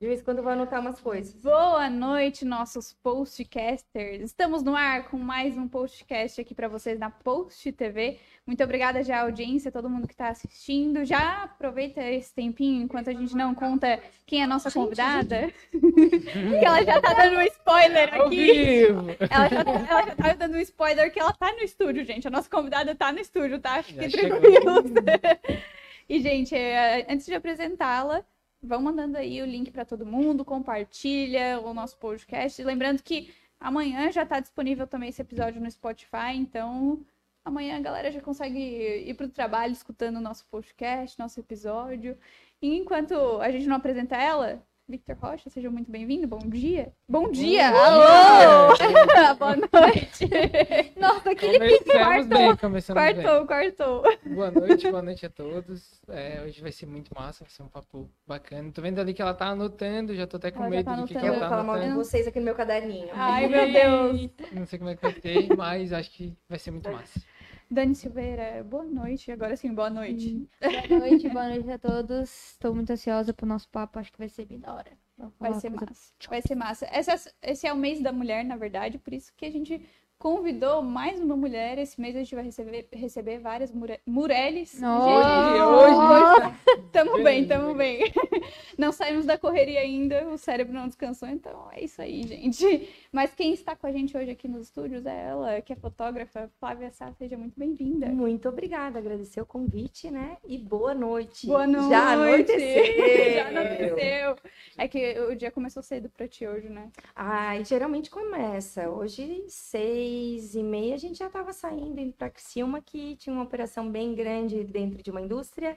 De vez em quando eu vou anotar umas coisas. Boa noite, nossos postcasters. Estamos no ar com mais um postcast aqui para vocês na Post TV. Muito obrigada já à audiência, todo mundo que está assistindo. Já aproveita esse tempinho enquanto a gente não conta quem é a nossa convidada. que ela já tá dando um spoiler aqui. Ela já, ela já tá dando um spoiler que ela tá no estúdio, gente. A nossa convidada tá no estúdio, tá? Fiquem tranquilos. e, gente, é, antes de apresentá-la, vão mandando aí o link pra todo mundo, compartilha o nosso podcast. Lembrando que amanhã já tá disponível também esse episódio no Spotify, então amanhã a galera já consegue ir pro trabalho escutando o nosso podcast, nosso episódio. E enquanto a gente não apresenta ela, Victor Rocha, seja muito bem-vindo. Bom dia. Bom dia. Alô! Boa noite. Nossa, aquele pique quartou. Quartou, quartou. Boa noite, boa noite a todos. É, hoje vai ser muito massa, vai ser um papo bacana. Tô vendo ali que ela tá anotando, já tô até com Ela medo tá do que, que anotando. Eu ela vou tá falar mal de vocês aqui no meu caderninho. Ai, meu Deus. Não sei como é que vai ter, mas acho que vai ser muito massa. Dani Silveira, boa noite. Agora sim, boa noite. Boa noite, boa noite a todos. Estou muito ansiosa pro nosso papo, acho que vai ser bem da hora. Vai ser coisa- massa. Vai ser massa. Essa- esse é o mês da mulher, na verdade, por isso que a gente convidou mais uma mulher. Esse mês a gente vai receber, receber várias mure, mureles. Nossa! Gente, tamo bem, tamo bem. Não saímos da correria ainda, o cérebro não descansou, então é isso aí, gente. Mas quem está com a gente hoje aqui nos estúdios é ela, que é fotógrafa, Flávia Sá, seja muito bem-vinda. Muito obrigada, agradecer o convite, né? E boa noite. Boa noite! Já anoiteceu. Já anoiteceu. É que o dia começou cedo pra ti hoje, né? Ai, geralmente começa. Hoje, seis e meia, a gente já estava saindo, indo para Criciúma, que tinha uma operação bem grande dentro de uma indústria.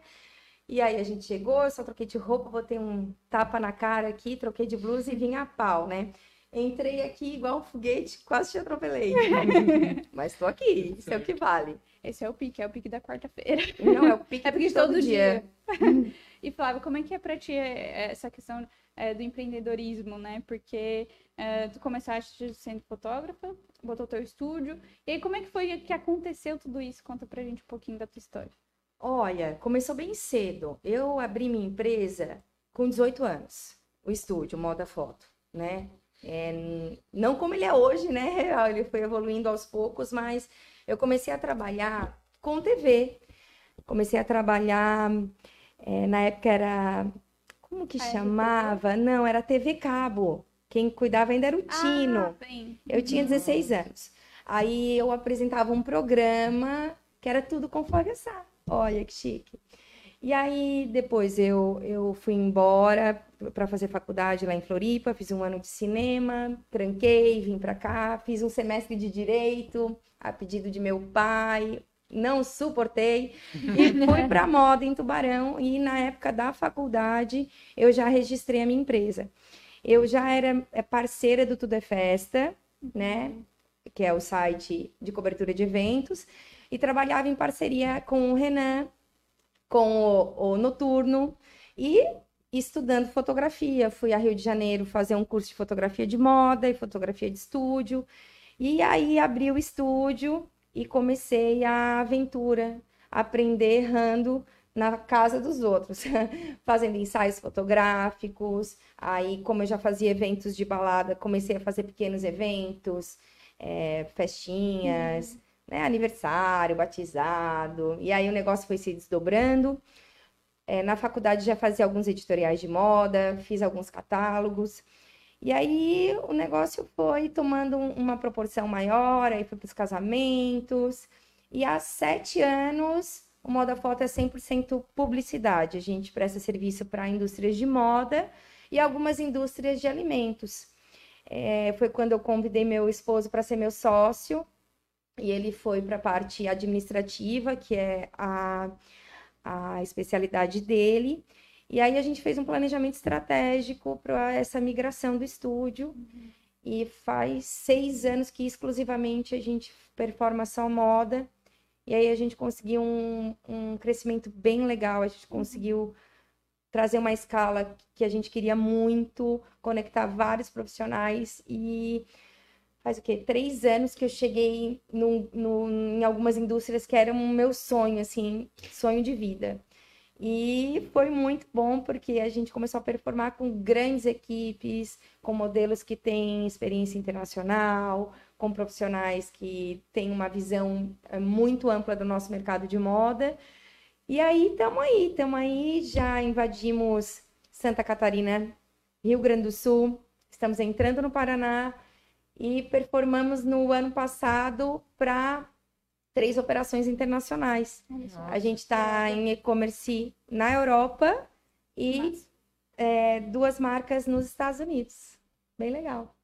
E aí a gente chegou, eu só troquei de roupa, botei um tapa na cara aqui, troquei de blusa e vim a pau, né? Entrei aqui igual um foguete, quase te atropelei. Mas tô aqui, isso é o que vale. Esse é o pique, é o pique da quarta-feira. Não, é o pique É de todo dia. e Flávia, como é que é pra ti é, essa questão é, do empreendedorismo, né? Porque é, tu começaste sendo fotógrafa, botou teu estúdio. E aí, como é que foi que aconteceu tudo isso? Conta pra gente um pouquinho da tua história. Olha, começou bem cedo. Eu abri minha empresa com 18 anos, o estúdio Moda Foto, né? É, não como ele é hoje, né? Ele foi evoluindo aos poucos, mas eu comecei a trabalhar com TV. Comecei a trabalhar, é, na época era, como que A RTP? chamava? Não, era TV Cabo. Quem cuidava ainda era o Tino. Ah. Eu tinha 16 anos. Aí eu apresentava um programa que era tudo com Flávia Sá. Olha que chique. E aí depois eu, eu fui embora para fazer faculdade lá em Floripa, fiz um ano de cinema, tranquei, vim para cá, fiz um semestre de direito a pedido de meu pai, não suportei e fui para moda em Tubarão e na época da faculdade eu já registrei a minha empresa. Eu já era é, parceira do Tudo é Festa, né? Que é o site de cobertura de eventos, e trabalhava em parceria com o Renan, com o, o Noturno, e estudando fotografia. Fui a Rio de Janeiro fazer um curso de fotografia de moda e fotografia de estúdio. E aí abri o estúdio e comecei a aventura, aprender errando na casa dos outros, fazendo ensaios fotográficos. Aí, como eu já fazia eventos de balada, comecei a fazer pequenos eventos, é, festinhas, né, aniversário, batizado. E aí o negócio foi se desdobrando. É, na faculdade já fazia alguns editoriais de moda, fiz alguns catálogos. E aí o negócio foi tomando um- uma proporção maior, aí fui para os casamentos. E há sete anos, o Moda Foto é 100% publicidade. A gente presta serviço para indústrias de moda e algumas indústrias de alimentos. É, foi quando eu convidei meu esposo para ser meu sócio e ele foi para a parte administrativa, que é a, a especialidade dele. E aí a gente fez um planejamento estratégico para essa migração do estúdio. E faz seis anos que exclusivamente a gente performa só moda. E aí a gente conseguiu um, um crescimento bem legal. A gente conseguiu trazer uma escala que a gente queria muito, conectar vários profissionais e faz o quê? Três anos que eu cheguei num- num- em algumas indústrias que eram o meu sonho, assim, sonho de vida. E foi muito bom porque a gente começou a performar com grandes equipes, com modelos que têm experiência internacional, com profissionais que têm uma visão eh, muito ampla do nosso mercado de moda. E aí estamos aí, estamos aí, já invadimos Santa Catarina, Rio Grande do Sul, estamos entrando no Paraná e performamos no ano passado para três operações internacionais. A gente está em e-commerce na Europa e é, duas marcas nos Estados Unidos. Bem legal.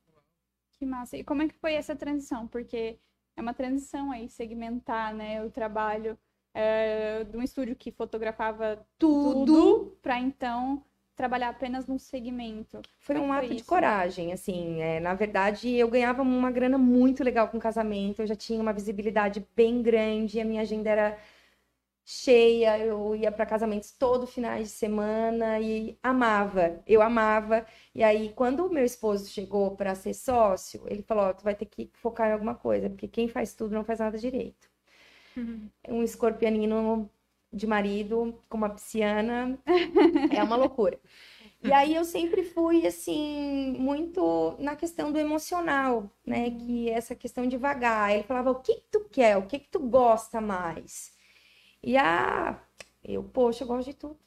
Que massa. E como é que foi essa transição? Porque é uma transição aí, segmentar, né, o trabalho é, de um estúdio que fotografava tudo para então trabalhar apenas num segmento. Foi um ato foi de coragem, assim. é, na verdade, eu ganhava uma grana muito legal com casamento. Eu já tinha uma visibilidade bem grande. A minha agenda era cheia. Eu ia para casamentos todo final de semana e amava. Eu amava. E aí, quando o meu esposo chegou para ser sócio, ele falou: "Ó, tu vai ter que focar em alguma coisa, porque quem faz tudo não faz nada direito. Um escorpianino de marido com uma pisciana é uma loucura. E aí eu sempre fui assim muito na questão do emocional, né? Que essa questão de vagar. Ele falava: "O que que tu quer? O que que tu gosta mais?" E ah, eu, poxa, eu gosto de tudo.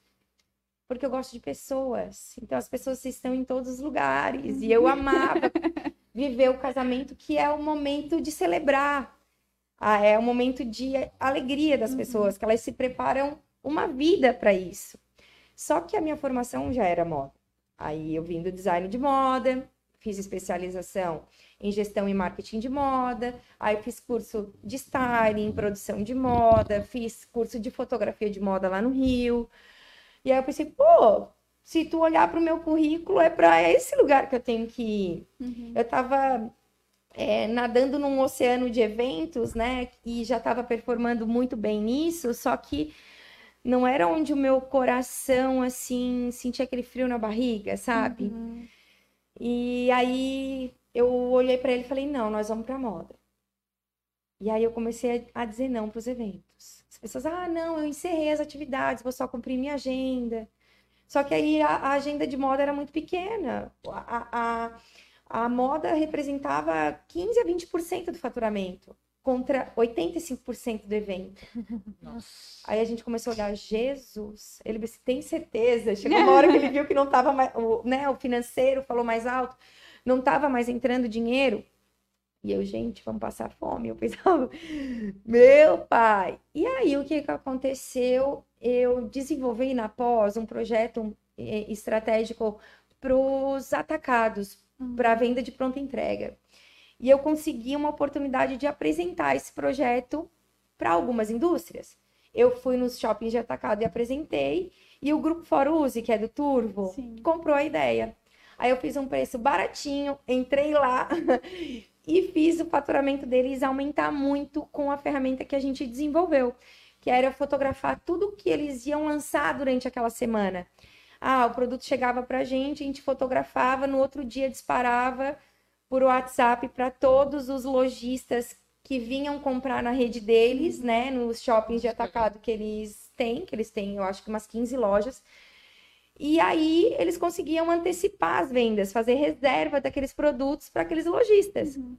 Porque eu gosto de pessoas. Então as pessoas estão em todos os lugares e eu amava viver o casamento, que é o momento de celebrar. Ah, é o momento de alegria das pessoas, que elas se preparam uma vida para isso. Só que a minha formação já era moda. Aí eu vim do design de moda, fiz especialização em gestão e marketing de moda, aí fiz curso de styling, produção de moda, fiz curso de fotografia de moda lá no Rio. E aí eu pensei, pô, se tu olhar para o meu currículo, é para esse lugar que eu tenho que ir. Uhum. Eu estava nadando num oceano de eventos, né? E já estava performando muito bem nisso, só que não era onde o meu coração, assim, sentia aquele frio na barriga, sabe? Uhum. E aí eu olhei para ele e falei: não, nós vamos para moda. E aí eu comecei a dizer não para os eventos. As pessoas, ah, não, eu encerrei as atividades, vou só cumprir minha agenda. Só que aí a, a agenda de moda era muito pequena. A, a, a moda representava 15 a 20% do faturamento, contra 85% do evento. Nossa. Aí a gente começou a olhar, Jesus, ele disse, tem certeza? Chegou uma hora que ele viu que não estava mais, o, né, o financeiro falou mais alto, não estava mais entrando dinheiro. E eu, gente, vamos passar fome. Eu pensava, meu pai. E aí, o que que aconteceu? Eu desenvolvi na pós um projeto eh, estratégico para os atacados, para a venda de pronta entrega. E eu consegui uma oportunidade de apresentar esse projeto para algumas indústrias. Eu fui nos shoppings de atacado e apresentei, e o grupo Foruse, que é do Turvo, Sim. comprou a ideia. Aí eu fiz um preço baratinho, entrei lá e fiz o faturamento deles aumentar muito com a ferramenta que a gente desenvolveu, que era fotografar tudo que eles iam lançar durante aquela semana. Ah, o produto chegava pra gente, a gente fotografava, no outro dia disparava por WhatsApp para todos os lojistas que vinham comprar na rede deles, né, nos shoppings de atacado que eles têm, que eles têm, eu acho que umas 15 lojas. E aí eles conseguiam antecipar as vendas, fazer reserva daqueles produtos para aqueles lojistas. Uhum.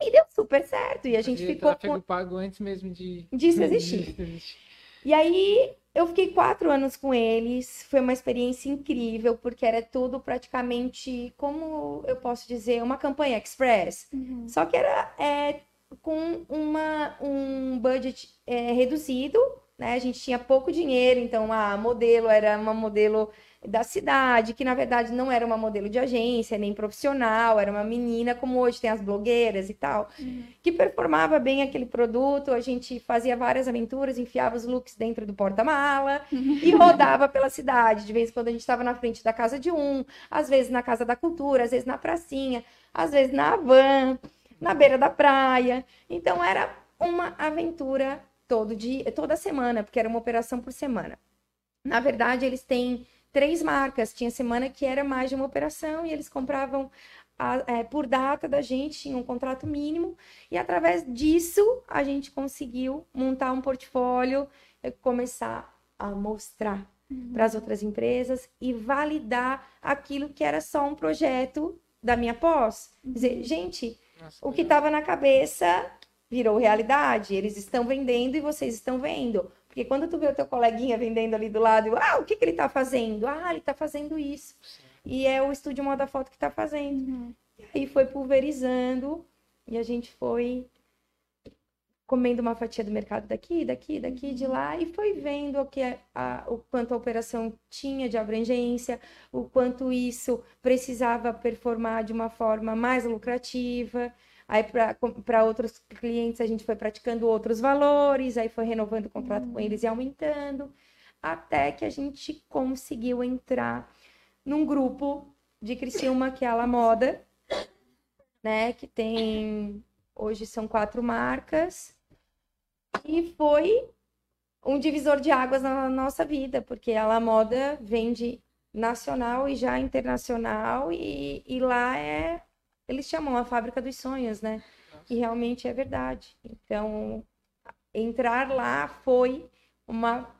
E deu super certo. E a gente Fazia ficou tráfego com... pago antes mesmo de disso existir. disso existir. E aí eu fiquei quatro anos com eles. Foi uma experiência incrível, porque era tudo praticamente, como eu posso dizer, uma campanha express. Uhum. Só que era é, com uma, um budget é, reduzido, né? A gente tinha pouco dinheiro, então a modelo era uma modelo da cidade, que na verdade não era uma modelo de agência, nem profissional, era uma menina, como hoje tem as blogueiras e tal, que performava bem aquele produto. A gente fazia várias aventuras, enfiava os looks dentro do porta-mala e rodava pela cidade. De vez em quando a gente estava na frente da casa de um, às vezes na casa da cultura, às vezes na pracinha, às vezes na van, na beira da praia. Então era uma aventura todo dia, toda semana, porque era uma operação por semana. Na verdade, eles têm três marcas. Tinha semana que era mais de uma operação e eles compravam a- é, por data da gente, tinha um contrato mínimo, e através disso a gente conseguiu montar um portfólio, e começar a mostrar para as outras empresas e validar aquilo que era só um projeto da minha pós. Quer dizer, gente, Nossa, o que estava na cabeça virou realidade. Eles estão vendendo e vocês estão vendo. Porque quando tu vê o teu coleguinha vendendo ali do lado, ah, o que, que ele tá fazendo? Ah, ele tá fazendo isso. Sim. E é o estúdio Moda Foto que tá fazendo. E aí foi pulverizando e a gente foi comendo uma fatia do mercado daqui, daqui, daqui, de lá e foi vendo o que a, a- o quanto a operação tinha de abrangência, o quanto isso precisava performar de uma forma mais lucrativa. Aí para outros clientes a gente foi praticando outros valores, aí foi renovando o contrato com eles e aumentando, até que a gente conseguiu entrar num grupo de Criciúma que é a La Moda, né? Que tem hoje são quatro marcas e foi um divisor de águas na nossa vida, porque a La Moda vende nacional e já internacional e, e lá é eles chamam a fábrica dos sonhos, né? E realmente é verdade. Então entrar lá foi uma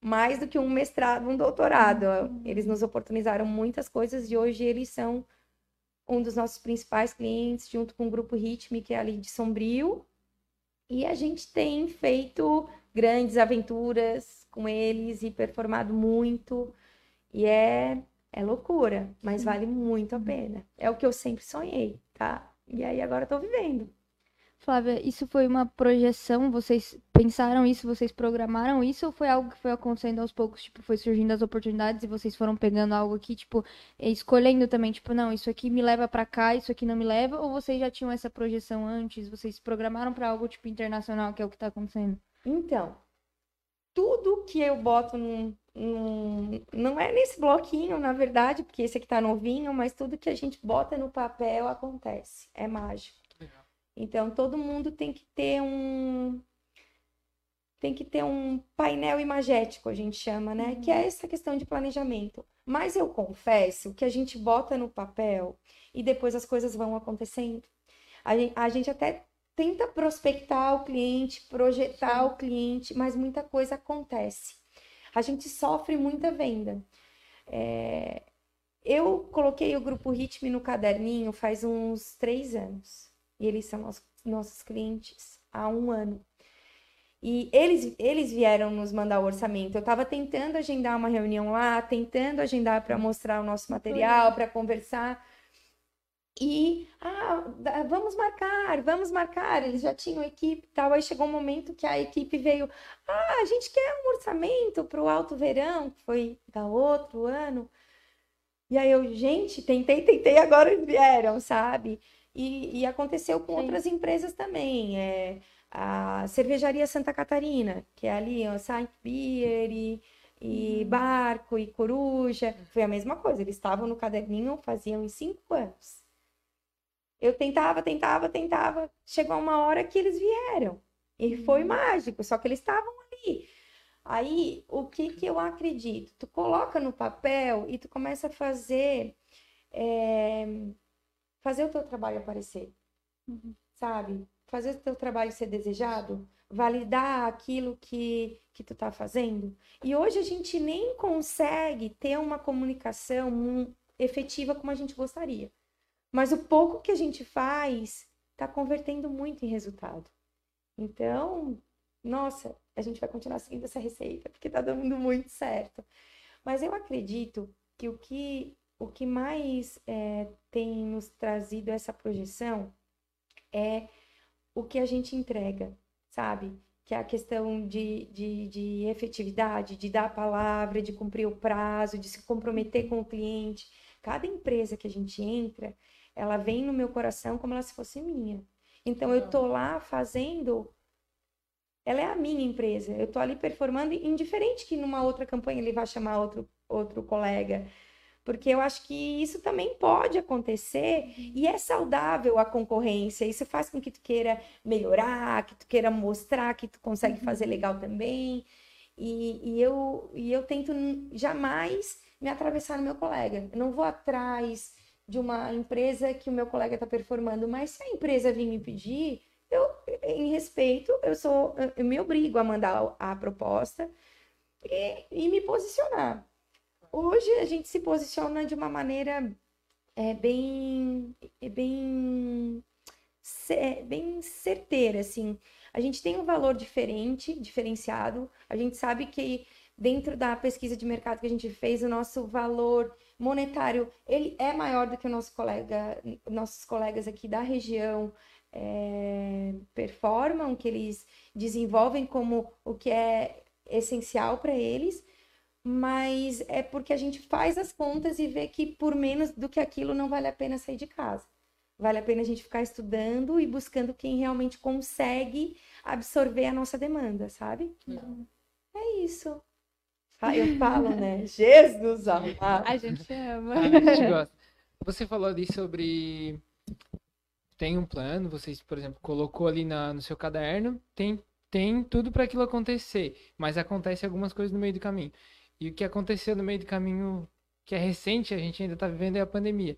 mais do que um mestrado, um doutorado. Eles nos oportunizaram muitas coisas e hoje eles são um dos nossos principais clientes, junto com o grupo Ritme, que é ali de Sombrio. E a gente tem feito grandes aventuras com eles e performado muito. E é, é loucura, mas vale muito a pena. É o que eu sempre sonhei, tá? E aí agora eu tô vivendo. Flávia, isso foi uma projeção? Vocês pensaram isso? Vocês programaram isso? Ou foi algo que foi acontecendo aos poucos? Tipo, foi surgindo as oportunidades e vocês foram pegando algo aqui, tipo, escolhendo também, tipo, não, isso aqui me leva pra cá, isso aqui não me leva? Ou vocês já tinham essa projeção antes? Vocês programaram pra algo, tipo, internacional, que é o que tá acontecendo? Então, tudo que eu boto num, num- não é nesse bloquinho, na verdade, porque esse aqui tá novinho, mas tudo que a gente bota no papel acontece. É mágico. Legal. Então, todo mundo tem que ter um tem que ter um painel imagético, a gente chama, né? Que é essa questão de planejamento. Mas eu confesso que a gente bota no papel e depois as coisas vão acontecendo. A gen- a gente até tenta prospectar o cliente, projetar o cliente, mas muita coisa acontece. A gente sofre muita venda. É, Eu coloquei o grupo Ritme no caderninho faz uns três anos. E eles são nossos, nossos clientes há um ano. E eles, eles vieram nos mandar o orçamento. Eu estava tentando agendar uma reunião lá, tentando agendar para mostrar o nosso material, para conversar. E, ah, vamos marcar, vamos marcar. Eles já tinham equipe e tal. Aí chegou um momento que a equipe veio. Ah, a gente quer um orçamento para o Alto Verão, que foi da outro ano. E aí eu, gente, tentei, tentei, agora vieram, sabe? E, e aconteceu com Sim. outras empresas também. É, a Cervejaria Santa Catarina, que é ali, ó, Saint Beer e, e Barco e Coruja. Foi a mesma coisa, eles estavam no caderninho, faziam em cinco anos. Eu tentava, tentava, tentava. Chegou uma hora que eles vieram. E foi mágico, só que eles estavam ali. Aí, o que que eu acredito? Tu coloca no papel e tu começa a fazer, é, fazer o teu trabalho aparecer, sabe? Fazer o teu trabalho ser desejado, validar aquilo que, que tu tá fazendo. E hoje a gente nem consegue ter uma comunicação efetiva como a gente gostaria. Mas o pouco que a gente faz tá convertendo muito em resultado. Então, nossa, a gente vai continuar seguindo essa receita, porque tá dando muito certo. Mas eu acredito que o que, o que mais é, tem nos trazido essa projeção é o que a gente entrega, sabe? Que é a questão de, de, de efetividade, de dar a palavra, de cumprir o prazo, de se comprometer com o cliente. Cada empresa que a gente entra, ela vem no meu coração como ela se fosse minha. Então eu tô lá fazendo ela é a minha empresa. Eu tô ali performando, indiferente que numa outra campanha ele vá chamar outro, outro colega. Porque eu acho que isso também pode acontecer e é saudável a concorrência. Isso faz com que tu queira melhorar, que tu queira mostrar que tu consegue fazer legal também. E, e eu, e eu tento jamais me atravessar no meu colega. Eu não vou atrás de uma empresa que o meu colega está performando, mas se a empresa vir me pedir, eu, em respeito, eu sou, eu me obrigo a mandar a proposta e, e me posicionar. Hoje a gente se posiciona de uma maneira é, bem, é bem, é, bem certeira, assim. A gente tem um valor diferente, diferenciado. A gente sabe que dentro da pesquisa de mercado que a gente fez, o nosso valor monetário ele é maior do que o nosso colega, nossos colegas aqui da região é, performam, que eles desenvolvem como o que é essencial para eles, mas é porque a gente faz as contas e vê que por menos do que aquilo não vale a pena sair de casa. Vale a pena a gente ficar estudando e buscando quem realmente consegue absorver a nossa demanda, sabe? Uhum. É isso. Ah, eu falo, né? Jesus amado. A gente ama. A gente gosta. Você falou ali sobre tem um plano, vocês, por exemplo, colocou ali na, no seu caderno, tem, tem tudo para aquilo acontecer, mas acontece algumas coisas no meio do caminho. E o que aconteceu no meio do caminho, que é recente, a gente ainda está vivendo, é a pandemia.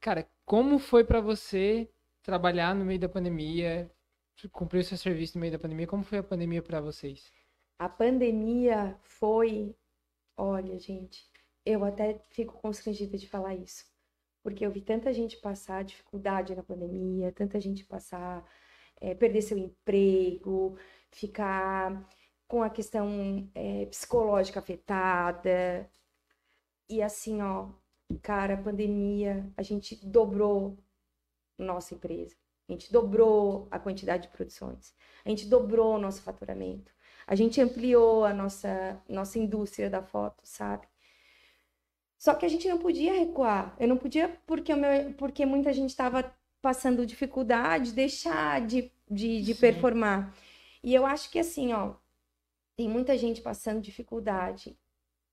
Cara, como foi para você trabalhar no meio da pandemia, cumprir o seu serviço no meio da pandemia? Como foi a pandemia para vocês? A pandemia foi, olha, gente, eu até fico constrangida de falar isso porque eu vi tanta gente passar dificuldade na pandemia, tanta gente passar, é, perder seu emprego, ficar com a questão é, psicológica afetada. E assim, ó, cara, a pandemia, a gente dobrou nossa empresa. A gente dobrou a quantidade de produções. A gente dobrou o nosso faturamento. A gente ampliou a nossa, nossa indústria da foto, sabe? Só que a gente não podia recuar. Eu não podia, porque, meu, porque muita gente estava passando dificuldade, deixar de, de, de performar. E eu acho que assim, ó, tem muita gente passando dificuldade.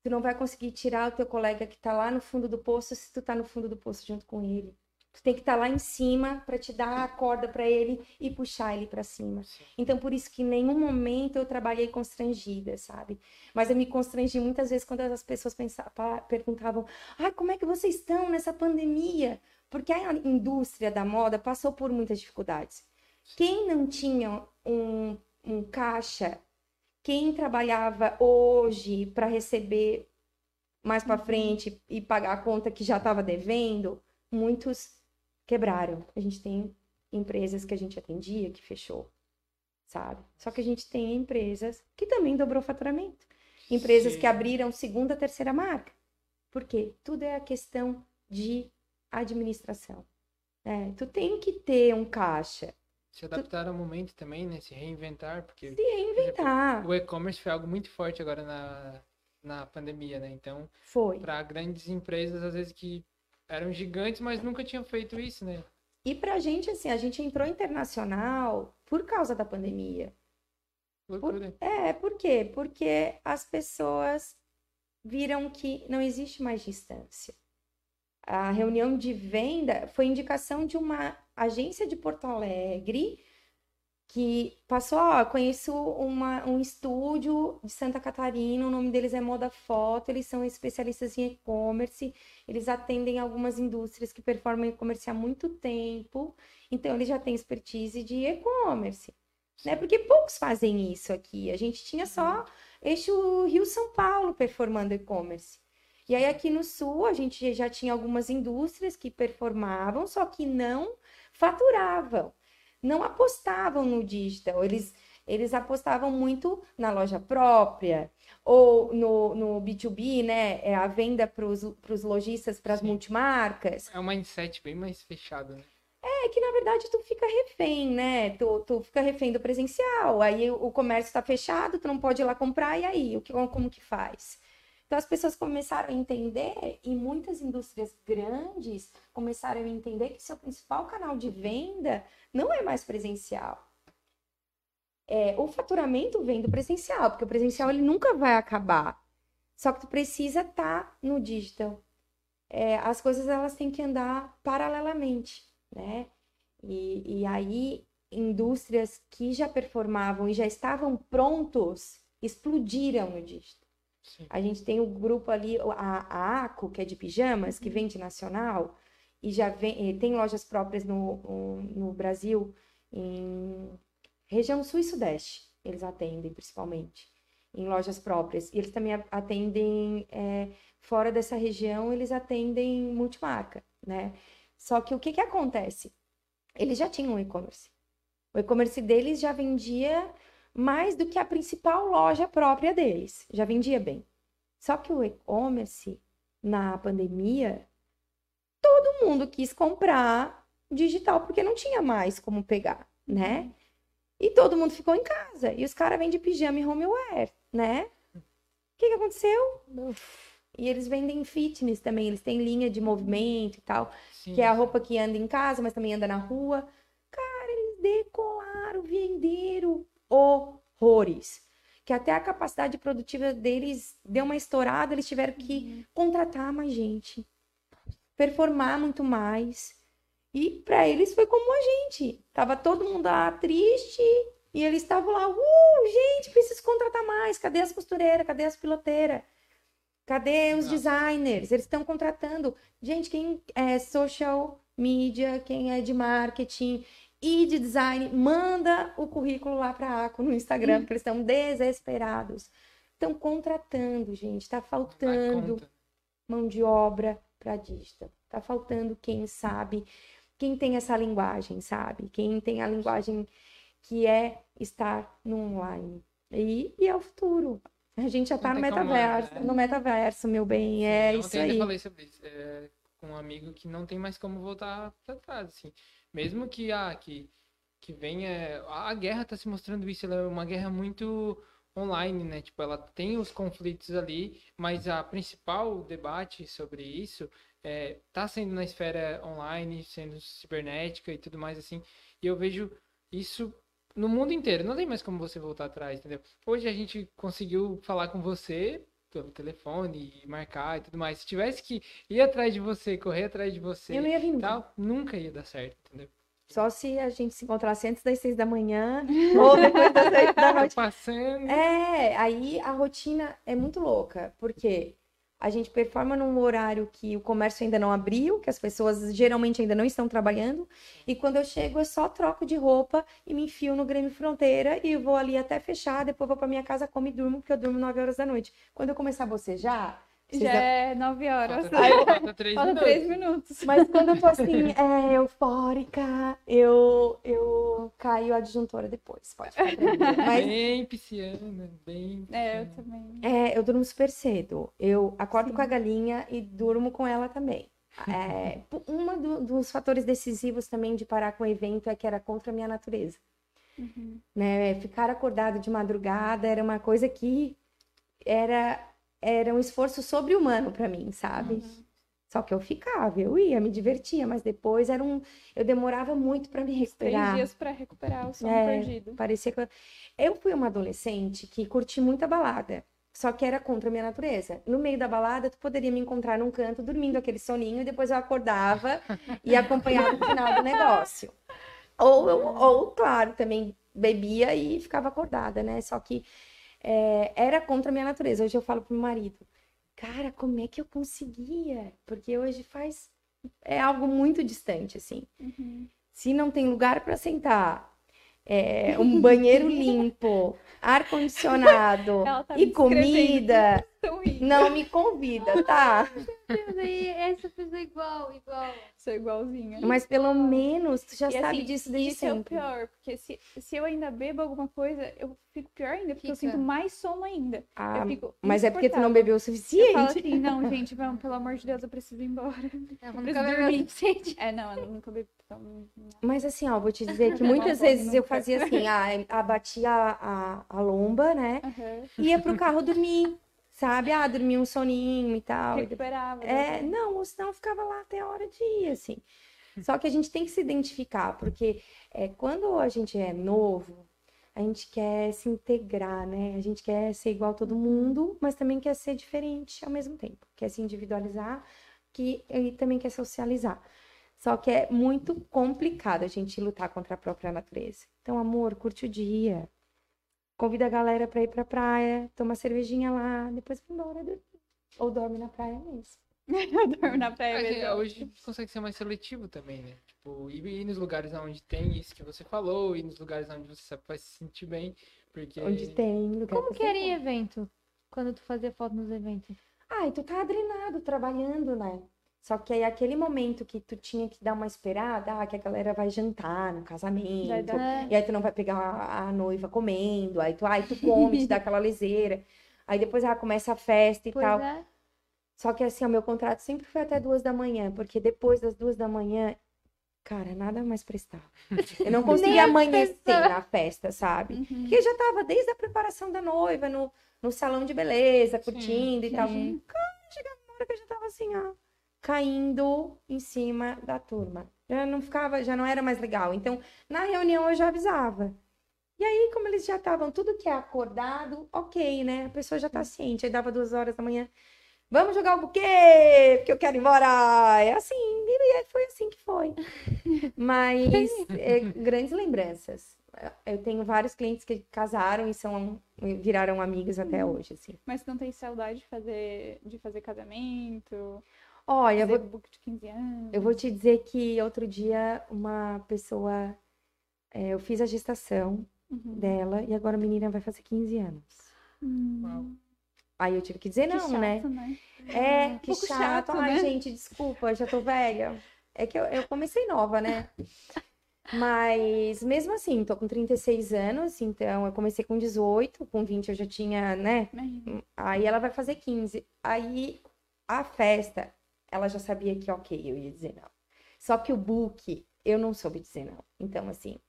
Tu não vai conseguir tirar o teu colega que está lá no fundo do poço se tu está no fundo do poço junto com ele. Tu tem que estar tá lá em cima para te dar a corda para ele e puxar ele para cima. Sim. Então, por isso que em nenhum momento eu trabalhei constrangida, sabe? Mas eu me constrangi muitas vezes quando as pessoas pensavam, perguntavam: ah, como é que vocês estão nessa pandemia? Porque a indústria da moda passou por muitas dificuldades. Quem não tinha um, um caixa, quem trabalhava hoje para receber mais para uhum. frente e pagar a conta que já estava devendo, muitos quebraram. A gente tem empresas que a gente atendia que fechou, sabe? Só que a gente tem empresas que também dobrou faturamento. Empresas Sim. que abriram segunda, terceira marca. Por quê? Tudo é a questão de administração. É, tu tem que ter um caixa. Se adaptar tu... ao momento também, né? Se reinventar, porque... Se reinventar. Exemplo, o e-commerce foi algo muito forte agora na, na pandemia, né? Então, foi. para grandes empresas, às vezes que eram gigantes, mas nunca tinham feito isso, né? E pra gente, assim, a gente entrou internacional por causa da pandemia. Por, é, por quê? Porque as pessoas viram que não existe mais distância. A reunião de venda foi indicação de uma agência de Porto Alegre que passou, ó, conheço uma, um estúdio de Santa Catarina, o nome deles é Moda Foto, eles são especialistas em e-commerce, eles atendem algumas indústrias que performam e-commerce há muito tempo, então eles já têm expertise de e-commerce, né? Porque poucos fazem isso aqui, a gente tinha só uhum. eixo Rio-São Paulo performando e-commerce. E aí aqui no Sul a gente já tinha algumas indústrias que performavam, só que não faturavam não apostavam no digital, eles, eles apostavam muito na loja própria ou no, no B2B, né? É a venda para os lojistas, para as multimarcas. É um mindset bem mais fechado, né? É que na verdade tu fica refém, né? Tu, tu fica refém do presencial. Aí o comércio está fechado, tu não pode ir lá comprar, e aí? O que, como que faz? Então as pessoas começaram a entender, e muitas indústrias grandes começaram a entender que seu principal canal de venda não é mais presencial. É, o faturamento vem do presencial, porque o presencial ele nunca vai acabar. Só que tu precisa estar tá no digital. É, as coisas elas têm que andar paralelamente, né? E, e aí indústrias que já performavam e já estavam prontos explodiram no digital. A gente tem o grupo ali, a, a ACO, que é de pijamas, que uhum. vende nacional, e já vem, eh, tem lojas próprias no, no Brasil, em região sul e sudeste, eles atendem principalmente. em lojas próprias. E eles também atendem, é, fora dessa região, eles atendem multimarca, né? Só que o que que acontece? Eles já tinham um e-commerce. O e-commerce deles já vendia mais do que a principal loja própria deles. Já vendia bem. Só que o e-commerce, na pandemia, todo mundo quis comprar digital porque não tinha mais como pegar, né? E todo mundo ficou em casa. E os caras vendem pijama e homeware, né? O que que aconteceu? E eles vendem fitness também. Eles têm linha de movimento e tal Sim. que é a roupa que anda em casa, mas também anda na rua. Cara, eles decolaram, venderam horrores. Que até a capacidade produtiva deles deu uma estourada, eles tiveram que contratar mais gente, performar muito mais. E para eles foi como a gente. Tava todo mundo lá triste e eles estavam lá, uh, gente, preciso contratar mais. Cadê as costureiras? Cadê as piloteiras? Cadê os designers? Eles estão contratando. Gente, quem é social media, quem é de marketing e de design, manda o currículo lá para a ACO no Instagram, porque eles estão desesperados. Estão contratando, gente. Está faltando mão de obra para digital. Tá faltando quem sabe, quem tem essa linguagem, sabe? Quem tem a linguagem que é estar no online. E, e é o futuro. A gente já tá Não no como, metaverso, né? no metaverso, meu bem, é isso ontem eu aí. falei sobre isso é, com um amigo que não tem mais como voltar pra trás, assim. Mesmo que, ah, que, que venha... A guerra tá se mostrando isso, ela é uma guerra muito online, né? Tipo, ela tem os conflitos ali, mas a principal debate sobre isso é, tá sendo na esfera online, sendo cibernética e tudo mais, assim. E eu vejo isso no mundo inteiro. Não tem mais como você voltar atrás, entendeu? Hoje a gente conseguiu falar com você pelo telefone e marcar e tudo mais. Se tivesse que ir atrás de você, correr atrás de você Eu não ia vir nunca. tal, nunca ia dar certo, entendeu? Só se a gente se encontrasse antes das seis da manhã ou depois das seis da Tá noite. passando. É, aí a rotina é muito louca, porque a gente performa num horário que o comércio ainda não abriu, que as pessoas geralmente ainda não estão trabalhando, e quando eu chego eu só troco de roupa e me enfio no Grêmio Fronteira e vou ali até fechar, depois vou pra minha casa, como e durmo, porque eu durmo 9 horas da noite. Quando eu começar a bocejar, vocês Já é 9 horas. Falta, falta três Falta minutos. 3 minutos. mas quando eu tô assim, é, eufórica, eu, eu caio a disjuntora depois, pode ficar. Mas Bem pisciana, bem É, eu pisciana. também. É, eu durmo super cedo. Eu acordo Sim. com a galinha e durmo com ela também. É, um dos fatores decisivos também de parar com o evento é que era contra a minha natureza. Uhum. Né? Ficar acordado de madrugada era uma coisa que era, era um esforço sobre-humano para mim, sabe? Só que eu ficava, eu ia, me divertia, mas depois era um, eu demorava muito para me Três recuperar. dias pra recuperar o sono É. perdido. Parecia que eu... eu fui uma adolescente que curti muita balada, só que era contra a minha natureza. No meio da balada, tu poderia me encontrar num canto dormindo aquele soninho e depois eu acordava e acompanhava o final do negócio. Ou, eu, ou claro, também bebia e ficava acordada, né? Só que é, era contra a minha natureza. Hoje eu falo pro meu marido, cara, como é que eu conseguia? Porque hoje faz é algo muito distante, assim Uhum. se não tem lugar para sentar, é, um banheiro limpo, ar condicionado Ela tá e comida, não me convida, tá? Essa pessoa é igual, igual. Sou igualzinha. Mas pelo menos tu já E, sabe assim, disso desde isso é o sempre. pior, porque se, se eu ainda bebo alguma coisa, eu fico pior ainda, porque eu Fica. sinto mais sono ainda. Ah, eu fico mas é porque tu não bebeu o Eu falo suficiente. assim, não, gente, vamos, pelo amor de Deus, eu preciso ir embora. Ela preciso nunca bebeu o dormir. suficiente. É, não, eu nunca bebi. Mas assim, ó, vou te dizer que muitas vezes eu fazia assim, ah, abatia a, a, a lomba, né? Aham. Ia pro carro dormir, sabe? Ah, dormia um soninho e tal. Recuperava. É, né? não, ou senão eu ficava lá até a hora de ir, assim. Só que a gente tem que se identificar, porque é, quando a gente é novo, a gente quer se integrar, né? A gente quer ser igual a todo mundo, mas também quer ser diferente ao mesmo tempo. Quer se individualizar que, e também quer socializar. Só que é muito complicado a gente lutar contra a própria natureza. Então, amor, curte o dia. Convida a galera pra ir pra praia, toma cervejinha lá, depois vai embora dormir. Ou dorme na praia mesmo. Eu durmo na praia mesmo. hoje consegue ser mais seletivo também, né? Tipo, ir, ir nos lugares onde tem isso que você falou, ir nos lugares onde você sabe vai se sentir bem, porque... Onde tem lugar. Como que era em evento? Quando tu fazia foto nos eventos? Ai, tu tá adrenado, trabalhando, né? Só que aí aquele momento que tu tinha que dar uma esperada, ah, que a galera vai jantar no casamento. É. E aí tu não vai pegar a, a noiva comendo, aí tu, ai, tu come, te dá aquela liseira. Aí depois ah, começa a festa e Pois tal. é. Só que assim, o meu contrato sempre foi até duas da manhã, porque depois das duas da manhã, cara, nada mais prestava. Eu não conseguia amanhecer na festa, sabe? Uhum. Porque já tava desde a preparação da noiva, no, no salão de beleza, curtindo e tal. sim. Cara, chegava uma hora que eu já tava assim, ó, caindo em cima da turma. Já não ficava, já não era mais legal. Então, na reunião eu já avisava. E aí, como eles já estavam tudo que é acordado, ok, né? A pessoa já tá ciente. Aí dava duas horas da manhã. Vamos jogar o buquê, porque eu quero ir embora. É assim, e foi assim que foi. Mas é, grandes lembranças. Eu tenho vários clientes que casaram e são viraram amigos até hoje, assim. Mas não tem saudade de fazer, de fazer casamento? Olha, eu vou, book de 15 anos? eu vou te dizer que outro dia uma pessoa, é, eu fiz a gestação Uhum. dela e agora a menina vai fazer 15 anos. Hum. Uau. Aí eu tive que dizer Que não, chato, né? né? É, que pouco chato. chato, Ai, né? gente, desculpa, já tô velha. É que eu, eu comecei nova, né? Mas mesmo assim, tô com 36 anos, então eu comecei com 18, com 20 eu já tinha, né? Imagina. Aí ela vai fazer 15. Aí a festa, ela já sabia que ok, eu ia dizer não. Só que o book, eu não soube dizer não. Então, assim,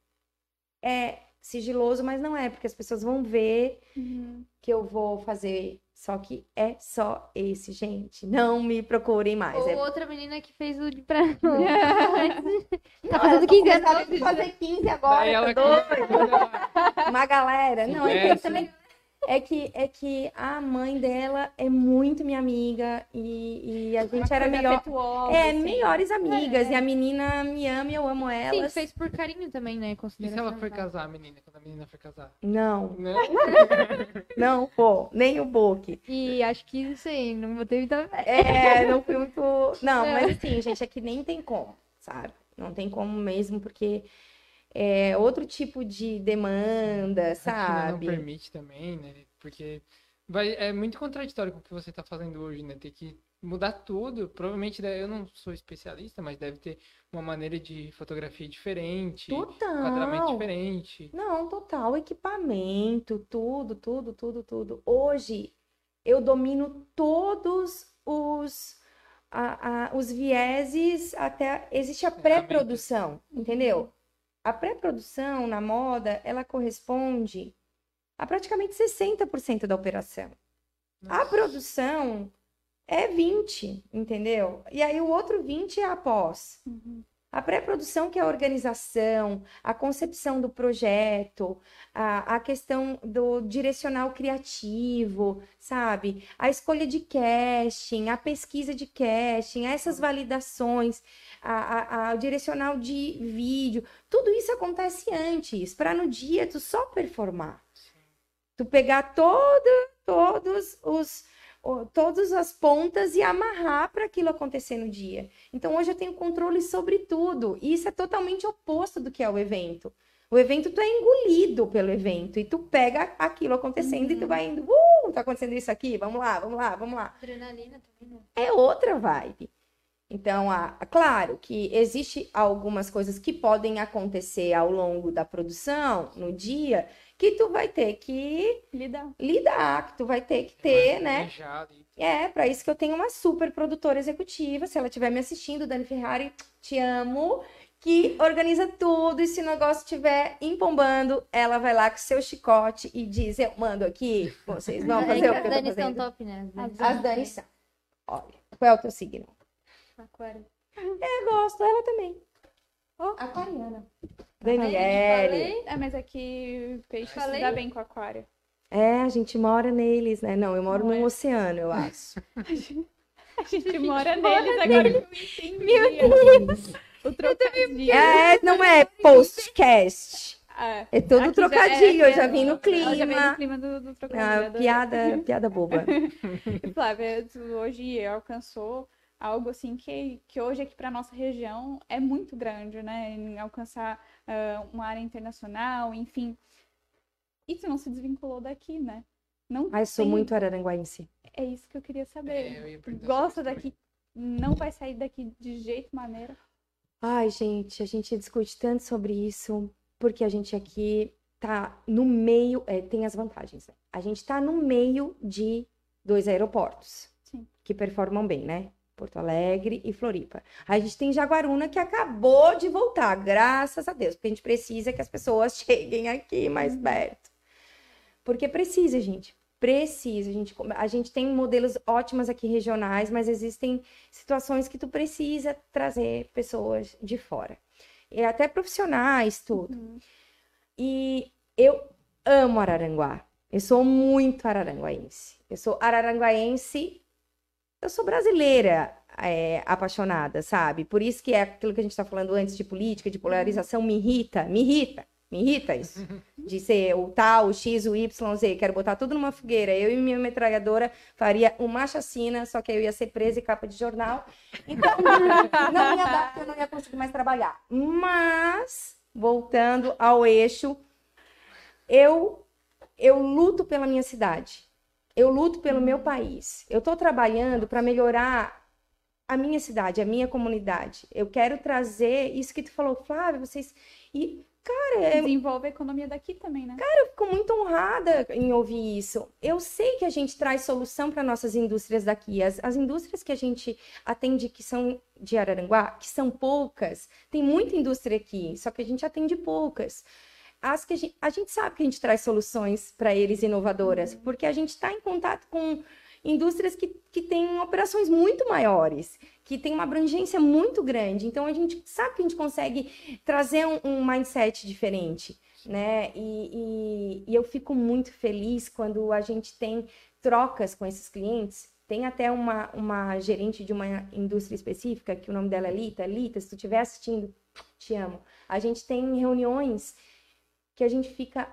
é sigiloso, mas não é, porque as pessoas vão ver Uhum. que eu vou fazer. Só que é só esse, gente. Não me procurem mais. Ou É... outra menina que fez o de pra... Tá fazendo 15 anos. A fazer 15 agora, tá doido? Uma galera. Não, é que eu Conversa. também. É que, é que a mãe dela é muito minha amiga e, e a gente era Coisa melhor. afetuosa, É, assim. melhores amigas. É. E a menina me ama e eu amo Sim, elas. fez por carinho também, né? E se ela for casar, a menina? Quando a menina for casar? Não, Não? não, pô, nem o book. E acho que isso aí, não vou ter muita. É, não fui muito. Não, É. mas assim, gente, é que nem tem como, sabe? Não tem como mesmo, porque é outro tipo de demanda, A rotina não sabe? permite também, né? Porque vai, é muito contraditório com o que você está fazendo hoje, né? Ter que mudar tudo. Provavelmente, né, eu não sou especialista, mas deve ter uma maneira de fotografia diferente, enquadramento Total. diferente. Não, total. Equipamento, tudo, tudo, tudo, tudo. Hoje eu domino todos os, a- a- os vieses até. Existe a pré-produção, entendeu? A pré-produção na moda, ela corresponde a praticamente 60% da operação. A Nossa. produção é 20, entendeu? E aí o outro 20 é após. Uhum. A pré-produção, que é a organização, a concepção do projeto, a, a questão do direcional criativo, sabe? A escolha de casting, a pesquisa de casting, essas validações, a, a, a- o direcional de vídeo, tudo isso acontece antes, para no dia tu só performar. Tu pegar todo, todos os todas as pontas e amarrar para aquilo acontecer no dia. Então hoje eu tenho controle sobre tudo. E isso é totalmente oposto do que é o evento. O evento tu é engolido pelo evento e tu pega aquilo acontecendo e tu vai indo, uh, tá acontecendo isso aqui, vamos lá, vamos lá, vamos lá. Adrenalina também? É outra vibe. Então, a, a- claro que existe algumas coisas que podem acontecer ao longo da produção, no dia, que tu vai ter que Lidar. lidar, que tu vai ter que ter, né? É, para isso que eu tenho uma super produtora executiva. Se ela estiver me assistindo, Dani Ferrari, te amo. Que organiza tudo e se o negócio estiver empombando, ela vai lá com seu chicote e diz: Eu mando aqui, vocês vão É fazer que o que as eu tô Dani são fazendo. top, né? As As Dani são. Olha, qual é o teu signo? Aquário. Eu gosto, ela também. Aquariana. Falei, Daniele. É, mas é que peixe se Falei. dá bem com aquário. É, a gente mora neles, né? Não, eu moro Não num é. oceano, eu acho. A gente mora mora neles, agora que eu entendi. O trocadilho. É, não é podcast. É. É todo Aqui já- trocadilho, é, eu já é, vim no Ela já veio no clima. clima do, do Ah, trocadilho. adorei. piada, piada boba. E, Flávia, tu hoje alcançou algo assim que, que hoje aqui para nossa região é muito grande, né? Em alcançar uh, uma área internacional, enfim. Isso não se desvinculou daqui, né? Não Ah, eu sou tem- muito araranguaense. É isso que eu queria saber. É, eu Gosta daqui, não vai sair daqui de jeito maneira. Ai, gente, a gente discute tanto sobre isso, porque a gente aqui tá no meio, é, tem as vantagens, né? A gente tá no meio de dois aeroportos Sim. que performam bem, né? Porto Alegre e Floripa. A gente tem Jaguaruna que acabou de voltar, graças a Deus, porque a gente precisa que as pessoas cheguem aqui mais Uhum. perto. Porque precisa, gente. Precisa. A gente, a gente tem modelos ótimos aqui regionais, mas existem situações que tu precisa trazer pessoas de fora. E até profissionais, tudo. Uhum. E eu amo Araranguá. Eu sou muito araranguaense. Eu sou araranguaense. Eu sou brasileira é, apaixonada, sabe? Por isso que é aquilo que a gente está falando antes de política, de polarização, me irrita, me irrita, me irrita isso. De ser o tal, o X, o Y, Z. Quero botar tudo numa fogueira. Eu e minha metralhadora faria uma chacina, só que eu ia ser presa e capa de jornal. Então, não ia dar, porque eu não ia conseguir mais trabalhar. Mas, voltando ao eixo, eu, eu luto pela minha cidade. Eu luto pelo meu país. Eu estou trabalhando para melhorar a minha cidade, a minha comunidade. Eu quero trazer isso que tu falou, Flávia, vocês. E, cara, Desenvolve a economia daqui também, né? eu fico muito honrada em ouvir isso. Eu sei que a gente traz solução para nossas indústrias daqui. As, as indústrias que a gente atende que são de Araranguá, que são poucas, tem muita indústria aqui, só que a gente atende poucas. As que a gente, a gente sabe que a gente traz soluções para eles inovadoras, porque a gente está em contato com indústrias que, que têm operações muito maiores, que têm uma abrangência muito grande. Então a gente sabe que a gente consegue trazer um, um mindset diferente né? E, e, e eu fico muito feliz quando a gente tem trocas com esses clientes. Tem até uma, uma gerente de uma indústria específica, que o nome dela é Lita. Lita, se tu estiver assistindo, te amo. A gente tem reuniões que a gente fica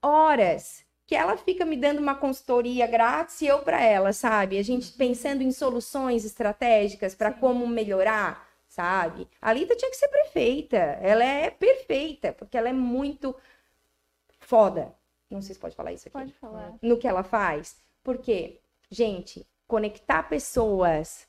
horas, que ela fica me dando uma consultoria grátis e eu para ela, sabe? A gente pensando em soluções estratégicas para como melhorar, sabe? A Lita tinha que ser prefeita. Ela é perfeita, porque ela é muito foda. Não sei se pode falar isso aqui. Pode falar. No que ela faz. Porque, gente, conectar pessoas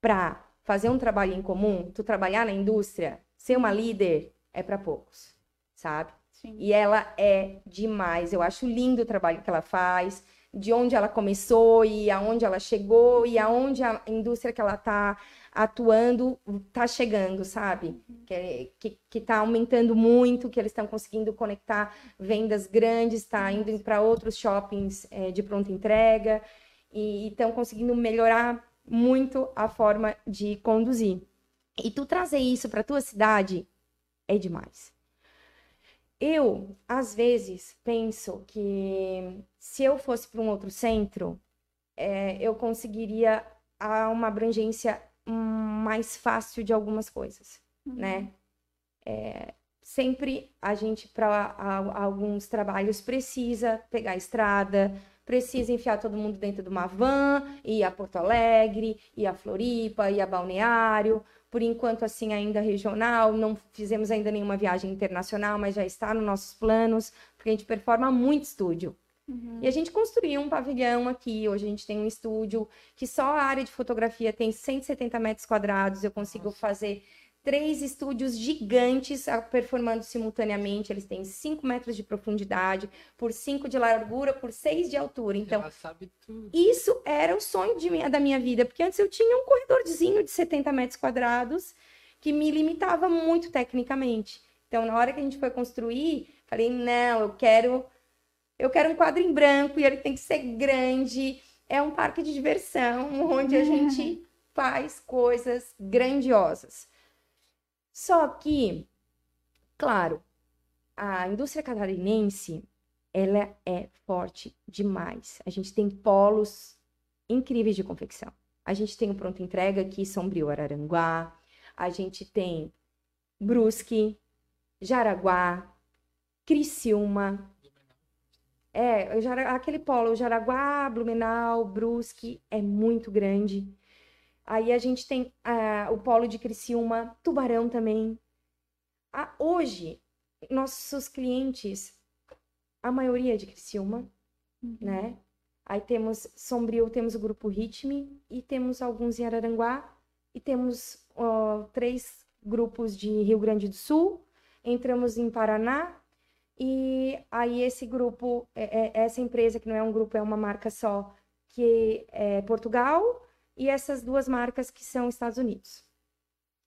para fazer um trabalho em comum, tu trabalhar na indústria, ser uma líder, é para poucos, sabe? Sim. E ela é demais. Eu acho lindo o trabalho que ela faz, de onde ela começou e aonde ela chegou e aonde a indústria que ela está atuando está chegando, sabe? Que, que, que tá aumentando muito, que eles estão conseguindo conectar vendas grandes, está indo para outros shoppings eh, de pronta entrega e estão conseguindo melhorar muito a forma de conduzir. E tu trazer isso para tua cidade é demais. Eu, às vezes, penso que se eu fosse para um outro centro, é, eu conseguiria uma abrangência mais fácil de algumas coisas, né? É, sempre a gente, para alguns trabalhos, precisa pegar a estrada, precisa enfiar todo mundo dentro de uma van, ir a Porto Alegre, ir a Floripa, ir a Balneário. Por enquanto, assim, ainda regional, não fizemos ainda nenhuma viagem internacional, mas já está nos nossos planos, porque a gente performa muito estúdio. Uhum. E a gente construiu um pavilhão aqui. Hoje a gente tem um estúdio que só a área de fotografia tem 170 metros quadrados. Eu consigo Nossa. fazer três estúdios gigantes performando simultaneamente. Eles têm 5 metros de profundidade, por 5 de largura, por 6 de altura. Então, Ela sabe tudo. isso era o sonho de minha- da minha vida, porque antes eu tinha um corredorzinho de 70 metros quadrados que me limitava muito tecnicamente. Então, na hora que a gente foi construir, falei, não, eu quero eu quero um quadro em branco e ele tem que ser grande. É um parque de diversão onde a gente faz coisas grandiosas. Só que, claro, a indústria catarinense, ela é forte demais. A gente tem polos incríveis de confecção. A gente tem o Pronto Entrega aqui, Sombrio Araranguá. A gente tem Brusque, Jaraguá, Criciúma. É, aquele polo, Jaraguá, Blumenau, Brusque, é muito grande. Aí a gente tem ah, o polo de Criciúma, Tubarão também. Ah, hoje, nossos clientes, a maioria é de Criciúma, né? Aí temos Sombrio, temos o grupo Ritme e temos alguns em Araranguá e temos ó, três grupos de Rio Grande do Sul. Entramos em Paraná e aí esse grupo, é- é- essa empresa que não é um grupo, é uma marca só, que é Portugal e essas duas marcas que são Estados Unidos.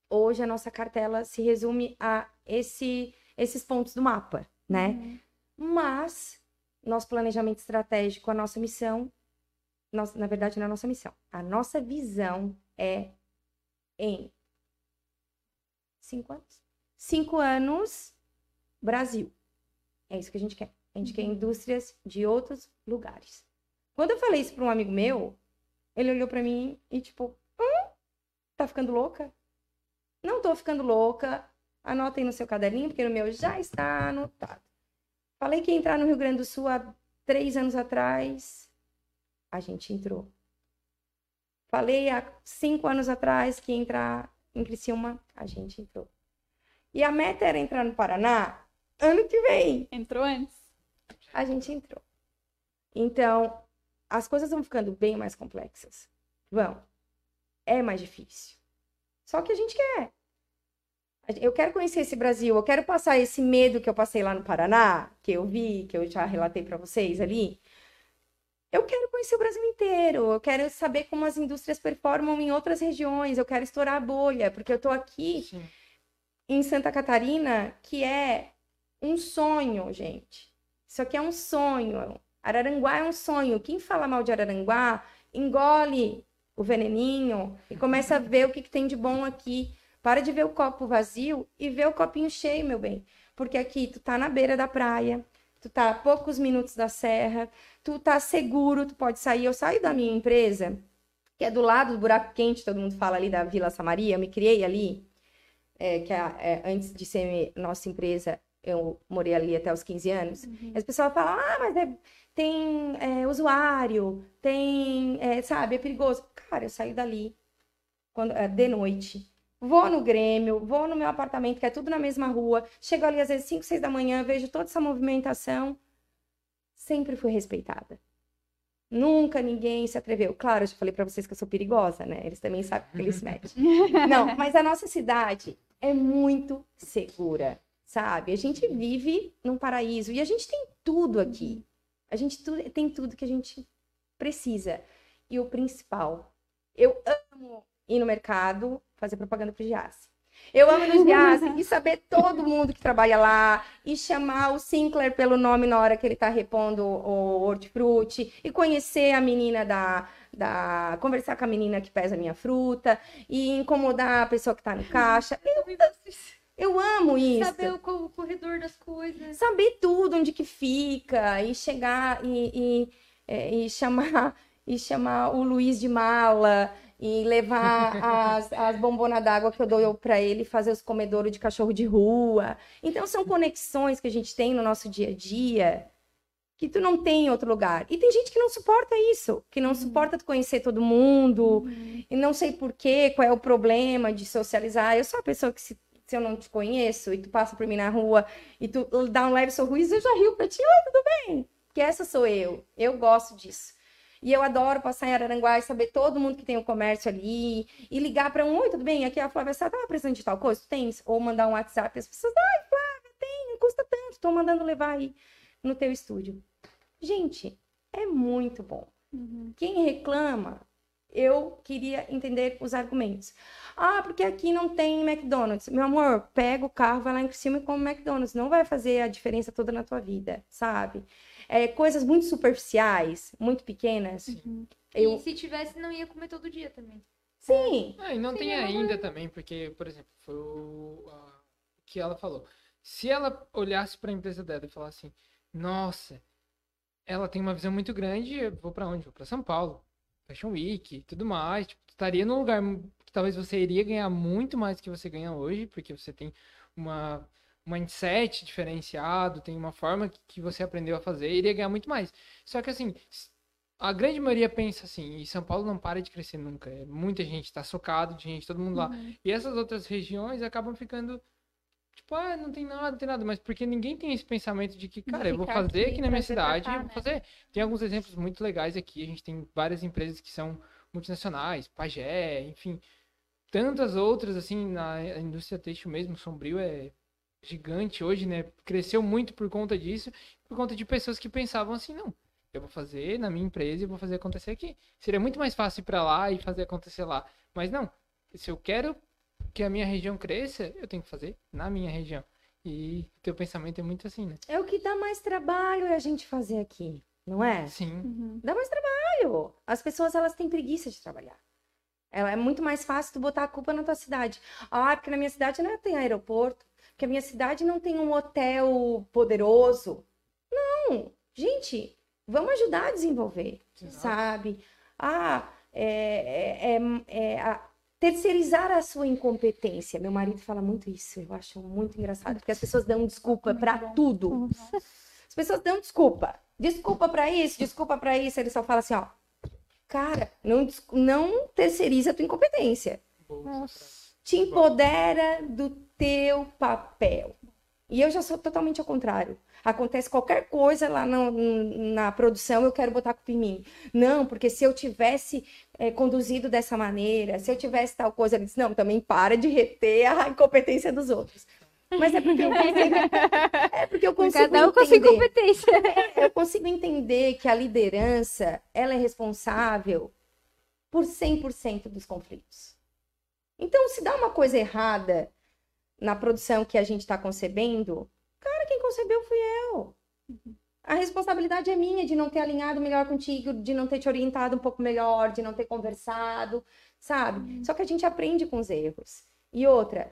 Hoje a nossa cartela se resume a esse, esses pontos do mapa, né? Mas nosso planejamento estratégico, a nossa missão, nós, na verdade, não é a nossa missão. A nossa visão é em cinco anos? Cinco anos, Brasil. É isso que a gente quer. A gente quer indústrias de outros lugares. Quando eu falei isso para um amigo meu, ele olhou para mim e tipo, hum, tá ficando louca? Não tô ficando louca. Anotem no seu caderninho, porque no meu já está anotado. Falei que ia entrar no Rio Grande do Sul há três anos atrás. A gente entrou. Falei há cinco anos atrás que ia entrar em Criciúma. A gente entrou. E a meta era entrar no Paraná ano que vem. Entrou antes? A gente entrou. Então, as coisas vão ficando bem mais complexas. Vão. É mais difícil. Só que a gente quer. Eu quero conhecer esse Brasil, eu quero passar esse medo que eu passei lá no Paraná, que eu vi, que eu já relatei para vocês ali. Eu quero conhecer o Brasil inteiro, eu quero saber como as indústrias performam em outras regiões, eu quero estourar a bolha, porque eu tô aqui Sim. em Santa Catarina, que é um sonho, gente. Isso aqui é um sonho. Araranguá é um sonho. Quem fala mal de Araranguá, engole o veneninho e começa a ver o que, que tem de bom aqui. Para de ver o copo vazio e ver o copinho cheio, meu bem. Porque aqui tu tá na beira da praia, tu tá a poucos minutos da serra, tu tá seguro, tu pode sair. Eu saio da minha empresa, que é do lado do buraco quente, todo mundo fala ali da Vila Samaria, eu me criei ali, é, que é, é, antes de ser nossa empresa, eu morei ali até os 15 anos. E as pessoas falam, ah, mas é- tem é, usuário, tem, é, sabe, é perigoso. Cara, eu saio dali quando, é, de noite. Vou no Grêmio, vou no meu apartamento, que é tudo na mesma rua. Chego ali às vezes 5, 6 da manhã, vejo toda essa movimentação. Sempre fui respeitada. Nunca ninguém se atreveu. Claro, eu já falei pra vocês que eu sou perigosa, né? Eles também sabem que eles metem. Não, mas a nossa cidade é muito segura, sabe? A gente vive num paraíso e a gente tem tudo aqui. A gente tu- tem tudo que a gente precisa. E o principal, eu amo ir no mercado fazer propaganda pro Giasse. Eu amo no Giasse e saber todo mundo que trabalha lá e chamar o Sinclair pelo nome na hora que ele tá repondo o hortifruti e conhecer a menina da, da conversar com a menina que pesa a minha fruta e incomodar a pessoa que tá no caixa. Eu, eu amo isso Saber o, o corredor das coisas. saber tudo onde que fica e chegar e, e, é, e chamar e chamar o Luiz de mala e levar as, as bombonas d'água que eu dou para ele fazer os comedouros de cachorro de rua. Então são conexões que a gente tem no nosso dia a dia que tu não tem em outro lugar. E tem gente que não suporta isso, que não suporta tu conhecer todo mundo e não sei por quê, qual é o problema de socializar. Eu sou a pessoa que se se eu não te conheço e tu passa por mim na rua e tu dá um leve sorriso, eu já rio pra ti, oi, tudo bem? Que essa sou eu. Eu gosto disso. E eu adoro passar em Araranguá e saber todo mundo que tem o comércio ali e ligar para um, oi, tudo bem? Aqui é a Flávia Sá, tava precisando de tal coisa? Tu tens? Ou mandar um WhatsApp e as pessoas, ai, Flávia, tem, não custa tanto, tô mandando levar aí no teu estúdio. Gente, é muito bom. Quem reclama, eu queria entender os argumentos. Ah, porque aqui não tem McDonald's. Meu amor, pega o carro, vai lá em cima e come McDonald's. Não vai fazer a diferença toda na tua vida, sabe? É, coisas muito superficiais, muito pequenas. Eu, E se tivesse, não ia comer todo dia também. sim, Ah, e não Sim, tem é ainda também, porque, por exemplo, foi o a- o que ela falou. Se ela olhasse para a empresa dela e falasse assim, nossa, ela tem uma visão muito grande, eu vou para onde? Vou para São Paulo, Fashion Week, e tudo mais. Tipo, tu estaria num lugar que talvez você iria ganhar muito mais do que você ganha hoje, porque você tem uma um mindset diferenciado, tem uma forma que, que você aprendeu a fazer, iria ganhar muito mais. Só que assim, a grande maioria pensa assim, e São Paulo não para de crescer nunca. É, muita gente tá socado de gente, todo mundo lá. Uhum. E essas outras regiões acabam ficando tipo, ah, não tem nada, não tem nada, mas porque ninguém tem esse pensamento de que, De cara, eu vou fazer aqui, aqui na minha cidade, eu vou né? fazer. Tem alguns exemplos muito legais aqui, a gente tem várias empresas que são multinacionais, Pagé, enfim, tantas outras assim na indústria têxtil mesmo, Sombrio é gigante hoje, né? Cresceu muito por conta disso, por conta de pessoas que pensavam assim, não, eu vou fazer na minha empresa e vou fazer acontecer aqui. Seria muito mais fácil ir para lá e fazer acontecer lá. Mas não, se eu quero que a minha região cresça, eu tenho que fazer na minha região. E o teu pensamento é muito assim, né? É o que dá mais trabalho é a gente fazer aqui, não é? Sim. Uhum. Dá mais trabalho. As pessoas, elas têm preguiça de trabalhar. Ela- É muito mais fácil tu botar a culpa na tua cidade. Ah, porque na minha cidade não tem aeroporto. Porque a minha cidade não tem um hotel poderoso. Não, gente, vamos ajudar a desenvolver, sabe? Ah, é, é- é- é a- terceirizar a sua incompetência. Meu marido fala muito isso, eu acho muito engraçado, porque as pessoas dão desculpa pra tudo. As pessoas dão desculpa. Desculpa pra isso, desculpa pra isso. Ele só fala assim, ó. Cara, não, não terceiriza a tua incompetência. Bolsa Te empodera do teu papel. E eu já sou totalmente ao contrário. Acontece qualquer coisa lá no- na produção, eu quero botar culpa em mim. Não, porque se eu tivesse eh, conduzido dessa maneira, se eu tivesse tal coisa, ele disse, não, também para de reter a incompetência dos outros. Mas é porque eu consigo, é porque eu consigo Cada um com a sua entender. incompetência. Eu consigo entender que a liderança, ela é responsável por 100% dos conflitos. Então, se dá uma coisa errada na produção que a gente está concebendo, cara, quem concebeu fui eu. A responsabilidade é minha de não ter alinhado melhor contigo, de não ter te orientado um pouco melhor, de não ter conversado, sabe? Só que a gente aprende com os erros. E outra,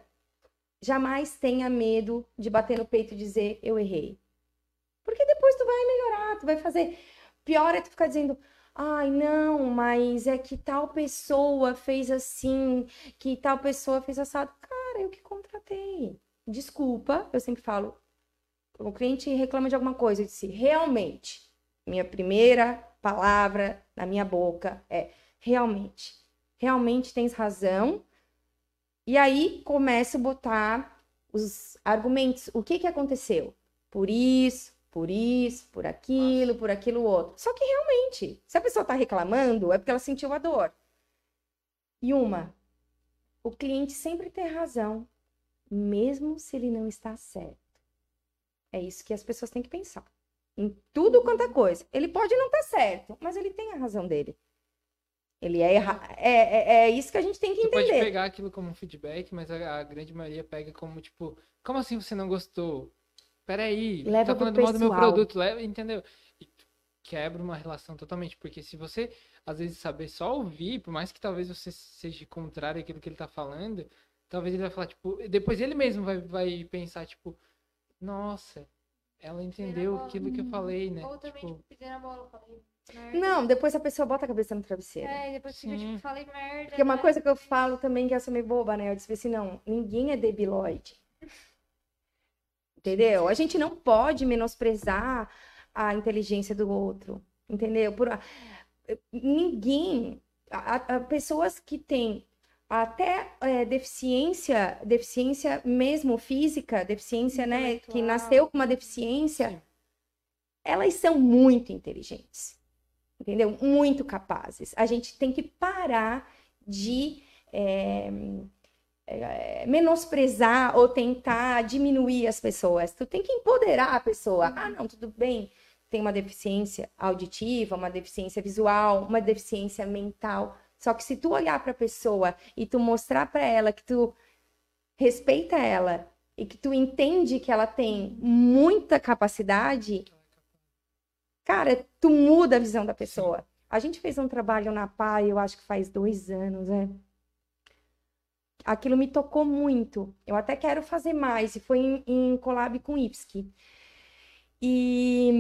jamais tenha medo de bater no peito e dizer eu errei. Porque depois tu vai melhorar, tu vai fazer. Pior é tu ficar dizendo, ai, não, mas é que tal pessoa fez assim, que tal pessoa fez assado. Cara, eu que contratei. Desculpa, eu sempre falo. O cliente reclama de alguma coisa, eu disse, realmente, minha primeira palavra na minha boca é realmente. Realmente tens razão. E aí começo a botar os argumentos. O que que aconteceu? Por isso, por isso, por aquilo, por aquilo outro. Só que realmente, se a pessoa está reclamando, é porque ela sentiu a dor. E uma, o cliente sempre tem razão, mesmo se ele não está certo. É isso que as pessoas têm que pensar. Em tudo quanto é coisa. Ele pode não estar certo, mas ele tem a razão dele. Ele é erra... é, é, é isso que a gente tem que pode entender. pegar aquilo como um feedback, mas a, a grande maioria pega como, tipo, como assim você não gostou? Peraí, Leva tá falando mal do meu produto, leva, entendeu? E quebra uma relação totalmente, porque se você, às vezes, saber só ouvir, por mais que talvez você seja contrário àquilo que ele tá falando, talvez ele vai falar, tipo, depois ele mesmo vai, vai pensar, tipo, nossa, ela entendeu bola. aquilo que eu falei, né? Ou também, Tipo, tipo, na bola, falei merda. Não, depois a pessoa bota a cabeça no travesseiro. É, e depois fica, Sim. tipo, falei merda. Porque uma né? coisa que eu falo também, que eu sou meio boba, né? Eu disse assim, não, ninguém é debilóide. Entendeu? A gente não pode menosprezar a inteligência do outro. Entendeu? Por... Ninguém. a- a- pessoas que têm até é, deficiência, deficiência mesmo física, deficiência, né? Que nasceu com uma deficiência, Sim. elas são muito inteligentes. Entendeu? Muito capazes. A gente tem que parar de é, é, menosprezar ou tentar diminuir as pessoas. Tu tem que empoderar a pessoa. Ah, não, tudo bem. Tem uma deficiência auditiva, uma deficiência visual, uma deficiência mental. Só que se tu olhar para a pessoa e tu mostrar para ela que tu respeita ela e que tu entende que ela tem muita capacidade, cara, tu muda a visão da pessoa. A gente fez um trabalho na PAI, eu acho que faz dois anos, né? Aquilo me tocou muito. Eu até quero fazer mais, e foi em, em collab com o IPSC. E,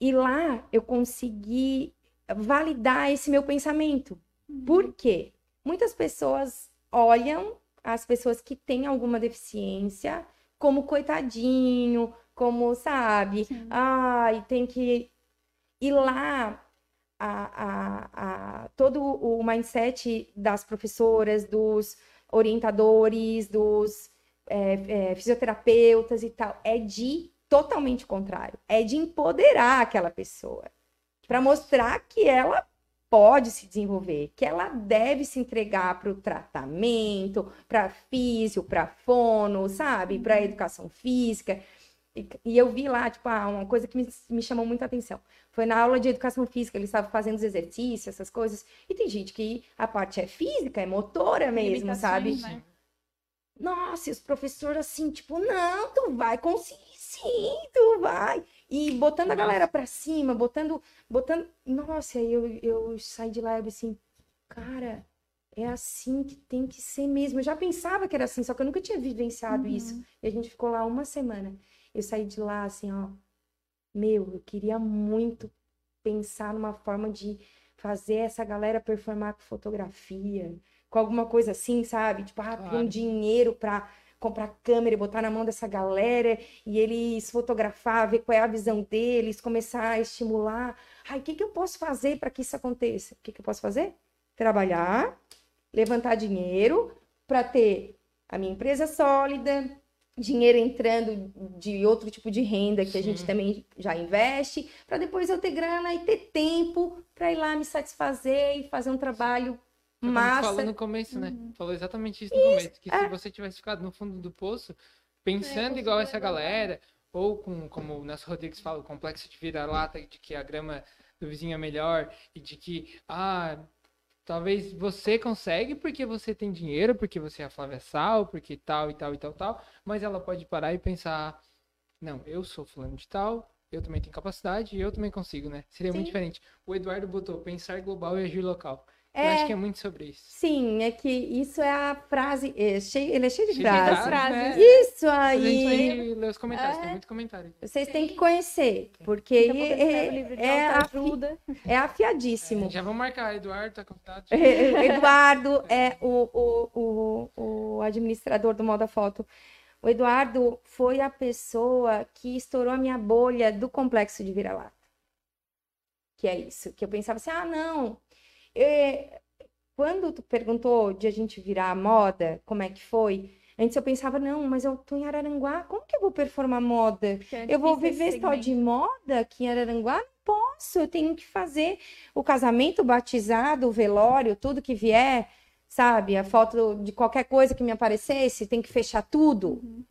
e lá eu consegui validar esse meu pensamento. Por quê? Muitas pessoas olham as pessoas que têm alguma deficiência como coitadinho, como, sabe, Sim. ai, tem que. E lá a, a, a, todo o mindset das professoras, dos orientadores, dos é, é, fisioterapeutas e tal, é de totalmente contrário. É de empoderar aquela pessoa. Para mostrar que ela pode se desenvolver, que ela deve se entregar para o tratamento, para físio, para fono, sabe? Para educação física. E, e, eu vi lá, tipo, ah, uma coisa que me, me chamou muita atenção. Foi na aula de educação física, eles estavam fazendo os exercícios, essas coisas. E tem gente que a parte é física, é motora mesmo, sabe? Né? Nossa, e os professores assim, tipo, não, tu vai conseguir sim, tu vai. E botando a galera pra cima, botando, botando. Nossa, aí eu, eu saí de lá e assim, cara, é assim que tem que ser mesmo. Eu já pensava que era assim, só que eu nunca tinha vivenciado uhum. isso. E a gente ficou lá uma semana. Eu saí de lá assim, ó. Meu, eu queria muito pensar numa forma de fazer essa galera performar com fotografia, com alguma coisa assim, sabe? Tipo, ah, claro. um dinheiro pra comprar câmera e botar na mão dessa galera e eles fotografar, ver qual é a visão deles, começar a estimular. Ai, o que, que eu posso fazer para que isso aconteça? O que, que eu posso fazer? Trabalhar, levantar dinheiro para ter a minha empresa sólida, dinheiro entrando de outro tipo de renda que Sim. a gente também já investe, para depois eu ter grana e ter tempo para ir lá me satisfazer e fazer um trabalho Foi massa. falou no começo, né? Uhum. Falou exatamente isso no isso, começo, que é. se você tivesse ficado no fundo do poço, pensando é, igual essa galera, ou com, como o Nelson Rodrigues fala, o complexo de vira-lata, de que a grama do vizinho é melhor, e de que, ah, Talvez você consegue porque você tem dinheiro, porque você é a Flávia Sal, porque tal e tal e tal tal, mas ela pode parar e pensar, não, eu sou fulano de tal, eu também tenho capacidade e eu também consigo, né? Seria Sim. muito diferente. O Eduardo botou pensar global e agir local. É, eu acho que é muito sobre isso. Sim, é que isso é a frase. É cheio, ele é cheio de cheio frases. Frases. Né? Isso aí. A gente ler os comentários, é. tem muito comentário. Vocês têm que conhecer, porque é, é, ajuda. é afiadíssimo. É, já vamos marcar, Eduardo tá contato. Eduardo é o, o, o, o administrador do Moda Foto. O Eduardo foi a pessoa que estourou a minha bolha do complexo de vira-lata. Que é isso, que eu pensava assim, ah, não, é, quando tu perguntou de a gente virar a moda, como é que foi? Antes eu pensava, não, mas eu tô em Araranguá, como que eu vou performar moda? É eu vou viver só de moda aqui em Araranguá? Não posso, eu tenho que fazer o casamento, o batizado, o velório, tudo que vier, sabe? A foto de qualquer coisa que me aparecesse, tem que fechar tudo. Uhum.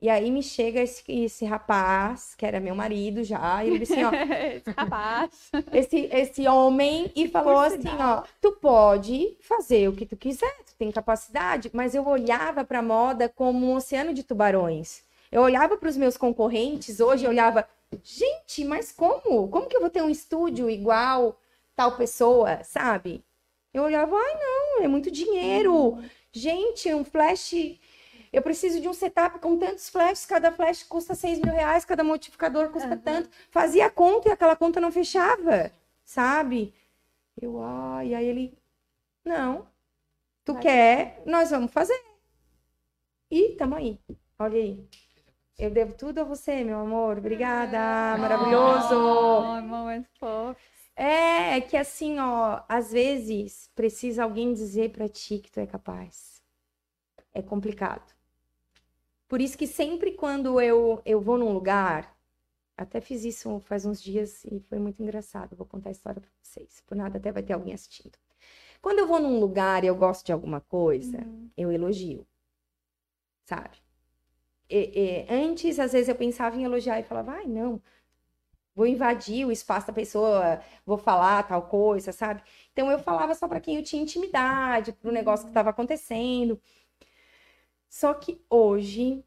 E aí me chega esse, esse rapaz, que era meu marido já, e ele disse assim, ó. esse rapaz. Esse, esse homem, e falou assim, ó, tu pode fazer o que tu quiser, tu tem capacidade, mas eu olhava pra moda como um oceano de tubarões. Eu olhava para os meus concorrentes, hoje eu olhava, gente, mas como? Como que eu vou ter um estúdio igual tal pessoa, sabe? Eu olhava, ai não, é muito dinheiro. Uhum. Gente, um flash eu preciso de um setup com tantos flashes, cada flash custa 6 mil reais, cada modificador custa uhum. tanto. Fazia a conta e aquela conta não fechava, sabe? Eu, ah, e aí ele, não, tu Vai quer, nós vamos fazer. E tamo aí, olha aí. Eu devo tudo a você, meu amor. Obrigada, ah, maravilhoso. Oh, momento fofo. É, é que assim, ó, às vezes precisa alguém dizer para ti que tu é capaz. É complicado. Por isso que sempre quando eu, eu vou num lugar, até fiz isso faz uns dias e foi muito engraçado. Vou contar a história para vocês. Por nada até vai ter alguém assistindo. Quando eu vou num lugar e eu gosto de alguma coisa, uhum. eu elogio. Sabe? E, e, antes, às vezes, eu pensava em elogiar e falava, ai, não, vou invadir o espaço da pessoa, vou falar tal coisa, sabe? Então eu falava só para quem eu tinha intimidade, para o negócio que estava acontecendo. Só que hoje,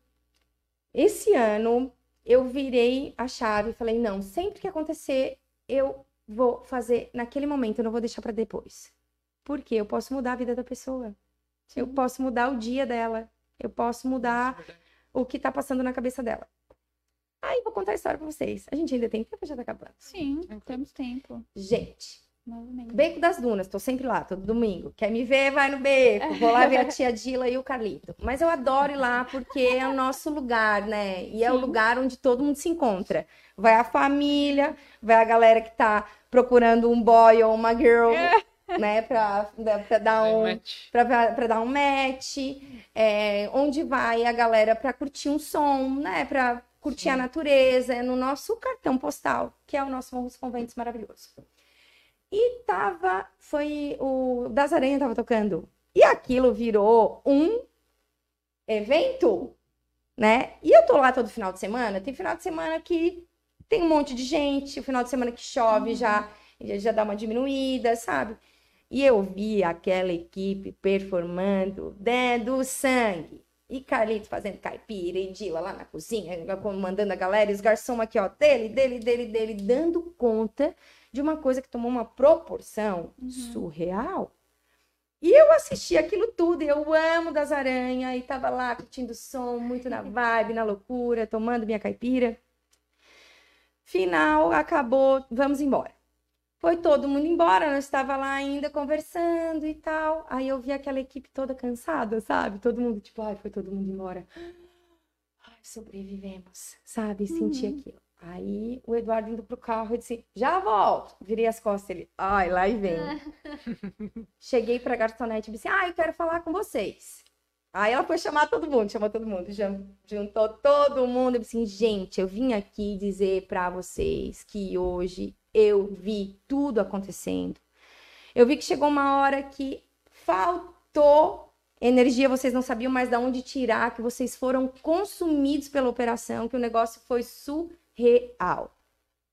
esse ano, eu virei a chave e falei: não, sempre que acontecer, eu vou fazer naquele momento, eu não vou deixar para depois. Porque eu posso mudar a vida da pessoa. Sim. Eu posso mudar o dia dela. Eu posso mudar o que tá passando na cabeça dela. Aí vou contar a história pra vocês. A gente ainda tem tempo já tá acabando? Sim, temos tempo. Gente, Novamente. Beco das Dunas, tô sempre lá, todo domingo. Quer me ver, vai no beco. Vou lá ver a tia Dila e o Carlito. Mas eu adoro ir lá porque é o nosso lugar, né? E é o lugar onde todo mundo se encontra. Vai a família, vai a galera que tá procurando um boy ou uma girl, né? Pra, pra dar um, match. pra, pra dar um match, é, onde vai a galera pra curtir um som, né? Pra curtir a Sim. natureza, é no nosso cartão postal, que é o nosso Morros Conventos maravilhoso. E tava, foi o Das Aranha tava tocando. E aquilo virou um evento, né? E eu tô lá todo final de semana, tem final de semana que tem um monte de gente, o final de semana que chove já, já dá uma diminuída, sabe? E eu vi aquela equipe performando, dando sangue. E Carlito fazendo caipira, e Dila lá na cozinha, mandando a galera, e os garçons aqui, ó, dele, dele, dele, dele, dando conta de uma coisa que tomou uma proporção surreal. E eu assisti aquilo tudo, e eu amo das aranhas, e tava lá curtindo o som, muito na vibe, na loucura, tomando minha caipira. Final, acabou, vamos embora. Foi todo mundo embora, nós estava lá ainda conversando e tal. Aí eu vi aquela equipe toda cansada, sabe? Todo mundo, tipo, ai, foi todo mundo embora. Ai, sobrevivemos, sabe? Senti aquilo. Aí o Eduardo indo pro carro, eu disse, já volto. Virei as costas, ele, ai, lá e vem. Cheguei pra garçonete e disse, ai, eu quero falar com vocês. Aí ela foi chamar todo mundo, chamou todo mundo, jun- juntou todo mundo. Eu disse, assim, gente, eu vim aqui dizer pra vocês que hoje eu vi tudo acontecendo. Eu vi que chegou uma hora que faltou energia, vocês não sabiam mais de onde tirar, que vocês foram consumidos pela operação, que o negócio foi surreal.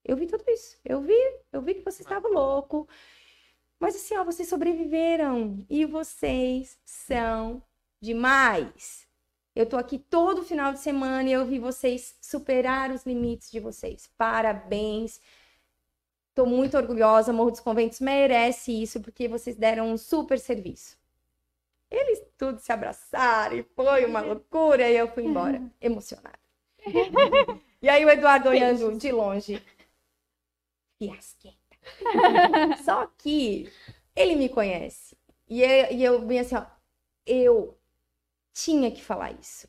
Eu vi tudo isso. Eu vi, eu vi que vocês estavam louco. Mas assim, ó, vocês sobreviveram e vocês são demais. Eu tô aqui todo final de semana e eu vi vocês superar os limites de vocês. Parabéns. Tô muito orgulhosa, Morro dos Conventos merece isso, porque vocês deram um super serviço. Eles tudo se abraçaram e foi uma loucura, e eu fui embora, emocionada. E aí o Eduardo olhando de longe. Fiasquenta. Só que ele me conhece. E eu, e eu bem assim, ó, eu tinha que falar isso.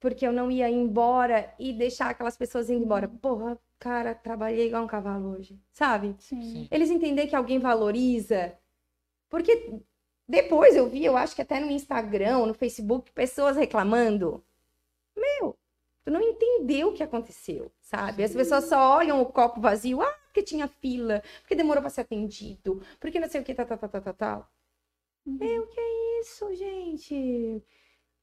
Porque eu não ia embora e deixar aquelas pessoas indo embora. Porra, cara, trabalhei igual um cavalo hoje, sabe? Sim. Sim. Eles entender que alguém valoriza. Porque depois eu vi, eu acho que até no Instagram, no Facebook, pessoas reclamando. Meu, tu não entendeu o que aconteceu, sabe? As pessoas só olham o copo vazio, ah, porque tinha fila, porque demorou para ser atendido, porque não sei o que, tal, tal, tal, tal, tal, tal. Meu, que é isso, gente?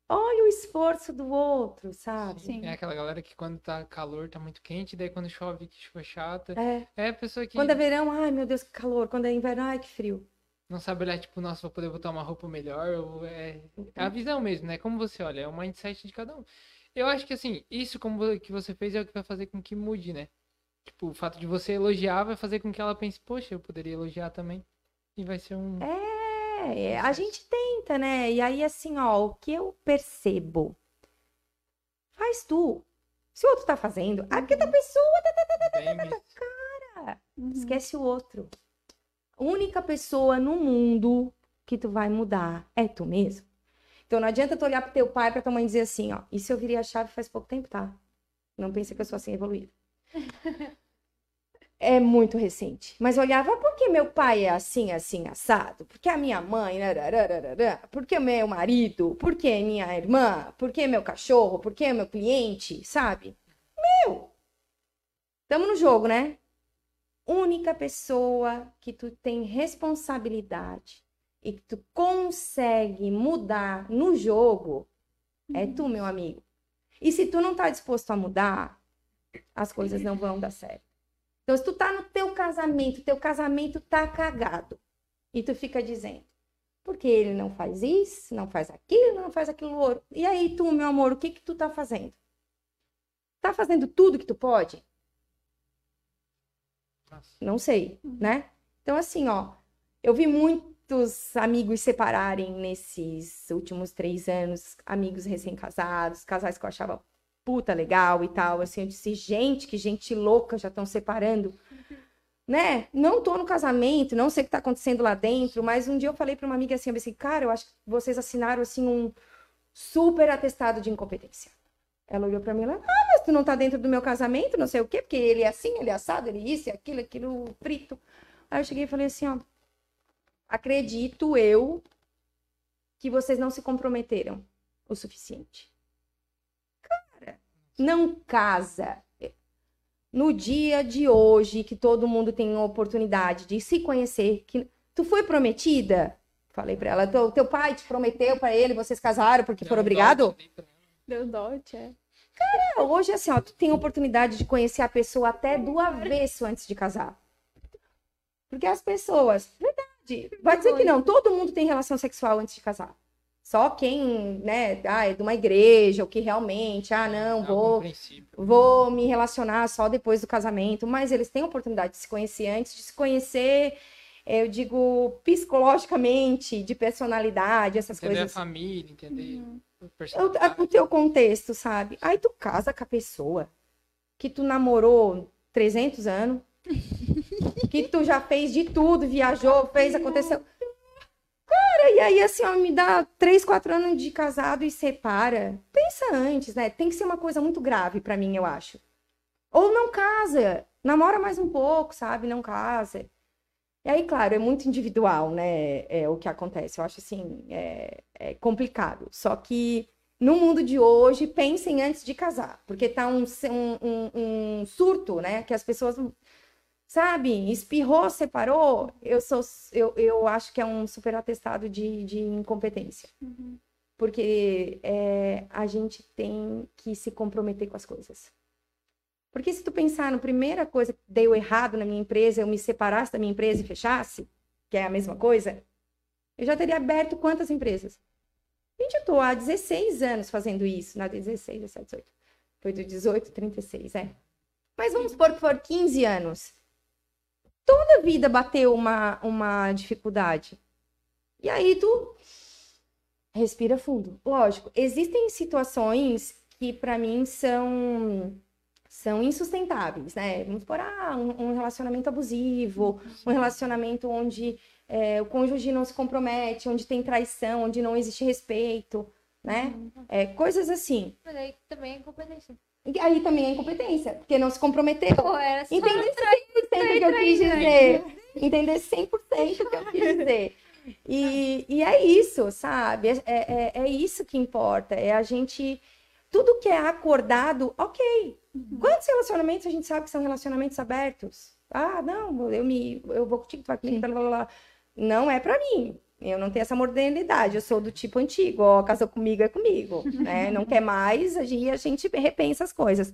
Olha o esforço do outro, sabe? Sim. É aquela galera que quando tá calor tá muito quente, daí quando chove que chuva chata. É. É a pessoa que Quando é verão, ai meu Deus, que calor. Quando é inverno, ai que frio. não sabe olhar, tipo, nossa, vou poder botar uma roupa melhor. Ou é... é a visão mesmo, né? Como você olha, é o mindset de cada um. Eu acho que assim, isso como que você fez é o que vai fazer com que mude, né? Tipo, o fato de você elogiar vai fazer com que ela pense, poxa, eu poderia elogiar também. E vai ser um. É, a gente tenta, né? E aí, assim, ó, o que eu percebo? Faz tu. Se o outro tá fazendo, ah, porque da pessoa bem mesmo. Uhum. esquece o outro. A única pessoa no mundo que tu vai mudar é tu mesmo. Então não adianta tu olhar pro teu pai, pra tua mãe dizer assim, ó, isso eu virei a chave faz pouco tempo, tá? Não pensa que eu sou assim evoluída. É muito recente. Mas eu olhava, por que meu pai é assim, assim, assado? Por que a minha mãe, nararararará? por que meu marido? Por que minha irmã? Por que meu cachorro? Por que meu cliente? Sabe? Meu! Tamo no jogo, né? Única pessoa que tu tem responsabilidade e que tu consegue mudar no jogo é tu, meu amigo. E se tu não tá disposto a mudar, as coisas não vão dar certo. Então, se tu tá no teu casamento, teu casamento tá cagado, e tu fica dizendo, porque ele não faz isso, não faz aquilo, não faz aquilo outro. E aí, tu, meu amor, o que que tu tá fazendo? Tá fazendo tudo que tu pode? Nossa. Não sei, né? Então, assim, ó, eu vi muitos amigos separarem nesses últimos três anos, amigos recém-casados, casais que eu achava puta legal e tal. Assim, eu disse, gente, que gente louca, já estão separando. né? Não tô no casamento, não sei o que tá acontecendo lá dentro, mas um dia eu falei para uma amiga assim, eu pensei, cara, eu acho que vocês assinaram assim um super atestado de incompetência. Ela olhou para mim e falou, ah, mas tu não tá dentro do meu casamento, não sei o quê, porque ele é assim, ele é assado, ele é isso, aquilo, aquilo frito. Aí eu cheguei e falei assim, ó, acredito eu que vocês não se comprometeram o suficiente. Cara, não casa. No dia de hoje, que todo mundo tem a oportunidade de se conhecer, que tu foi prometida? Falei pra ela, teu, teu pai te prometeu para ele, vocês casaram porque foram obrigados? Deu dote, é. Cara, hoje assim, ó, tu tem a oportunidade de conhecer a pessoa até do avesso antes de casar. Porque as pessoas, verdade, vai dizer que não, todo mundo tem relação sexual antes de casar. Só quem, né, ah, é de uma igreja, ou que realmente, ah, não, vou, vou me relacionar só depois do casamento. Mas eles têm a oportunidade de se conhecer antes, de se conhecer, eu digo, psicologicamente, de personalidade, essas entender coisas. a família, entender Uhum. o o teu contexto, sabe? Aí tu casa com a pessoa que tu namorou 300 anos, que tu já fez de tudo, viajou, fez, aconteceu. Cara, e aí assim, ó, me dá 3, 4 anos de casado e separa. Pensa antes, né? Tem que ser uma coisa muito grave pra mim, eu acho. Ou não casa, namora mais um pouco, sabe? Não casa. E aí, claro, é muito individual, né? É o que acontece. Eu acho assim, é, é complicado. Só que no mundo de hoje, pensem antes de casar, porque tá um, um, um- um surto, né? Que as pessoas, sabe, espirrou, separou. Eu sou, eu, eu acho que é um super atestado de, de incompetência, porque é, a gente tem que se comprometer com as coisas. Porque se tu pensar na primeira coisa que deu errado na minha empresa, eu me separasse da minha empresa e fechasse, que é a mesma coisa, eu já teria aberto quantas empresas? Gente, eu tô há 16 anos fazendo isso. Não, 16, 17, 18. Foi do 18, 36, é. Mas vamos supor que for 15 anos. Toda vida bateu uma, uma dificuldade. E aí tu respira fundo. Lógico, existem situações que para mim são são insustentáveis, né? Vamos supor, ah, um, um relacionamento abusivo, um relacionamento onde é, o cônjuge não se compromete, onde tem traição, onde não existe respeito, né? É, coisas assim. Mas aí também é incompetência. E aí também é incompetência, porque não se comprometeu. Pô, era só... Entender 100% o que eu quis dizer. Entender 100% o que eu quis dizer. E, e é isso, sabe? É, é, é isso que importa. É a gente. Tudo que é acordado, ok. Quantos relacionamentos a gente sabe que são relacionamentos abertos? Ah, não, eu me eu vou contigo, tu vai comigo, blá, blá, blá. Não é pra mim. Eu não tenho essa modernidade, eu sou do tipo antigo, ó, casou comigo é comigo, né? Não quer mais, a gente, a gente repensa as coisas.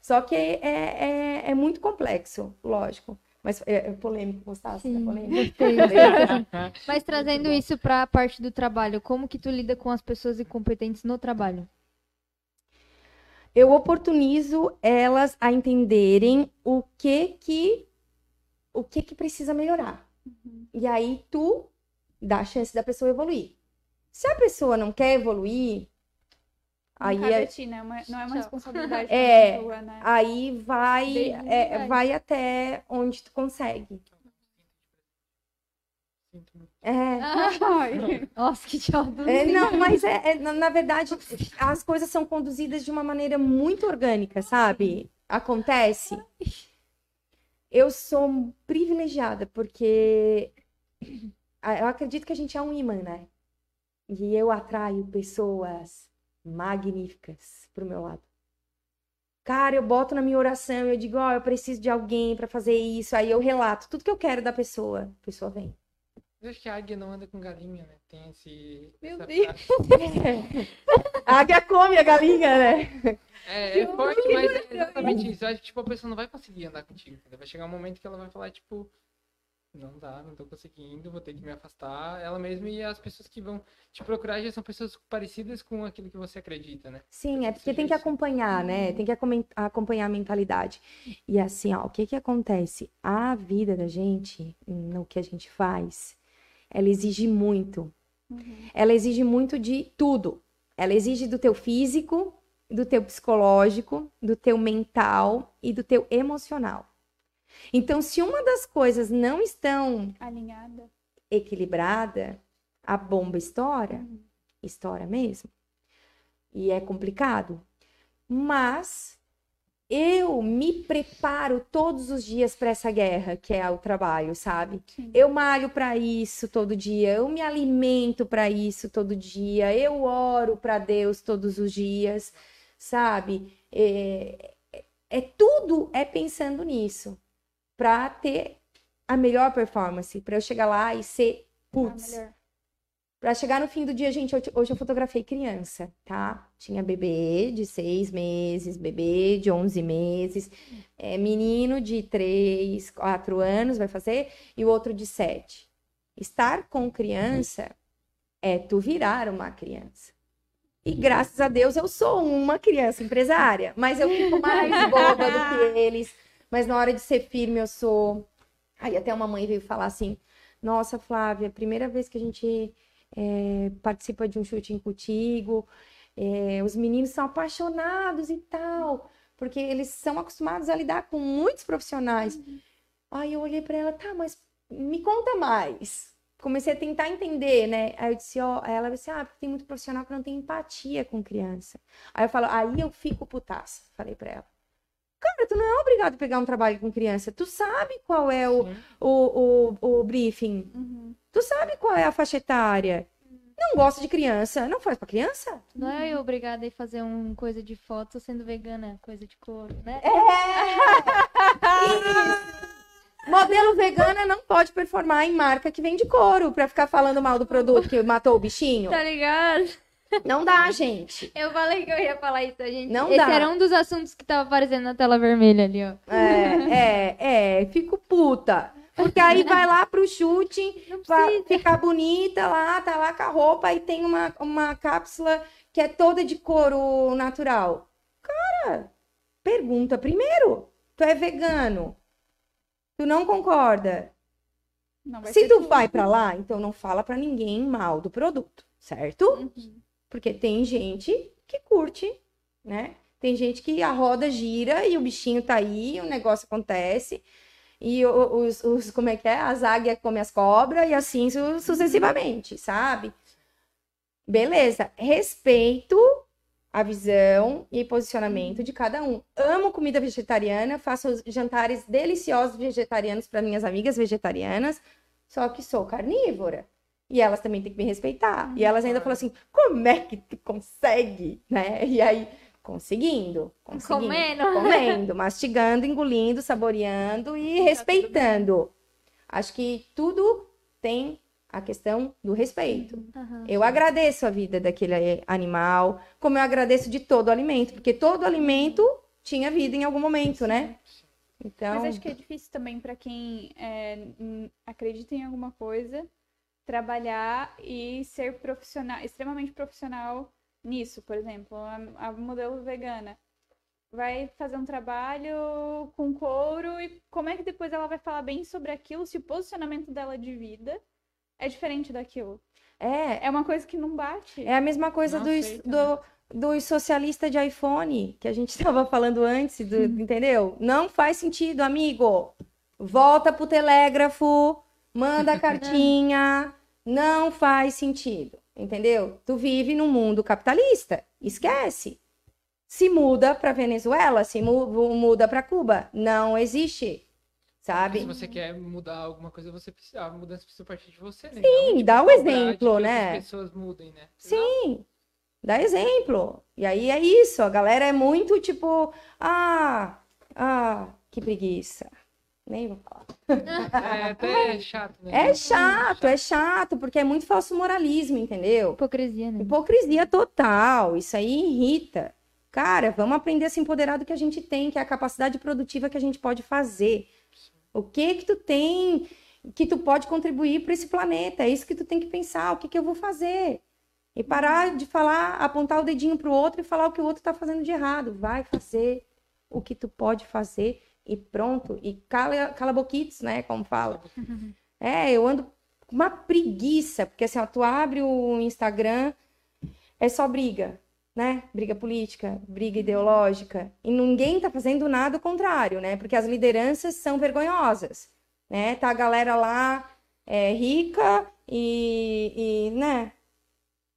Só que é, é, é muito complexo, lógico. Mas é, é polêmico, gostasse da polêmica? Mas trazendo isso pra parte do trabalho, como que tu lida com as pessoas incompetentes no trabalho? Eu oportunizo elas a entenderem o que que o que que precisa melhorar. E aí tu dá a chance da pessoa evoluir. Se a pessoa não quer evoluir, aí Não cabe é- a ti, né? Uma- Não é uma responsabilidade É. da pessoa, né? aí vai é, vai até onde tu consegue. É, Ai. Nossa, que tchau. É, não, mas é, é, na, verdade, as coisas são conduzidas de uma maneira muito orgânica, sabe? Acontece. Eu sou privilegiada, porque eu acredito que a gente é um imã, né? E eu atraio pessoas magníficas pro meu lado. Cara, eu boto na minha oração, eu digo, ó, eu preciso de alguém pra fazer isso. Aí eu relato tudo que eu quero da pessoa. A pessoa vem. Eu acho que a águia não anda com galinha, né? Tem esse. Meu essa Deus. A águia come a galinha, né? É, é forte, mas é exatamente isso. Eu acho que tipo, a pessoa não vai conseguir andar contigo. entendeu? Vai chegar um momento que ela vai falar, tipo, não dá, não tô conseguindo, vou ter que me afastar. Ela mesma e as pessoas que vão te procurar já são pessoas parecidas com aquilo que você acredita, né? Sim, é porque tem que acompanhar, né? Tem que acom- acompanhar a mentalidade. E assim, ó, o que que acontece? A vida da gente, no que a gente faz, ela exige muito. Ela exige muito de tudo. Ela exige do teu físico, do teu psicológico, do teu mental e do teu emocional. Então, se uma das coisas não estão Alinhada. equilibrada, a bomba estoura, estoura mesmo. E é complicado. Mas eu me preparo todos os dias para essa guerra, que é o trabalho, sabe? Sim. Eu malho para isso todo dia, eu me alimento para isso todo dia, eu oro para Deus todos os dias, sabe? É, é- é tudo é pensando nisso, para ter a melhor performance, para eu chegar lá e ser Ah, putz, melhor. Pra chegar no fim do dia, gente, hoje, hoje eu fotografei criança, tá? Tinha bebê de seis meses, bebê de 11 meses, é, menino de três, quatro anos vai fazer, e o outro de sete. Estar com criança é tu virar uma criança. E graças a Deus eu sou uma criança empresária, mas eu fico mais boba do que eles. Mas na hora de ser firme eu sou. Aí até uma mãe veio falar assim: Nossa, Flávia, primeira vez que a gente é, participa de um shooting contigo, é, os meninos são apaixonados e tal, porque eles são acostumados a lidar com muitos profissionais. Aí eu olhei pra ela, tá, mas me conta mais. Comecei a tentar entender, né? Aí eu disse, ó, ela disse, ah, porque tem muito profissional que não tem empatia com criança. Aí eu falo, aí eu fico putaça, falei pra ela. Cara, tu não é obrigado a pegar um trabalho com criança. Tu sabe qual é o, o, o, o briefing. Uhum. Tu sabe qual é a faixa etária. Não gosta de criança, não faz pra criança? Não é eu obrigada a ir fazer um coisa de foto sendo vegana, coisa de couro, né? Modelo vegana não pode performar em marca que vende couro pra ficar falando mal do produto que matou o bichinho. Tá ligado? Não dá, gente. Eu falei que eu ia falar isso, a gente. Não Esse dá. era um dos assuntos que tava aparecendo na tela vermelha ali, ó. É, é, é, fico puta. Porque aí vai lá pro shooting, precisa. ficar bonita lá, tá lá com a roupa e tem uma, uma cápsula que é toda de couro natural. Cara, pergunta primeiro. Tu é vegano? Tu não concorda? Não vai Se tu tudo. vai pra lá, então não fala pra ninguém mal do produto, certo? Uhum. Porque tem gente que curte, né? Tem gente que a roda gira e o bichinho tá aí, o negócio acontece. E os, os- como é que é? As águias comem as cobras e assim su- sucessivamente, sabe? Beleza. Respeito a visão e posicionamento de cada um. Amo comida vegetariana, faço jantares deliciosos vegetarianos para minhas amigas vegetarianas, só que sou carnívora. E elas também têm que me respeitar. E elas ainda falam assim: como é que tu consegue? Né? E aí, conseguindo, conseguindo Comendo. comendo, mastigando, engolindo, saboreando e respeitando. Acho que tudo tem a questão do respeito. Aham. Eu agradeço a vida daquele animal, como eu agradeço de todo alimento, porque todo alimento tinha vida em algum momento, né? Então, Mas acho que é difícil também pra quem é, acredita em alguma coisa trabalhar e ser profissional, extremamente profissional nisso, por exemplo, a, a modelo vegana vai fazer um trabalho com couro e como é que depois ela vai falar bem sobre aquilo se o posicionamento dela de vida é diferente daquilo? é, É uma coisa que não bate. é a mesma coisa Não dos, do, dos socialistas de iPhone, que a gente estava falando antes, do- entendeu? Não faz sentido, amigo. Volta pro telégrafo, manda a cartinha. Não faz sentido, entendeu? Tu vive num mundo capitalista, esquece. Se muda para Venezuela, se mu- muda para Cuba, não existe, sabe? Se você quer mudar alguma coisa, você precisa, a mudança precisa partir de você, né? Sim, dá o cobrar de exemplo, né? outras pessoas mudem, né? Sim, dá exemplo. E aí é isso, a galera é muito tipo, ah, ah, que preguiça. Nem vou falar. É até chato, né? É chato, é chato, porque é muito falso moralismo, entendeu? Hipocrisia, né? Hipocrisia total, isso aí irrita. Cara, vamos aprender a se empoderar do que a gente tem, que é a capacidade produtiva que a gente pode fazer. O que que tu tem que tu pode contribuir para esse planeta? É isso que tu tem que pensar, o que que eu vou fazer? E parar de falar, apontar o dedinho pro outro e falar o que o outro tá fazendo de errado. Vai fazer o que tu pode fazer e pronto. E cala, cala boquitos, né, como fala. É, eu ando com uma preguiça, porque assim, ó, tu abre o Instagram, é só briga. né? Briga política, briga ideológica. E ninguém tá fazendo nada ao contrário, né? Porque as lideranças são vergonhosas, né? Tá a galera lá é, rica e, e, né?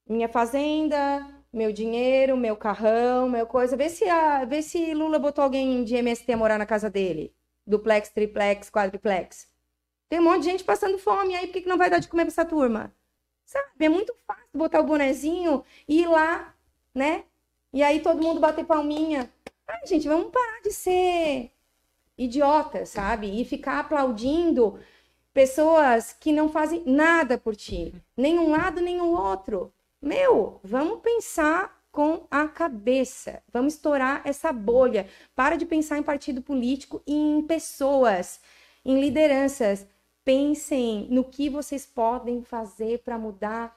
Minha fazenda, meu dinheiro, meu carrão, meu coisa. Vê se, a, vê se Lula botou alguém de MST morar na casa dele. Duplex, triplex, quadriplex. Tem um monte de gente passando fome aí, por que, que não vai dar de comer pra essa turma? Sabe? É muito fácil botar o bonezinho e ir lá, né? E aí todo mundo bater palminha. Ai, gente, vamos parar de ser idiota, sabe? E ficar aplaudindo pessoas que não fazem nada por ti. Nem um lado, nem o outro. Meu, vamos pensar com a cabeça. Vamos estourar essa bolha. Para de pensar em partido político e em pessoas, em lideranças. Pensem no que vocês podem fazer para mudar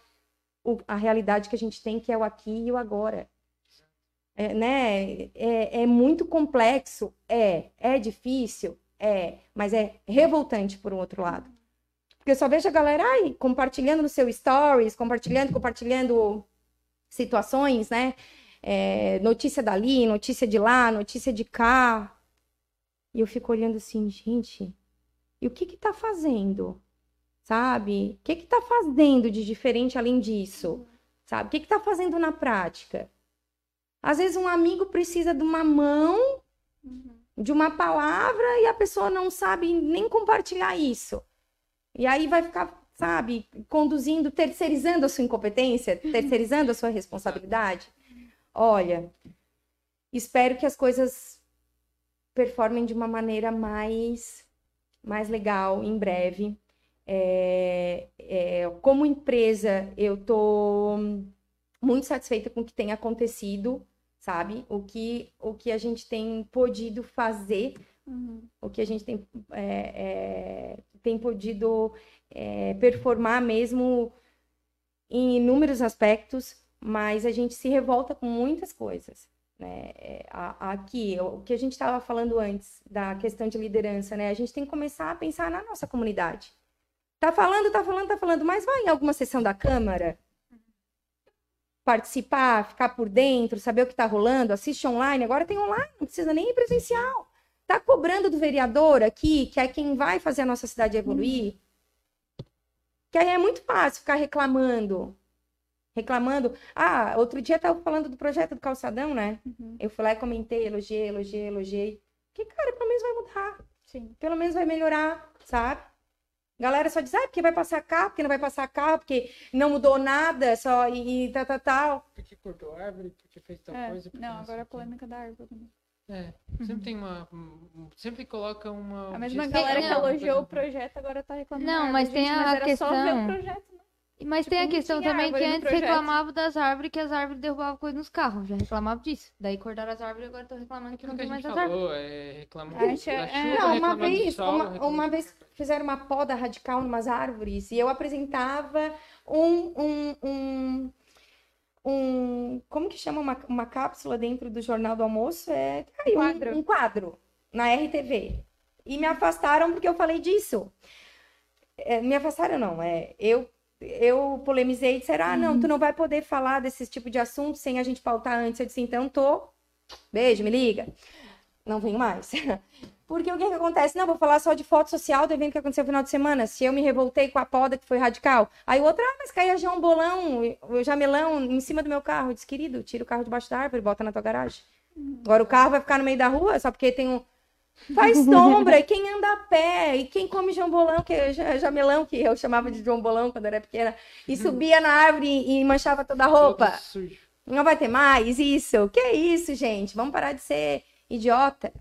o- a realidade que a gente tem, que é o aqui e o agora. É, né? é, é muito complexo, é. É difícil, é. Mas é revoltante por um outro lado. Porque eu só vejo a galera ai, compartilhando no seu stories, compartilhando, compartilhando situações, né? É, notícia dali, notícia de lá, notícia de cá. E eu fico olhando assim, gente, e o que que tá fazendo? Sabe? O que que tá fazendo de diferente além disso? Sabe? O que que tá fazendo na prática? Às vezes um amigo precisa de uma mão, de uma palavra, e a pessoa não sabe nem compartilhar isso. E aí vai ficar, sabe, conduzindo, terceirizando a sua incompetência, terceirizando a sua responsabilidade. Olha, espero que as coisas performem de uma maneira mais, mais legal em breve. É, é, como empresa, eu tô muito satisfeita com o que tem acontecido, sabe? O que, o que a gente tem podido fazer Uhum. o que a gente tem, é, é, tem podido é, performar mesmo em inúmeros aspectos, mas a gente se revolta com muitas coisas. Né? É, aqui, o que a gente estava falando antes da questão de liderança, né? A gente tem que começar a pensar na nossa comunidade. Tá falando, tá falando, tá falando, mas vai em alguma sessão da Câmara participar, ficar por dentro, saber o que está rolando, assiste online. Agora tem online, não precisa nem ir presencial. Tá cobrando do vereador aqui, que é quem vai fazer a nossa cidade evoluir. Que aí é muito fácil ficar reclamando. Reclamando. Ah, outro dia tava falando do projeto do calçadão, né? Uhum. Eu fui lá e comentei, elogiei, elogiei, elogiei. Que, cara, pelo menos vai mudar. Sim. Pelo menos vai melhorar, sabe? Galera só diz, ah, porque vai passar carro, porque não vai passar carro, porque não mudou nada, só e, e tal, tal, tal. Porque cortou árvore, porque fez tal É, coisa. não, agora a polêmica da árvore. É, sempre tem uma. um- Sempre coloca uma. A mesma objeção, galera que elogiou o projeto agora tá reclamando. Não, mas árvore. tem Gente, a mas era só ver questão- o projeto, né? Mas Tipo, tem a não questão também que antes projeto. reclamavam das árvores, que as árvores derrubavam coisa nos carros. Já reclamava disso. Daí cortaram as árvores e agora estão reclamando que não tem gente mais as árvores. é da gente- chuva, é- Não, uma vez, sol, uma, uma vez fizeram uma poda radical em umas árvores e eu apresentava um, um, um, um- como que chama uma, uma cápsula dentro do Jornal do Almoço? É aí, um, Quadro. um quadro na RTV. E me afastaram porque eu falei disso. É, me afastaram não, é, eu eu polemizei e disseram, ah, não, tu não vai poder falar desse tipo de assunto sem a gente pautar antes. Eu disse, então tô, beijo, me liga. Não venho mais. Porque o que que acontece? Não, vou falar só de foto social do evento que aconteceu no final de semana. Se eu me revoltei com a poda que foi radical. Aí o outro, ah, mas caía já um bolão, o jamelão em cima do meu carro. Eu disse, querido, tira o carro debaixo da árvore, bota na tua garagem. Agora o carro vai ficar no meio da rua só porque tem um. Faz sombra, e quem anda a pé, e quem come jambolão, que é ja- jamelão, que eu chamava de jambolão quando era pequena, e subia na árvore e manchava toda a roupa. Não vai ter mais isso? Que isso, gente? Vamos parar de ser idiota,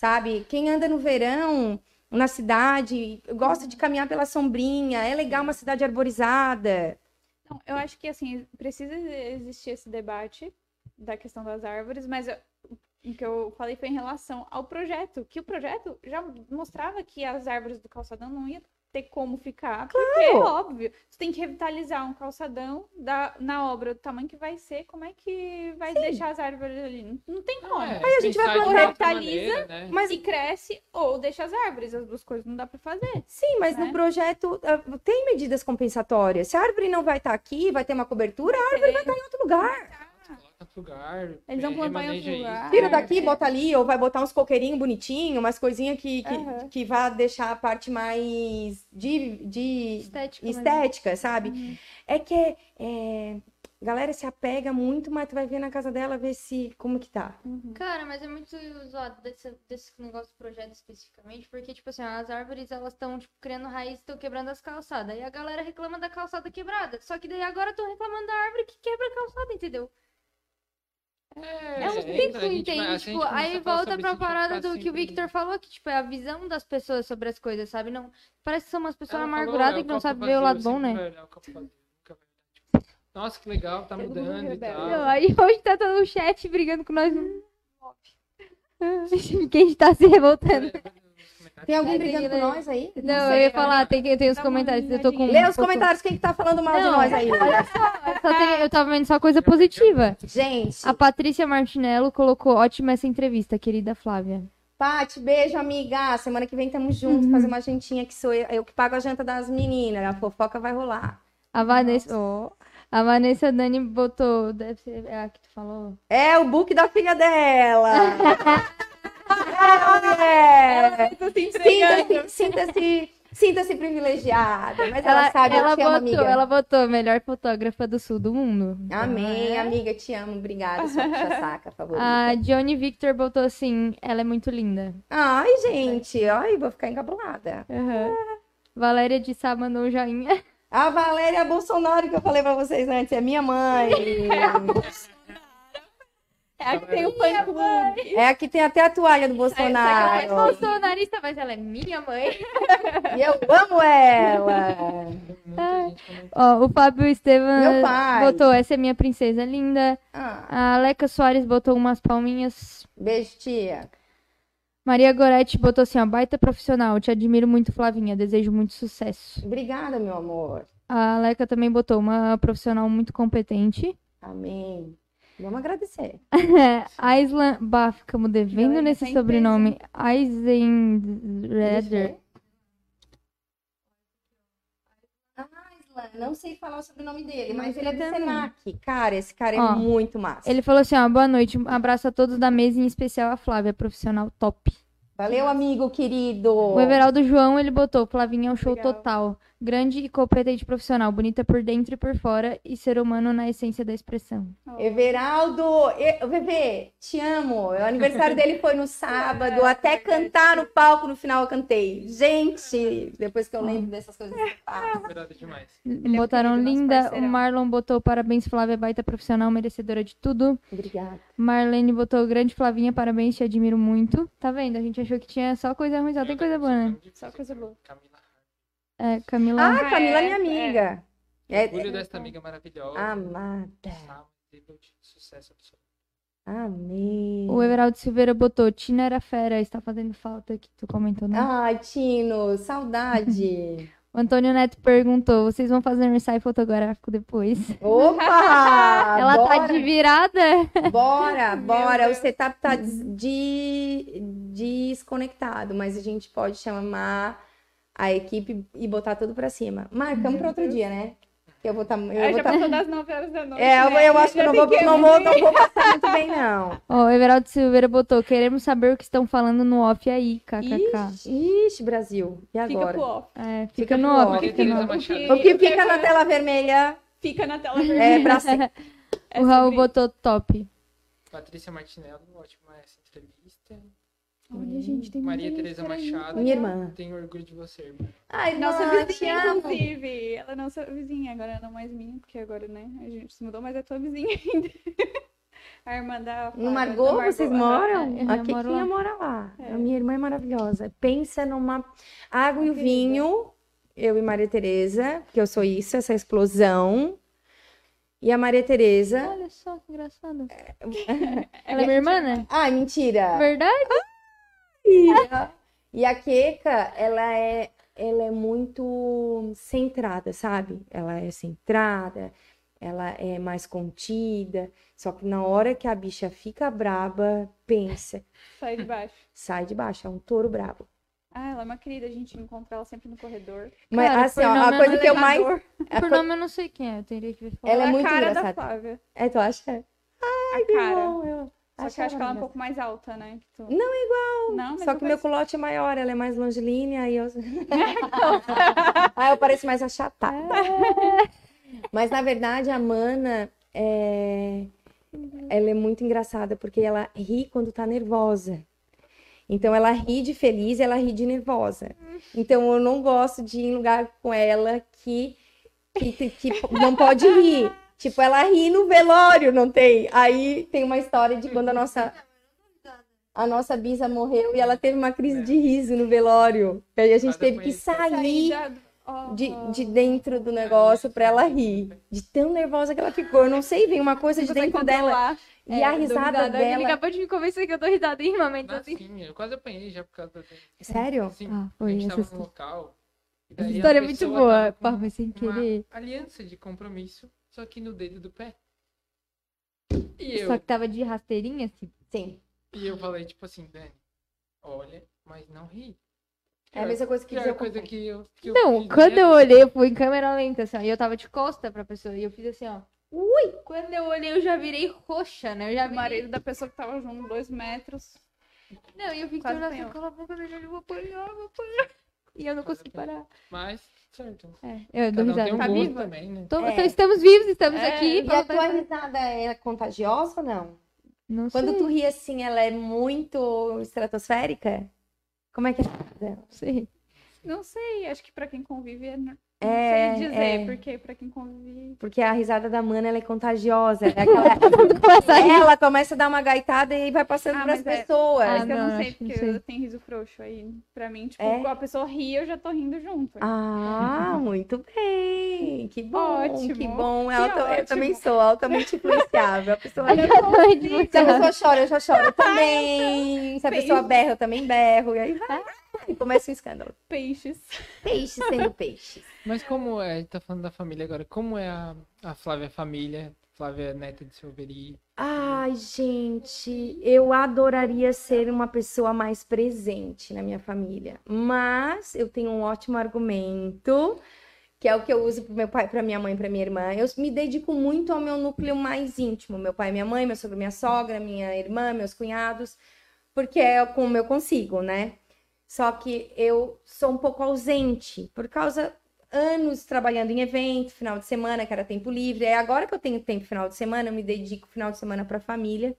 sabe? Quem anda no verão na cidade gosta de caminhar pela sombrinha, é legal uma cidade arborizada. Não, eu acho que assim, precisa existir esse debate da questão das árvores, mas eu- o que eu falei foi em relação ao projeto, que o projeto já mostrava que as árvores do calçadão não ia ter como ficar, porque é óbvio, você tem que revitalizar um calçadão da, na obra do tamanho que vai ser, como é que vai deixar as árvores ali? Não, não tem como. Não, é, Aí a gente vai plantar- Revitaliza, maneira, né? Mas E cresce ou deixa as árvores, as duas coisas não dá pra fazer. sim, mas né? no projeto ah, tem medidas compensatórias. Se a árvore não vai estar aqui, vai ter uma cobertura, a árvore vai estar em outro lugar. Outro lugar. Eles vão é, plantar em outro lugar. Tira daqui, bota ali, ou vai botar uns coqueirinhos bonitinhos, umas coisinhas que, que, Aham. que vá deixar a parte mais de, de Estética. estética, sabe? Uhum. É que é, galera se apega muito, mas tu vai ver na casa dela, ver se como que tá. Uhum. Cara, mas é muito zoado desse, desse negócio do projeto especificamente, porque, tipo assim, as árvores, elas estão, tipo, criando raiz, estão quebrando as calçadas. E a galera reclama da calçada quebrada. Só que daí agora estão reclamando da árvore que quebra a calçada, entendeu? É, É um a gente vai- entende? Tipo, aí volta pra parada do que o Victor falou, que, tipo, é a visão das pessoas sobre as coisas, sabe? Não, parece que são umas pessoas Ela falou, amarguradas é que não sabem ver o lado bom, sempre né? tipo, Nossa, que legal, tá mudando e tal. Não, aí hoje tá todo o chat brigando com nós. no- que a gente tá se revoltando. Tem alguém É, brigando tem com nós aí? Não, eu sei, ia falar, tem, tem os uma comentários. Eu tô com. Lê os comentários, quem que tá falando mal de Não. nós aí? Só tem- eu tava vendo só coisa positiva. Gente, A Patrícia Martinello colocou ótima essa entrevista, querida Flávia. Paty, beijo, amiga. Semana que vem tamo juntos, Uhum. fazer uma jantinha que sou eu, eu que pago a janta das meninas. A fofoca vai rolar. A Vanessa. ó, a Vanessa Dani botou. Deve ser é a que tu falou. É o book da filha dela. Sinta-se sinta-se- sinta-se privilegiada. Mas ela, Ela, sabe, ela amo, botou, amiga. ela botou melhor fotógrafa do sul do mundo. Amém, É. amiga, te amo. Obrigada, sua puxa-saca favorita. A Johnny Victor botou assim, ela é muito linda. Ai, gente, ai, vou ficar encabulada. Aham. Valéria de Sá mandou um joinha. A Valéria Bolsonaro que eu falei pra vocês antes, é minha mãe. É a que tem o fã clube. É a que tem até a toalha do É Bolsonaro. bolsonarista, mas ela é minha mãe. E eu amo ela. Ó, o Fábio Estevam Meu pai. botou essa é minha princesa linda. Ah, A Aleca Soares botou umas palminhas. beijo, tia. Maria Goretti botou assim, ó, baita profissional. Te admiro muito, Flavinha. Desejo muito sucesso. Obrigada, meu amor. A Aleca também botou uma profissional muito competente. Amém. Vamos agradecer. Aislan, bah, ficamos devendo nesse sobrenome. Eisenreder. Não sei falar o sobrenome dele, mas ele é do Também. Senac. Cara, esse cara é Ó, muito massa. Ele falou assim, ó, boa noite. Um abraço a todos da mesa, em especial a Flávia, profissional top. Valeu, amigo querido. O Everaldo João, ele botou, Flavinha é um show Legal. total. Grande e competente profissional, bonita por dentro e por fora e ser humano na essência da expressão. Everaldo, e- Bebê, te amo. O aniversário dele foi no sábado, até cantar no palco no final eu cantei. Gente, depois que eu lembro dessas coisas. eu demais. Botaram linda. O. Marlon botou parabéns, Flávia, baita profissional, merecedora de tudo. Obrigada. Marlene botou grande Flavinha, parabéns, te admiro muito. Tá vendo? A gente achou que tinha só coisa ruim, só tem coisa boa, né? Só coisa boa. É, Camila. Ah, Camila, é, minha amiga. É, Orgulho desta amiga maravilhosa. amada. Sábado, nível de sucesso absoluto. Amém. O Everaldo Silveira botou, Tina era fera, está fazendo falta, que tu comentou, né? Ai, Tino, saudade. O Antônio Neto perguntou, vocês vão fazer um ensaio fotográfico depois? Opa! Ela tá bora, de virada? Bora, bora. O setup tá des- de- desconectado, mas a gente pode chamar a equipe e botar tudo pra cima. Marcamos para outro dia, né? Que Eu vou estar. eu Aí vou já tá- passou das 9 horas da noite. É, eu, né? eu acho que eu não vou, não, vou, não vou passar muito bem, não. Ó, o Everaldo Silveira botou, queremos saber o que estão falando no off aí, kkk. Ixi, ixi, Brasil. E Fica agora? pro off. É, fica, Fica no off, off. fica no. O que fica na tela vermelha Fica na tela é vermelha. pra sempre. É O Raul sobre botou top. Patrícia Martinello, ótima essa entrevista. Olha, gente, tem Maria gente Tereza. Machado. Minha irmã. Tenho orgulho de você, irmã. Ai, Nossa irmã, te vizinha, inclusive. Ela é nossa vizinha, agora não mais minha, porque agora, né, a gente se mudou, mas é tua vizinha ainda. A irmã da No Margot, da Margot, vocês moram? É, eu a lá. mora lá. É. A minha irmã é maravilhosa. Pensa numa água e o vinho. Eu e Maria Tereza, que eu sou isso, essa explosão. E a Maria Tereza. Olha só que engraçado. Ela é minha irmã, né? Ai, mentira! Verdade? E a Keka, ela é, ela é muito centrada, sabe? Ela é centrada, ela é mais contida. Só que na hora que a bicha fica braba, pensa, Sai de baixo. sai de baixo, é um touro brabo. Ah, ela é uma querida, a gente encontra ela sempre no corredor. Mas Cara, assim, ó, a nome coisa que é eu mais. A Por co- nome eu não sei quem é, eu teria que ver foto. Ela é a muito cara da engraçada. Flávia. É, tu acha? a cara. Bom, eu Só que eu achava acho que ela é um pouco mais alta, né? que tu. Não, é igual. Não, Só que o meu pareço- culote é maior, ela é mais longilínea, aí eu. aí eu pareço mais achatada. Mas na verdade a Mana é... ela é muito engraçada porque ela ri quando tá nervosa. Então ela ri de feliz e ela ri de nervosa. Então eu não gosto de ir em lugar com ela que, que, que- que não pode rir. Tipo, ela ri no velório, não tem? Aí tem uma história de quando a nossa a nossa bisa morreu e ela teve uma crise de riso no velório. E aí a gente Mas teve que sair de, de dentro do negócio pra ela rir. De tão nervosa que ela ficou. Eu não sei, vem uma coisa de dentro dela. E a risada Ele dela. acabou de me convencer que eu dou risada em momentos Mas assim. sim, eu quase apanhei já por causa da. Sério? Sim, Ah, a foi gente tava no local. Essa a história é muito boa. Pá, foi sem uma querer. aliança de compromisso, só que no dedo do pé. E eu, Só que tava de rasteirinha, assim. Sim. e eu falei, tipo assim, Dani, olha, mas não ri. É a mesma coisa que o coisa que eu. Que eu Não, fiz na quando eu olhei, eu fui em câmera lenta, assim, ó, e eu tava de costa pra pessoa, e eu fiz assim, ó. Ui! Quando eu olhei, eu já virei roxa, né? Eu já O virei... marido da pessoa que tava junto, dois metros. Não, e eu fiquei olhando assim, cala a boca, eu vou apanhar, eu vou apanhar. E eu não Quase consegui parar. Mas, certo. É, eu dou risada. um Tá viva? também, né? Tô- É. então estamos vivos, estamos É, aqui. E a tua risada é contagiosa ou não? Não Quando sei, tu ri assim, ela é muito estratosférica? Como é que é? não sei. Não sei, acho que pra quem convive é. Não É, sei dizer, é. porque pra quem convive. Porque a risada da mana ela é contagiosa. É aquela- ela começa a dar uma gaitada e vai passando Ah, para as mas é- pessoas. É Ah, que eu não, não sei, acho que não porque sei. eu tenho riso frouxo aí. Pra mim, tipo, É? a pessoa ri, eu já tô rindo junto. Ah, muito bem. Que bom, Ótimo. que bom. Que Alta- Eu ótimo. também sou altamente influenciável. A pessoa Se a pessoa chora, eu já choro eu também. Se a pessoa berra, eu também berro. E aí vai. E começa o escândalo. Peixes. Peixe sendo peixe. Mas como é, tá falando da família agora, como é a, a Flávia família, Flávia neta de Silveri? Ai, gente, eu adoraria ser uma pessoa mais presente na minha família. Mas eu tenho um ótimo argumento, que é o que eu uso pro meu pai, pra minha mãe, pra minha irmã. Eu me dedico muito ao meu núcleo mais íntimo, meu pai, minha mãe, meu sogro, minha sogra, minha irmã, meus cunhados, porque é como eu consigo, né? Só que eu sou um pouco ausente por causa anos trabalhando em evento, final de semana, que era tempo livre. É agora que eu tenho tempo final de semana, eu me dedico final de semana para a família.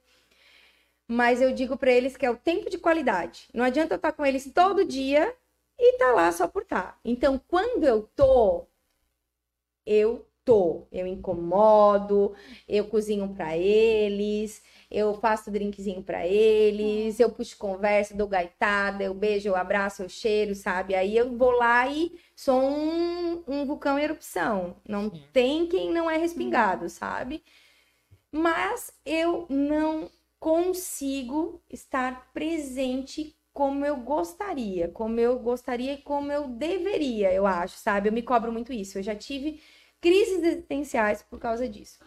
Mas eu digo para eles que é o tempo de qualidade. Não adianta eu estar com eles todo dia e tá lá só por estar. Então, quando eu tô, eu tô. Eu incomodo, eu cozinho para eles, eu faço drinkzinho para eles, eu puxo conversa, dou gaitada, eu beijo, eu abraço, eu cheiro, sabe? Aí eu vou lá e sou um, um vulcão em erupção. Não tem quem não é respingado, sabe? Mas eu não consigo estar presente como eu gostaria, como eu gostaria e como eu deveria, eu acho, sabe? Eu me cobro muito isso. Eu já tive crises existenciais por causa disso.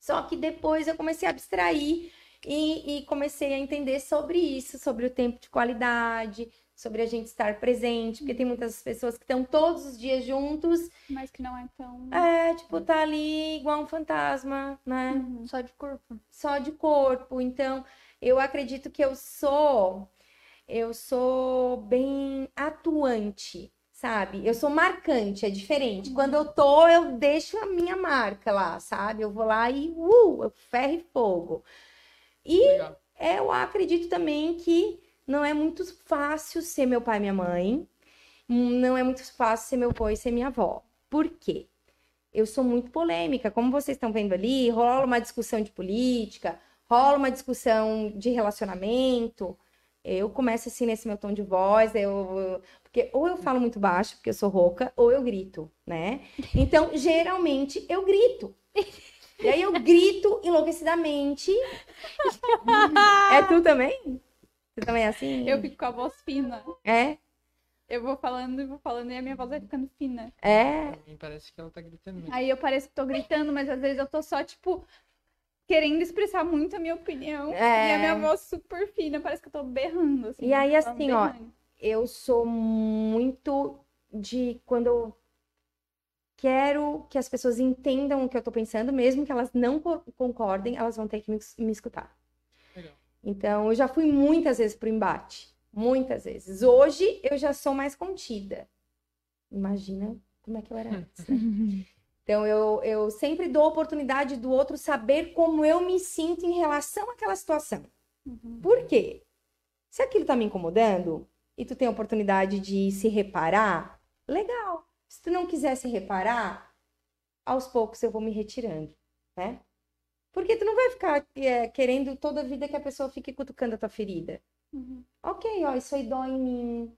Só que depois eu comecei a abstrair e, e comecei a entender sobre isso, sobre o tempo de qualidade, sobre a gente estar presente, porque tem muitas pessoas que estão todos os dias juntos, Mas que não é tão. é, tipo, tá ali igual um fantasma, né? Uhum. Só de corpo. só de corpo. Então, eu acredito que eu sou eu sou bem atuante, sabe? Eu sou marcante, é diferente. Quando eu tô, eu deixo a minha marca lá, sabe? Eu vou lá e uh, eu ferro e fogo. E Legal. eu acredito também que não é muito fácil ser meu pai e minha mãe. Não é muito fácil ser meu avô e ser minha avó. Por quê? Eu sou muito polêmica. Como vocês estão vendo ali, rola uma discussão de política, rola uma discussão de relacionamento. Eu começo assim nesse meu tom de voz, eu porque ou eu falo muito baixo, porque eu sou rouca, ou eu grito, né? Então, geralmente eu grito. E aí eu grito enlouquecidamente. É tu também? Você também é assim? Eu fico com a voz fina. É? Eu vou falando e vou falando e a minha voz vai ficando fina. É? Pra mim parece que ela tá gritando mesmo. Aí eu pareço que tô gritando, mas às vezes eu tô só, tipo, querendo expressar muito a minha opinião. É. E a minha voz super fina, parece que eu tô berrando, assim. E aí, assim, ó, berrando. eu sou muito de quando eu quero que as pessoas entendam o que eu tô pensando, mesmo que elas não co- concordem, elas vão ter que me, me escutar. Legal. Então, eu já fui muitas vezes pro embate. Muitas vezes. Hoje, eu já sou mais contida. Imagina como é que eu era antes, né? Então, eu, eu sempre dou a oportunidade do outro saber como eu me sinto em relação àquela situação. Uhum. Por quê? Se aquilo tá me incomodando e tu tem a oportunidade de se reparar, legal. Se tu não quiser se reparar, aos poucos eu vou me retirando, né? Porque tu não vai ficar é, querendo toda a vida que a pessoa fique cutucando a tua ferida. Uhum. Ok, ó, isso aí dói em mim.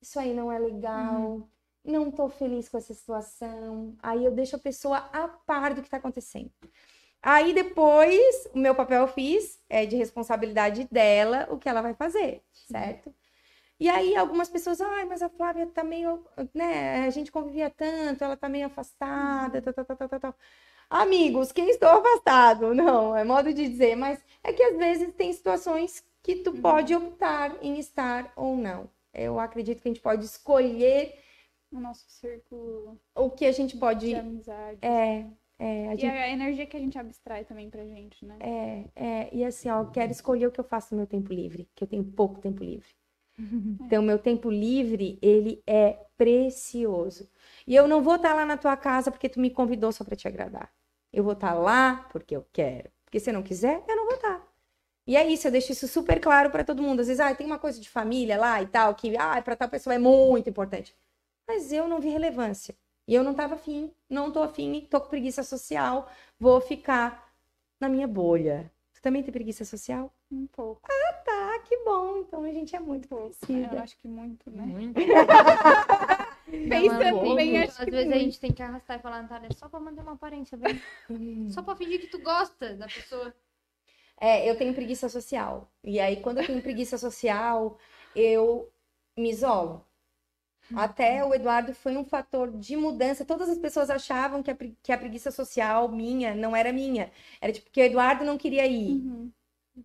Isso aí não é legal. Não tô feliz com essa situação. Aí eu deixo a pessoa a par do que tá acontecendo. Aí depois, o meu papel eu fiz é de responsabilidade dela o que ela vai fazer, certo? E aí algumas pessoas, ai, mas a Flávia tá meio, né, a gente convivia tanto, ela tá meio afastada, tal, tal, tal, tal, tal, tal. Amigos, quem estou afastado? Não, é modo de dizer, mas é que às vezes tem situações que tu pode optar em estar ou não. Eu acredito que a gente pode escolher O nosso círculo o que a gente de pode. amizade. É, é, a E gente, a energia que a gente abstrai também pra gente, né? é, é, e assim, ó, eu quero escolher o que eu faço no meu tempo livre, que eu tenho pouco tempo livre. Então, meu tempo livre, ele é precioso. E eu não vou estar lá na tua casa porque tu me convidou só para te agradar. Eu vou estar lá porque eu quero. Porque se eu não quiser, eu não vou estar. E é isso, eu deixo isso super claro para todo mundo. Às vezes, ah, tem uma coisa de família lá e tal, que ah, para tal pessoa é muito importante. Mas eu não vi relevância. E eu não tava afim, não tô afim, tô com preguiça social, vou ficar na minha bolha. Tu também tem preguiça social? Um pouco. Tá, que bom. Então a gente é muito Eu parecida. acho que muito, né? Muito. Não, é bem, acho Às que vezes a muito. gente tem que arrastar e falar, Natália, só pra manter uma aparência, velho. Só pra fingir que tu gosta da pessoa. É, eu tenho preguiça social. E aí, quando eu tenho preguiça social, eu me isolo. Até o Eduardo foi um fator de mudança. Todas as pessoas achavam que a, que a preguiça social minha não era minha. Era tipo que o Eduardo não queria ir, Uhum.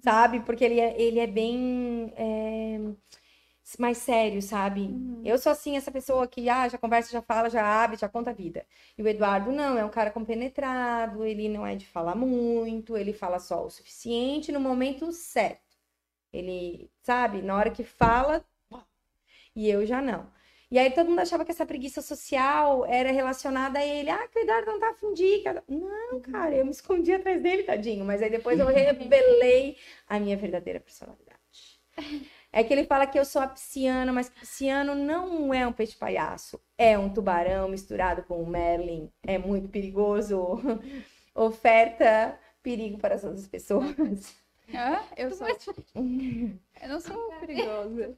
sabe? Porque ele é, ele é bem é, mais sério, sabe? Uhum. Eu sou assim, essa pessoa que ah, já conversa, já fala, já abre, já conta a vida. E o Eduardo não, é um cara compenetrado, ele não é de falar muito, ele fala só o suficiente no momento certo. Ele, sabe, na hora que fala, e eu já não. E aí todo mundo achava que essa preguiça social era relacionada a ele. Ah, que o Eduardo não tá afim de ir. que- Não, cara, eu me escondi atrás dele, tadinho. Mas aí depois eu revelei a minha verdadeira personalidade. É que ele fala que eu sou a pisciana, mas pisciano não é um peixe palhaço. É um tubarão misturado com um merlin. É muito perigoso. Oferta perigo para as outras pessoas. Hã? Eu sou. Eu não sou perigosa.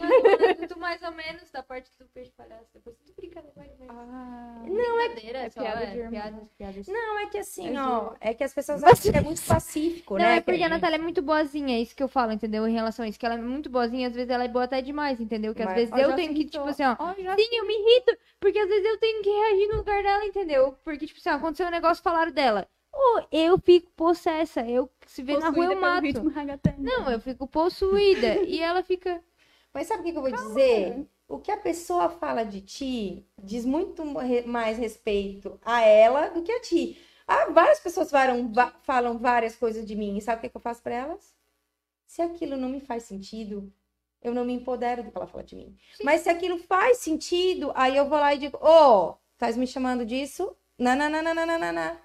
Mas, tu mais ou menos da parte do peixe palhaço. Depois tu brinca, vai, vai. Ah, Não, é brincadeira, é só, piada é de irmã. piadas, piadas. Não, é que assim, É ó. É que as pessoas acham que é muito pacífico, Não, né? é porque a Natália é muito boazinha, é isso que eu falo, entendeu? Em relação a isso, que ela é muito boazinha, às vezes ela é boa até demais, entendeu? Que às Mas- vezes Ó, eu tenho que, tipo assim, ó. Ó, já Sim, eu me irrito, porque às vezes eu tenho que reagir no lugar dela, entendeu? Porque, tipo assim, ó, aconteceu um negócio, falaram dela. Ô, eu fico possessa, eu se vê na rua eu mato. Não, eu fico possuída. e ela fica. Mas sabe o que que eu vou dizer? O que a pessoa fala de ti diz muito mais respeito a ela do que a ti. Ah, várias pessoas falam, falam várias coisas de mim. E sabe o que que eu faço pra elas? Se aquilo não me faz sentido, eu não me empodero do que ela fala de mim. Mas se aquilo faz sentido, aí eu vou lá e digo: Ô, estás me chamando disso? Nananana.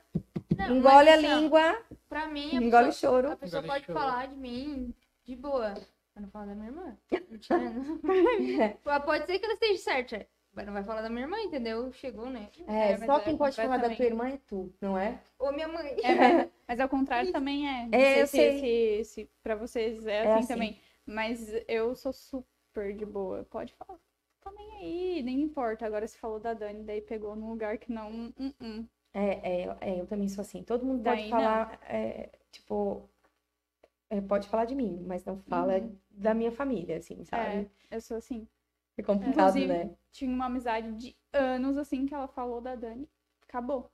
Não, Engole a assim, língua, Pra mim, a engole o pessoa, choro. a pessoa Engole pode choro. falar de mim de boa. Não fala da minha irmã. Pode ser que ela esteja certa. Mas não vai falar da minha irmã, entendeu? Chegou, né? É, É, só é quem pode falar da tua irmã é tu, não é? Ou minha mãe. É, mas, mas ao contrário também é. Não É, eu sei se, sei. se, se pra vocês é, É assim, assim. também. Mas eu sou super de boa. Pode falar. Nem aí, nem importa. Agora se falou da Dani, daí pegou num lugar que não. hum, hum. É, é, é, eu também sou assim. Todo mundo pode Daí, falar, é, tipo, é, pode falar de mim, mas não fala Uhum. da minha família, assim, sabe? É, eu sou assim. É, complicado, Inclusive- né? Tinha uma amizade de anos assim que ela falou da Dani. Acabou.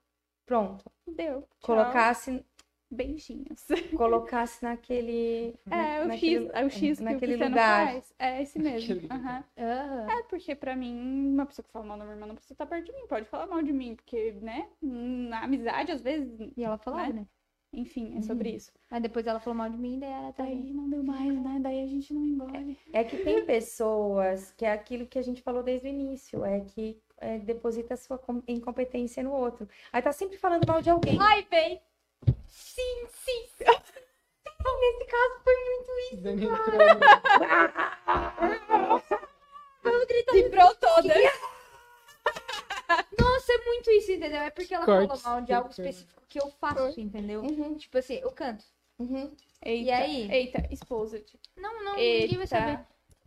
Pronto. Deu. Tchau. Colocasse beijinhos. Colocasse naquele. É, o naquele- X, é o X que naquele o lugar. faz. É esse mesmo. Aham. Aham. É, porque pra mim, uma pessoa que fala mal da minha irmã não precisa estar perto de mim, pode falar mal de mim, porque, né, na amizade, às vezes, E ela falava, Né? né? Enfim, é sobre isso. Aí depois ela falou mal de mim, daí ela tá Daí não deu mais, né? Daí a gente não engole. É que tem pessoas que é aquilo que a gente falou desde o início, é que é, deposita a sua com- incompetência no outro. Aí tá sempre falando mal de alguém. Ai, vem! Sim, sim. Nesse caso foi muito isso. Dani entrou no- Vibrou toda. Nossa, é muito isso, entendeu? É porque ela Cortes, falou mal de algo específico que eu faço, entendeu? Uhum, Tipo assim, eu canto. uhum. Eita, E aí? Eita, exposed. Não, não, Eita. ninguém vai saber.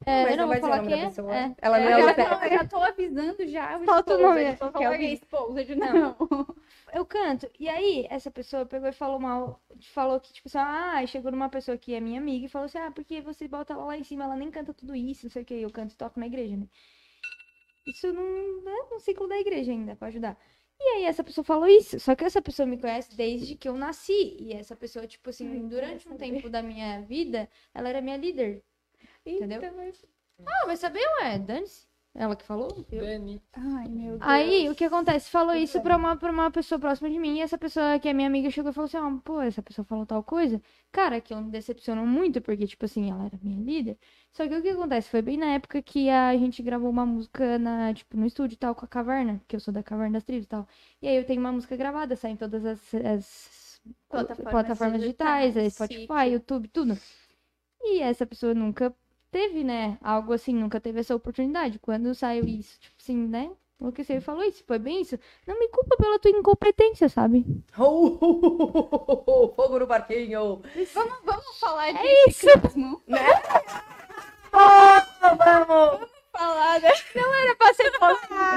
É, Mas eu não não vai vou falar quem é. pessoa. é. Ela não É, é Eu já, tô, eu já tô avisando já Falta o nome, Não vou que falar alguém- exposed, Não. não. Eu canto. E aí, essa pessoa pegou e falou mal. Falou que, tipo assim, ah, chegou numa pessoa que é minha amiga e falou assim: ah, porque você bota ela lá em cima, ela nem canta tudo isso, não sei o que. Eu canto e toco na igreja, né? Isso não é no ciclo da igreja ainda, pra ajudar. E aí, essa pessoa falou isso. Só que essa pessoa me conhece desde que eu nasci. E essa pessoa, tipo assim, durante um tempo da minha vida, ela era minha líder. Entendeu? Mas- Ah, vai saber, ué, dane-se. Ela que falou? Eu. Dani. Ai, meu Deus. Aí, o que acontece? Falou isso pra uma, pra uma pessoa próxima de mim, e essa pessoa que é minha amiga chegou e falou assim: ah, pô, essa pessoa falou tal coisa. Cara, que eu me decepcionou muito, porque, tipo assim, ela era minha líder. Só que o que acontece? Foi bem na época que a gente gravou uma música na, tipo, no estúdio e tal, com a Caverna, que eu sou da Caverna das Tribos e tal. E aí eu tenho uma música gravada, sai em todas as, as Plataformas plataformas digitais, digitais, é Spotify. YouTube, tudo. E essa pessoa nunca teve, né, algo assim, nunca teve essa oportunidade. Quando saiu isso, tipo assim, né, enlouqueceu e falou isso, foi bem isso. Não me culpa pela tua incompetência, sabe? Fogo no barquinho. Vamos, vamos falar de É isso. ciclismo. Vamos! Falar, né?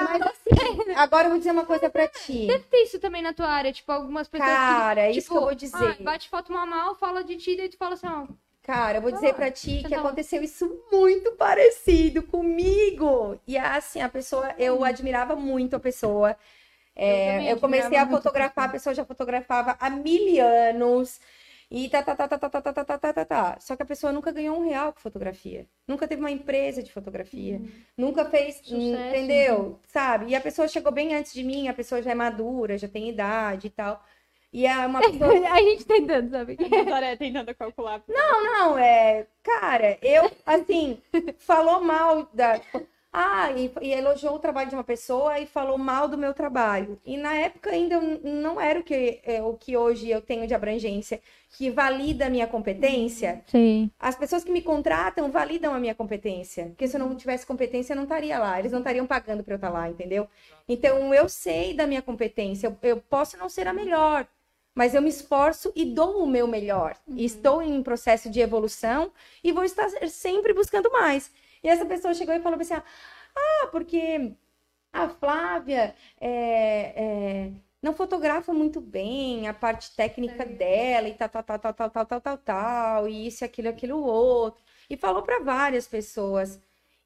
Mas assim, agora eu vou dizer uma coisa pra ti. Tem isso também na tua área, tipo, algumas pessoas Cara, é que, isso tipo, que eu vou dizer. ah, bate foto mal mal, fala de ti, daí tu fala assim, ó, Cara, eu vou dizer pra ti que tá aconteceu isso muito parecido comigo. E assim, a pessoa, eu admirava muito a pessoa. É, também eu, comecei a fotografar, a pessoa já fotografava há mil anos. E tá, tá, tá, tá, tá, tá, tá, tá, tá, tá, tá, tá. Só que a pessoa nunca ganhou um real com fotografia. Nunca teve uma empresa de fotografia. Nunca fez, Sucesso, entendeu? Sabe? E a pessoa chegou bem antes de mim, a pessoa já é madura, já tem idade e tal. E é uma pessoa a gente tentando, sabe? A Vitória tentando calcular. Não, é. Cara, eu, assim, falou mal da. Ah, e, e elogiou o trabalho de uma pessoa e falou mal do meu trabalho. E na época ainda não era o que, é, o que hoje eu tenho de abrangência, que valida a minha competência. Sim. As pessoas que me contratam validam a minha competência. Porque se eu não tivesse competência, eu não estaria lá. Eles não estariam pagando para eu estar lá, entendeu? Então, eu sei da minha competência. Eu, eu posso não ser a melhor, mas eu me esforço e dou o meu melhor. E Estou em um processo de evolução e vou estar sempre buscando mais. E essa pessoa chegou e falou assim: ah, porque a Flávia é, é, não fotografa muito bem a parte técnica dela e tal, tal, tal, tal, tal, tal, tal, tal, tal, e isso, aquilo, aquilo, outro. E falou para várias pessoas.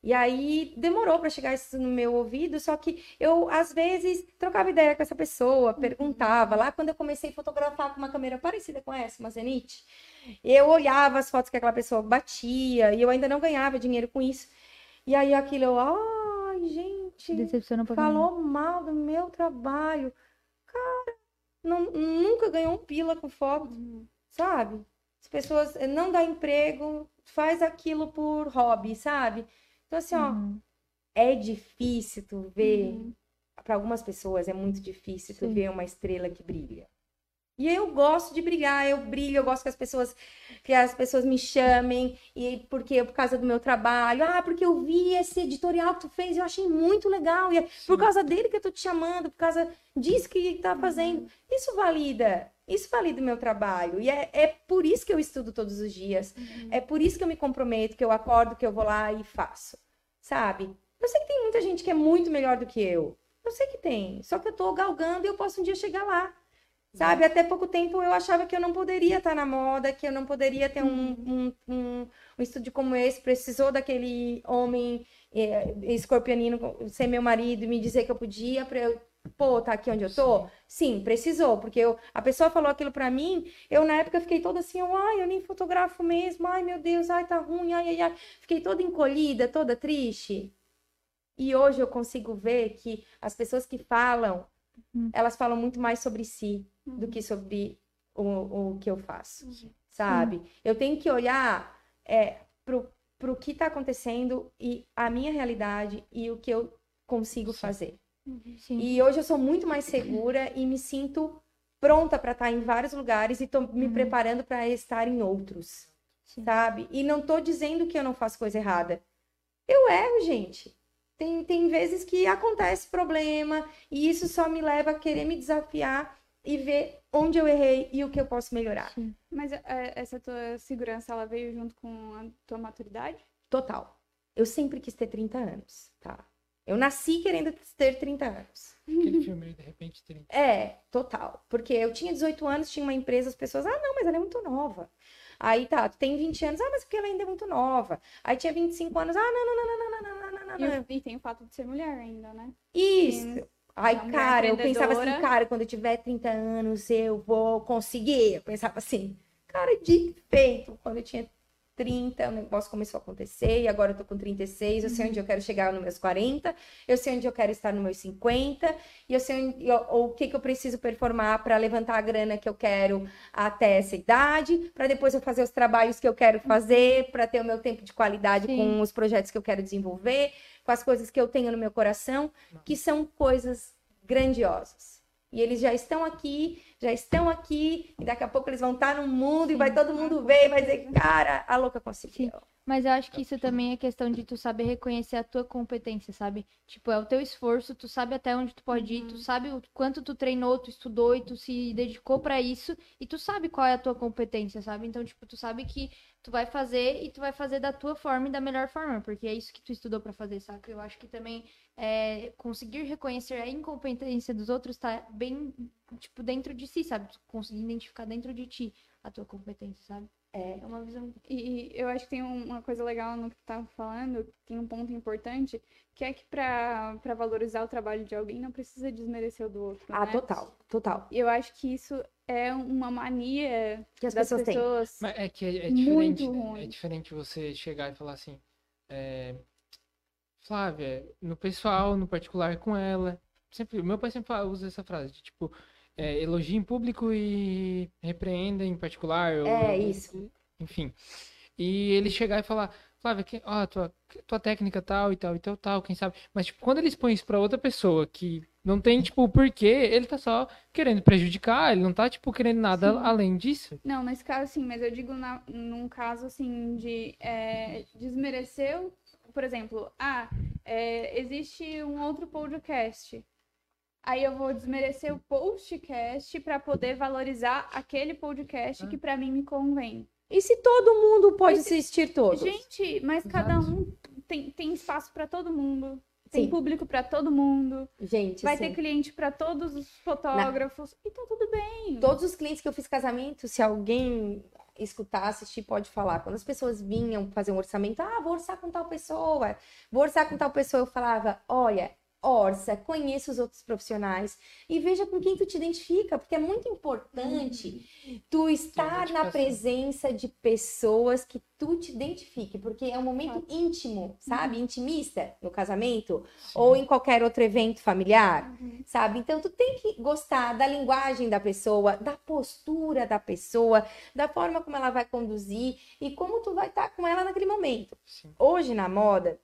E aí demorou para chegar isso no meu ouvido, só que eu às vezes trocava ideia com essa pessoa, perguntava. Lá quando eu comecei a fotografar com uma câmera parecida com essa, uma Zenith, eu olhava as fotos que aquela pessoa batia e eu ainda não ganhava dinheiro com isso. E aí aquilo, eu, ai, gente, caramba. falou mal do meu trabalho. Cara, não- nunca ganhou um pila com foto, sabe? As pessoas não dá emprego, faz aquilo por hobby, sabe? Então, assim, ó, Uhum. é difícil tu ver. Uhum. Para algumas pessoas é muito difícil tu Sim. ver uma estrela que brilha. E eu gosto de brilhar, eu brilho, eu gosto que as pessoas que as pessoas me chamem e porque por causa do meu trabalho, ah, porque eu vi esse editorial que tu fez, eu achei muito legal e é por causa dele que eu tô te chamando, por causa disso que tá fazendo. Isso valida, isso valida o meu trabalho e é, é por isso que eu estudo todos os dias. É por isso que eu me comprometo, que eu acordo, que eu vou lá e faço. Sabe? Eu sei que tem muita gente que é muito melhor do que eu. Eu sei que tem. Só que eu tô galgando e eu posso um dia chegar lá. Sabe? Até pouco tempo eu achava que eu não poderia estar na moda, que eu não poderia ter um, um, um, um estúdio como esse. Precisou daquele homem eh, escorpionino ser meu marido e me dizer que eu podia para eu pô, tá aqui onde eu tô? Sim, precisou, porque eu, a pessoa falou aquilo pra mim, eu na época fiquei toda assim, ai, eu nem fotografo mesmo, ai meu Deus, ai tá ruim, ai, ai, ai. Fiquei toda encolhida, toda triste. E hoje eu consigo ver que as pessoas que falam, Uhum. elas falam muito mais sobre si do Uhum. que sobre o, o que eu faço, Uhum. sabe? Eu tenho que olhar é, pro, pro que tá acontecendo e a minha realidade e o que eu consigo Sim. fazer. Sim. E hoje eu sou muito mais segura e me sinto pronta para estar em vários lugares e tô me Uhum. preparando para estar em outros, Sim. sabe? E não tô dizendo que eu não faço coisa errada. Eu erro, gente. Tem, tem vezes que acontece problema e isso só me leva a querer me desafiar e ver onde eu errei e o que eu posso melhorar. Mas é, essa tua segurança, ela veio junto com a tua maturidade? Total. Eu sempre quis ter 30 anos, tá? Eu nasci querendo ter 30 anos. Aquele filme, de repente, 30. É, total. Porque eu tinha 18 anos, tinha uma empresa, as pessoas, ah, não, mas ela é muito nova. Aí tá, tu tem 20 anos, ah, mas porque ela ainda é muito nova. Aí tinha 25 anos, ah, não, não, não, não, não, não, não, não, não, E, e tem o fato de ser mulher ainda, né? Isso. Sim. Ai, É cara, eu pensava assim, cara, quando eu tiver 30 anos, eu vou conseguir. Eu pensava assim, cara, de feito. Quando eu tinha 30, o negócio começou a acontecer, e agora eu tô com 36, eu sei Uhum. onde eu quero chegar nos meus 40, eu sei onde eu quero estar nos meus 50, e eu sei onde, eu- o que que eu preciso performar para levantar a grana que eu quero até essa idade, para depois eu fazer os trabalhos que eu quero fazer, para ter o meu tempo de qualidade Sim. com os projetos que eu quero desenvolver, com as coisas que eu tenho no meu coração, que são coisas grandiosas. E eles já estão aqui, já estão aqui, e daqui a pouco eles vão estar no mundo e vai todo mundo ver e vai dizer, cara, a louca conseguiu. Mas eu acho que isso também é questão de tu saber reconhecer a tua competência, sabe? Tipo, é o teu esforço, tu sabe até onde tu pode ir, tu sabe o quanto tu treinou, tu estudou e tu se dedicou pra isso, e tu sabe qual é a tua competência, sabe? Então, tipo, tu sabe que tu vai fazer e tu vai fazer da tua forma e da melhor forma, porque é isso que tu estudou pra fazer, sabe? Eu acho que também é, conseguir reconhecer a incompetência dos outros tá bem, tipo, dentro de si, sabe? Tu conseguir identificar dentro de ti a tua competência, sabe? É, é uma visão E eu acho que tem um- uma coisa legal no que tu tava falando, tem um ponto importante, que é que pra, pra valorizar o trabalho de alguém não precisa desmerecer o do outro, Ah, né? total, total. E Eu acho que isso é uma mania Que as das pessoas têm. pessoas. Mas é que é, é Muito diferente. ruim. É diferente você chegar e falar assim. é, Flávia, no pessoal, no particular com ela. Sempre, meu pai sempre fala- usa essa frase de tipo, é, elogie em público e repreenda em particular. ou- É, isso. Enfim. E ele chegar e falar, Flávia, que, ó, tua, tua técnica tal e tal e tal, tal, quem sabe. Mas, tipo, quando ele expõe isso pra outra pessoa que não tem, tipo, o porquê, ele tá só querendo prejudicar, ele não tá, tipo, querendo nada Sim. além disso. Não, nesse caso sim, mas eu digo na, num caso assim de é, desmerecer, o- por exemplo, ah, é, existe um outro podcast. Aí eu vou desmerecer o podcast para poder valorizar aquele podcast que para mim me convém. E se todo mundo pode Esse- assistir todos? Gente, mas cada um tem, tem espaço para todo mundo. Tem Sim. público para todo mundo. Gente, Vai assim, ter cliente para todos os fotógrafos. E tá tudo bem. todos os clientes que eu fiz casamento, se alguém escutar, assistir, pode falar. Quando as pessoas vinham fazer um orçamento, ah, vou orçar com tal pessoa, vou orçar com tal pessoa, eu falava, olha, orça, conheça os outros profissionais e veja com quem tu te identifica, porque é muito importante tu estar na presença de pessoas que tu te identifique, porque é um momento íntimo, sabe? Intimista no casamento ou em qualquer outro evento familiar, sabe? Então tu tem que gostar da linguagem da pessoa, da postura da pessoa, da forma como ela vai conduzir e como tu vai estar com ela naquele momento. Sim. Hoje na moda,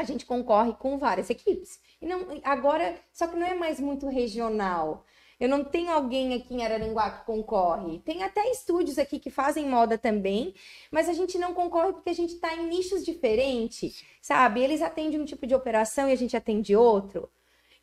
a gente concorre com várias equipes. E não, agora, só que não é mais muito regional. Eu não tenho alguém aqui em Araranguá que concorre. Tem até estúdios aqui que fazem moda também, mas a gente não concorre porque a gente está em nichos diferentes, sabe? Eles atendem um tipo de operação e a gente atende outro.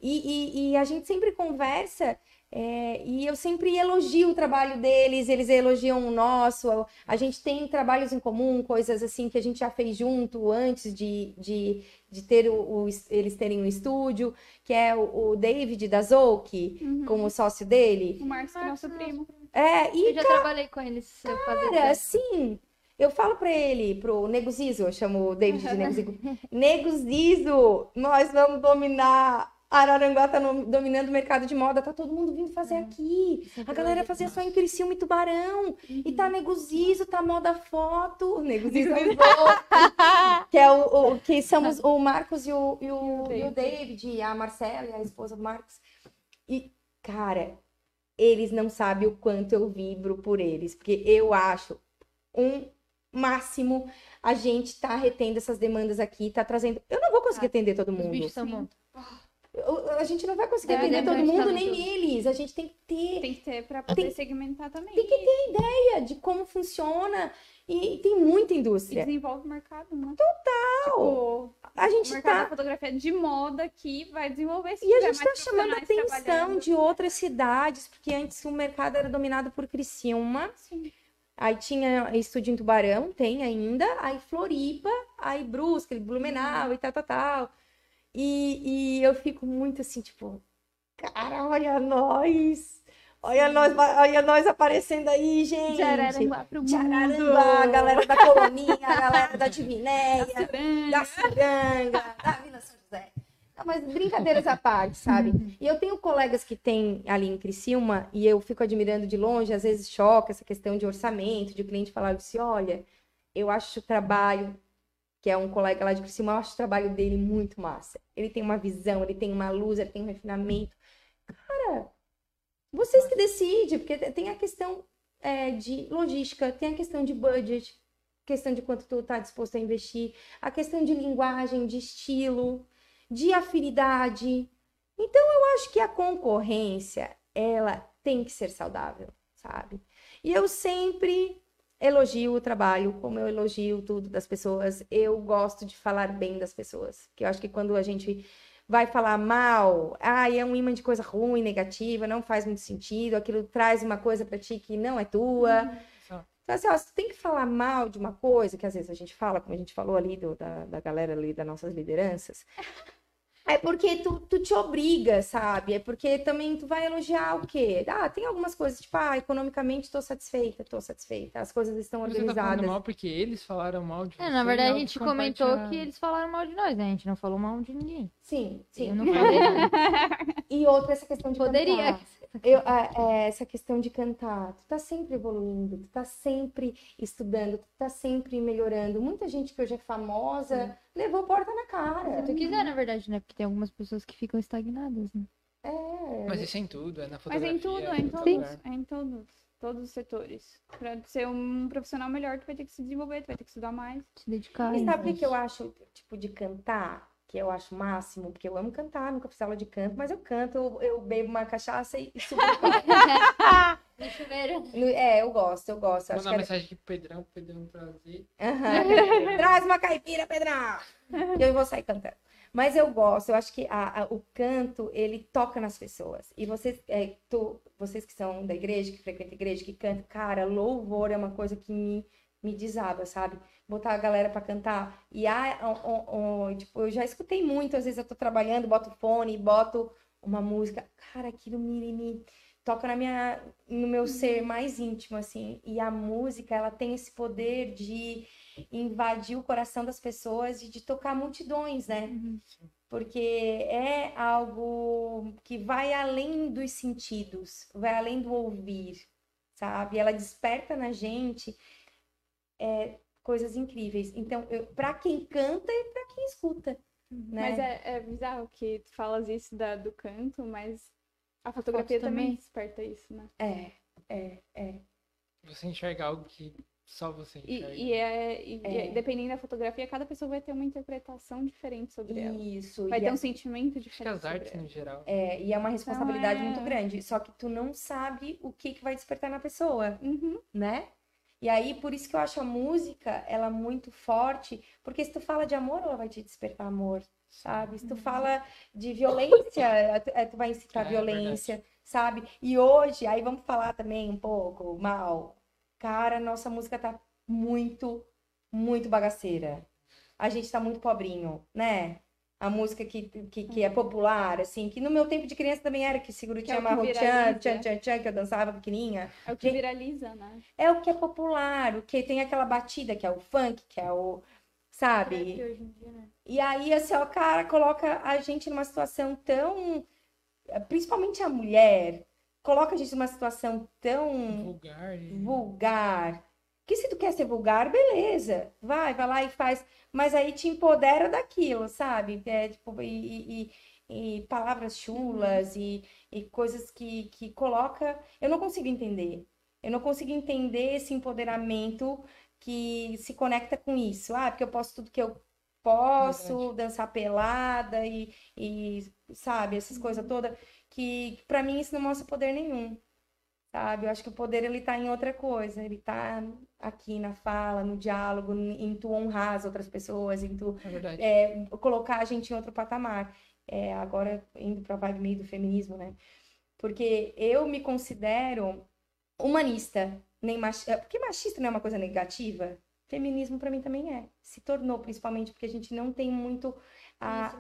E, e- e a gente sempre conversa é, e eu sempre elogio o trabalho deles, eles elogiam o nosso. A gente tem trabalhos em comum, coisas assim que a gente já fez junto antes de, de, de ter o, o- eles terem um estúdio, que é o, o David da Zouk, Uhum. como sócio dele. O Marcos, que é nosso primo. É, e Eu já trabalhei com eles. Cara, assim, eu falo pra ele, pro Nego Zizo, eu chamo o David de Nego Zizo. Nego Zizo, nós vamos dominar Araranguá tá no- dominando o mercado de moda, tá todo mundo vindo fazer aqui. A galera fazia só em Criciúma e Tubarão. E tá Neguzizo, tá Moda Foto. Neguzizo é que é o, o- que somos o Marcos e o, e o, e o David, e a Marcela, e a esposa do Marcos. E, cara, eles não sabem o quanto eu vibro por eles, porque eu acho um máximo a gente tá retendo essas demandas aqui, tá trazendo. Eu não vou conseguir atender todo Os mundo. bichos são Sim. bons. A gente não vai conseguir É, atender todo mundo, nem tudo. eles. A gente tem que ter Tem que ter pra poder Tem- segmentar também. tem que ter ideia de como funciona. E, tem muita E indústria. desenvolve o mercado, né? Total! Tipo, A o gente mercado da tá. fotografia de moda que vai desenvolver se E a gente tá mais chamando profissionais atenção de outras cidades, porque antes o mercado era dominado por Criciúma. Sim. Aí tinha estúdio em Tubarão, tem ainda. Aí Floripa, aí Brusque, Blumenau e tal, tal, tal. E, e eu fico muito assim, tipo, cara, olha nós. Olha nós, olha nós aparecendo aí, gente. De Araranguá pro mundo. De Araranguá, galera da Coloninha, a galera da Divinéia, da Ciranga, da Vila São José. Não, mas brincadeiras à parte, sabe? E eu tenho colegas que têm ali em Criciúma e eu fico admirando de longe, às vezes choca essa questão de orçamento, de o cliente falar assim, olha, eu acho o trabalho, que é um colega lá de Criciúma, eu acho o trabalho dele muito massa. Ele tem uma visão, ele tem uma luz, ele tem um refinamento. Cara, vocês que decidem, porque tem a questão é, de logística, tem a questão de budget, questão de quanto tu tá disposto a investir, a questão de linguagem, de estilo, de afinidade. Então eu acho que a concorrência, ela tem que ser saudável, sabe? E eu sempre elogio o trabalho, como eu elogio tudo das pessoas. Eu gosto de falar bem das pessoas, porque eu acho que quando a gente vai falar mal, ah, é um imã de coisa ruim, negativa, não faz muito sentido, aquilo traz uma coisa pra ti que não é tua. Só. Então, assim, ó, se tu tem que falar mal de uma coisa, que às vezes a gente fala, como a gente falou ali do- da, da galera ali, das nossas lideranças, é porque tu, tu te obriga, sabe? É porque também tu vai elogiar o quê? Ah, tem algumas coisas, tipo, ah, economicamente tô satisfeita, tô satisfeita, as coisas estão Você tá falando organizadas. mal porque eles falaram mal de É, você, na verdade, a gente comentou que eles falaram mal de nós, né? A gente não falou mal de ninguém. Sim, sim. Eu não falei nada. E outra, essa questão de Poderia. cantar. Eu, a- é, essa questão de cantar. Tu tá sempre evoluindo, tu tá sempre estudando, tu tá sempre melhorando. Muita gente que hoje é famosa levou porta na cara. Se tu quiser, na verdade, né? Porque tem algumas pessoas que ficam estagnadas, né? É. Mas isso é em tudo, é na Mas fotografia. em tudo, é em todo todos, é em todos, todos os setores. Pra ser um profissional melhor, tu vai ter que se desenvolver, tu vai ter que estudar mais. Se dedicar. E sabe o que eu acho, tipo, de cantar? Que eu acho o máximo, porque eu amo cantar, nunca fiz aula de canto, mas eu canto, eu, eu bebo uma cachaça e, subo no chuveiro. É, eu gosto, eu gosto. eu Acho Manda que uma era- mensagem aqui pro Pedrão, Pedrão trazer. Aham. Traz uma caipira, Pedrão! E eu vou sair cantando. Mas eu gosto, eu acho que a- a- o canto, ele toca nas pessoas. E vocês, é, tu- vocês que são da igreja, que frequentam a igreja, que cantam, cara, louvor é uma coisa que me, me desaba, sabe? Botar a galera pra cantar. E ah, ó, ó, tipo, eu já escutei muito, às vezes eu tô trabalhando, boto fone, boto uma música. Cara, aquilo me, me toca na minha, no meu ser mais íntimo, assim. E a música, ela tem esse poder de invadir o coração das pessoas e de tocar multidões, né? Porque é algo que vai além dos sentidos, vai além do ouvir, sabe? Ela desperta na gente é, coisas incríveis. Então, para quem canta e para quem escuta, né? Mas é, é bizarro que tu falas isso da, do canto, mas a fotografia Foto também também. desperta isso, né? É, é, é. Você enxerga algo que só você E, enxerga. e é, e É. é- dependendo da fotografia, cada pessoa vai ter uma interpretação diferente sobre ela. Isso. Vai e ter é- um sentimento Acho que diferente. as sobre artes ela. no geral. É, e é uma responsabilidade é- muito grande. Só que tu não sabe o que, que vai despertar na pessoa, Uhum. né? E aí, por isso que eu acho a música, ela muito forte, porque se tu fala de amor, ela vai te despertar amor, sabe? Se tu fala de violência, tu, é, tu vai incitar É, violência, sabe? E hoje, aí vamos falar também um pouco mal. Cara, nossa música tá muito, muito bagaceira. A gente tá muito pobrinho, né? A música que, que, que é popular, assim, que no meu tempo de criança também era, que seguro Que tinha é Marro Tchan. Tchan, Tchan, Tchan, que eu dançava pequenininha. É o que Gente- viraliza, né? É o que é popular, o que tem aquela batida, que é o funk, que é o, sabe? É que hoje em dia, né? E aí, assim, ó, cara, coloca a gente numa situação tão. Principalmente a mulher, coloca a gente numa situação tão Vulgar. e- vulgar. Que se tu quer ser vulgar, beleza. Vai, vai lá e faz. Mas aí te empodera daquilo, sabe? É, tipo, e, e- e- palavras chulas e, e coisas que, que coloca. Eu não consigo entender. Eu não consigo entender esse empoderamento que se conecta com isso. Ah, porque eu posso tudo que eu posso, Verdade. dançar pelada e, e sabe, essas coisas todas. Que pra mim isso não mostra poder nenhum sabe? Eu acho que o poder ele tá em outra coisa, ele tá aqui na fala, no diálogo, em tu honrar as outras pessoas, em tu É é, colocar a gente em outro patamar. É, agora indo pra vibe meio do feminismo, né? Porque eu me considero humanista, nem machista, porque machista não é uma coisa negativa. Feminismo pra mim também é. Se tornou principalmente porque a gente não tem muito a,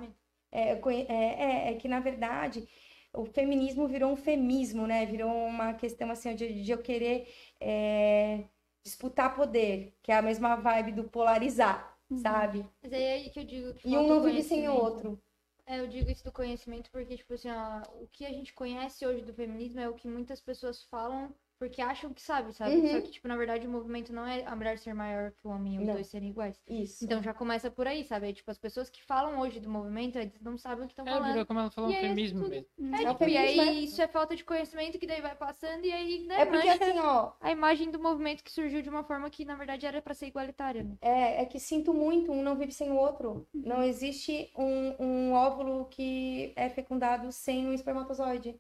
é, é, é, é que, na verdade, o feminismo virou um femismo, né? Virou uma questão, assim, de, de eu querer é, disputar poder, que é a mesma vibe do polarizar, sabe? Mas aí é aí que eu digo que E um não vive sem o outro. É, eu digo isso do conhecimento porque, tipo assim, ó, o que a gente conhece hoje do feminismo é o que muitas pessoas falam porque acham que sabe, sabe? Uhum. Só que, tipo, na verdade, o movimento não é a mulher ser maior que o homem e os Não. dois serem iguais. Isso. Então já começa por aí, sabe? Tipo, as pessoas que falam hoje do movimento, eles não sabem o que estão É, falando. virou como ela falou, E um aí, feminismo tudo- mesmo. É, É o tipo, e feminismo, aí né? isso é falta de conhecimento que daí vai passando e aí, né, É porque, assim, ó, a imagem do movimento que surgiu de uma forma que, na verdade, era pra ser igualitária, né? é, é que sinto muito, um não vive sem o outro. Não existe um, um óvulo que é fecundado sem um espermatozoide.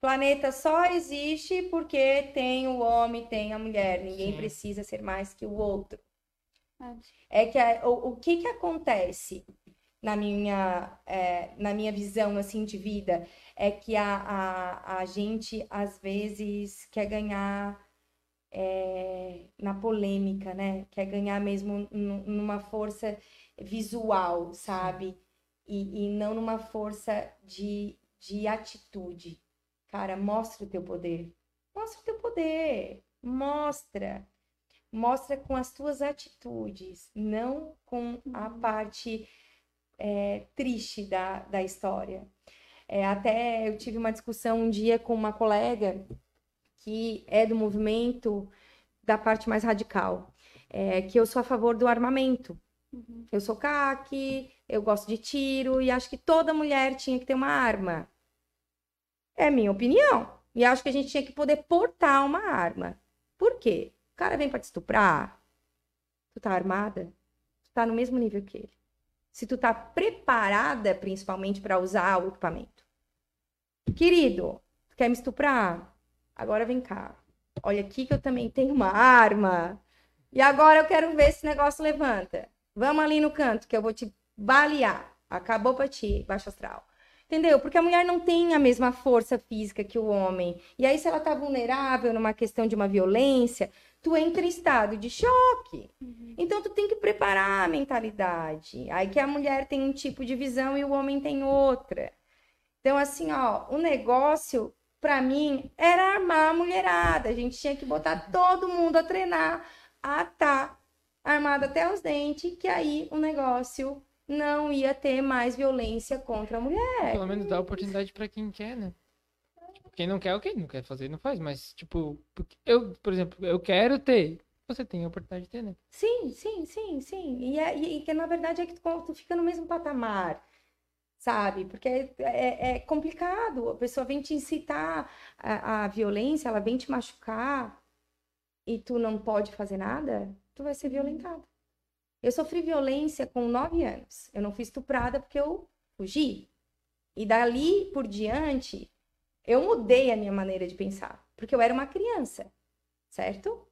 Planeta só existe porque tem o homem, tem a mulher. Ninguém Sim. precisa ser mais que o outro. É. É que a- o, o que que acontece na minha, é, na minha visão assim de vida é que a, a, a gente às vezes quer ganhar é, na polêmica, né? Quer ganhar mesmo nu- numa força visual, sabe? E, e não numa força de, de atitude. Cara, mostra o teu poder. Mostra o teu poder. Mostra. Mostra com as tuas atitudes, não com a parte é, triste da, da história. É, até eu tive uma discussão um dia com uma colega que é do movimento da parte mais radical, é, que eu sou a favor do armamento. Eu sou CAC, eu gosto de tiro e acho que toda mulher tinha que ter uma arma. É minha opinião. E acho que a gente tinha que poder portar uma arma. Por quê? O cara vem pra te estuprar, tu tá armada, tu tá no mesmo nível que ele. Se tu tá preparada, principalmente, pra usar o equipamento. Querido, tu quer me estuprar? Agora vem cá. Olha aqui que eu também tenho uma arma. E agora eu quero ver se o negócio levanta. Vamos ali no canto que eu vou te balear. Acabou pra ti, baixo astral. Entendeu? Porque a mulher não tem a mesma força física que o homem. E aí, se ela tá vulnerável numa questão de uma violência, tu entra em estado de choque. Então, tu tem que preparar a mentalidade. Aí que a mulher tem um tipo de visão e o homem tem outra. Então, assim, ó, o negócio, pra mim, era armar a mulherada. A gente tinha que botar todo mundo a treinar a tá armada até os dentes, que aí o negócio não ia ter mais violência contra a mulher. Pelo menos dá oportunidade pra quem quer, né? Tipo, quem não quer, ok, não quer fazer, não faz. Mas, tipo, eu, por exemplo, eu quero ter. Você tem a oportunidade de ter, né? Sim, sim, sim, sim. E, é, e, que na verdade é que tu, tu fica no mesmo patamar, sabe? Porque é, é, é complicado. A pessoa vem te incitar a, a violência, ela vem te machucar e tu não pode fazer nada, tu vai ser violentado. Eu sofri violência com nove anos. Eu não fui estuprada porque eu fugi. E dali por diante, eu mudei a minha maneira de pensar. Porque eu era uma criança, certo?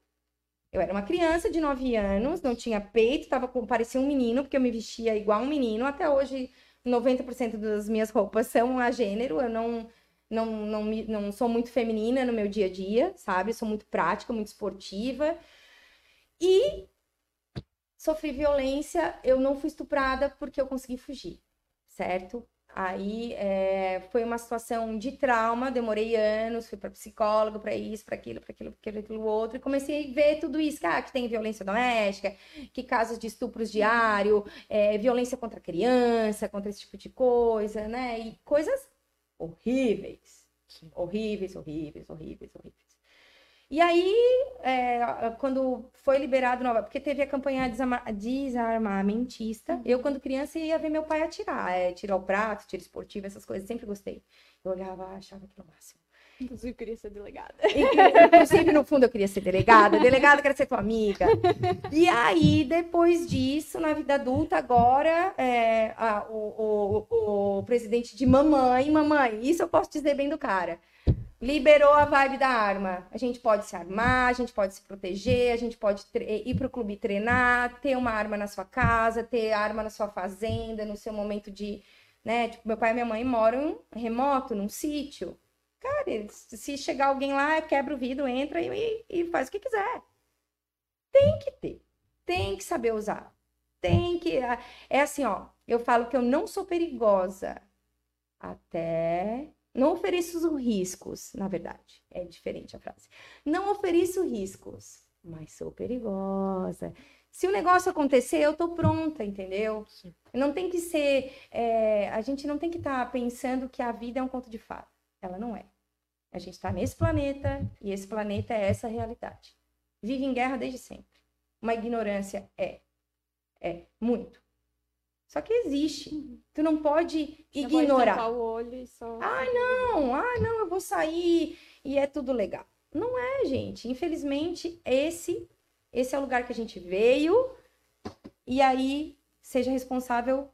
Eu era uma criança de 9 anos, não tinha peito, tava com, parecia um menino, porque eu me vestia igual um menino. Até hoje, 90% das minhas roupas são a gênero. Eu não, não, não, não sou muito feminina no meu dia a dia, sabe? Sou muito prática, muito esportiva. E sofri violência, eu não fui estuprada porque eu consegui fugir, certo? Aí é, foi uma situação de trauma, demorei anos, fui para psicólogo, para isso, para aquilo, para aquilo, para aquilo outro, e comecei a ver tudo isso, ah, que tem violência doméstica, que casos de estupros diário, é, violência contra criança, contra esse tipo de coisa, né? E coisas horríveis, horríveis, horríveis, horríveis, horríveis. E aí, é, quando foi liberado nova, porque teve a campanha desarma- desarmamentista, eu, quando criança, ia ver meu pai atirar, é, tirar o prato, tiro esportivo, essas coisas, sempre gostei. Eu olhava, achava aquilo o máximo. Inclusive, eu queria ser delegada. Inclusive, no fundo, eu queria ser delegada. Delegada, quero ser tua amiga. E aí, depois disso, na vida adulta, agora, é, a- o, o- o presidente de mamãe, mamãe, isso eu posso dizer bem do cara. Liberou a vibe da arma. A gente pode se armar, a gente pode se proteger, a gente pode tre- ir pro clube treinar, ter uma arma na sua casa, ter arma na sua fazenda, no seu momento de. Né? Tipo, meu pai e minha mãe moram remoto, num sítio. Cara, se chegar alguém lá, quebra o vidro, entra e, e faz o que quiser. Tem que ter. Tem que saber usar. Tem que. É assim, ó. Eu falo que eu não sou perigosa até. Não ofereço riscos, na verdade. É diferente a frase. Não ofereço riscos, mas sou perigosa. Se o negócio acontecer, eu tô pronta, entendeu? Sim. Não tem que ser. é, a gente não tem que estar pensando que a vida é um conto de fada. Ela não é. A gente está nesse planeta e esse planeta é essa realidade. Vive em guerra desde sempre. Uma ignorância é. É, muito. Só que existe. Tu não pode Você pode ignorar. tampar o olho e só... Ai, não, ah, não, eu vou sair e é tudo legal. Não é, gente. Infelizmente, esse, esse é o lugar que a gente veio. E aí, seja responsável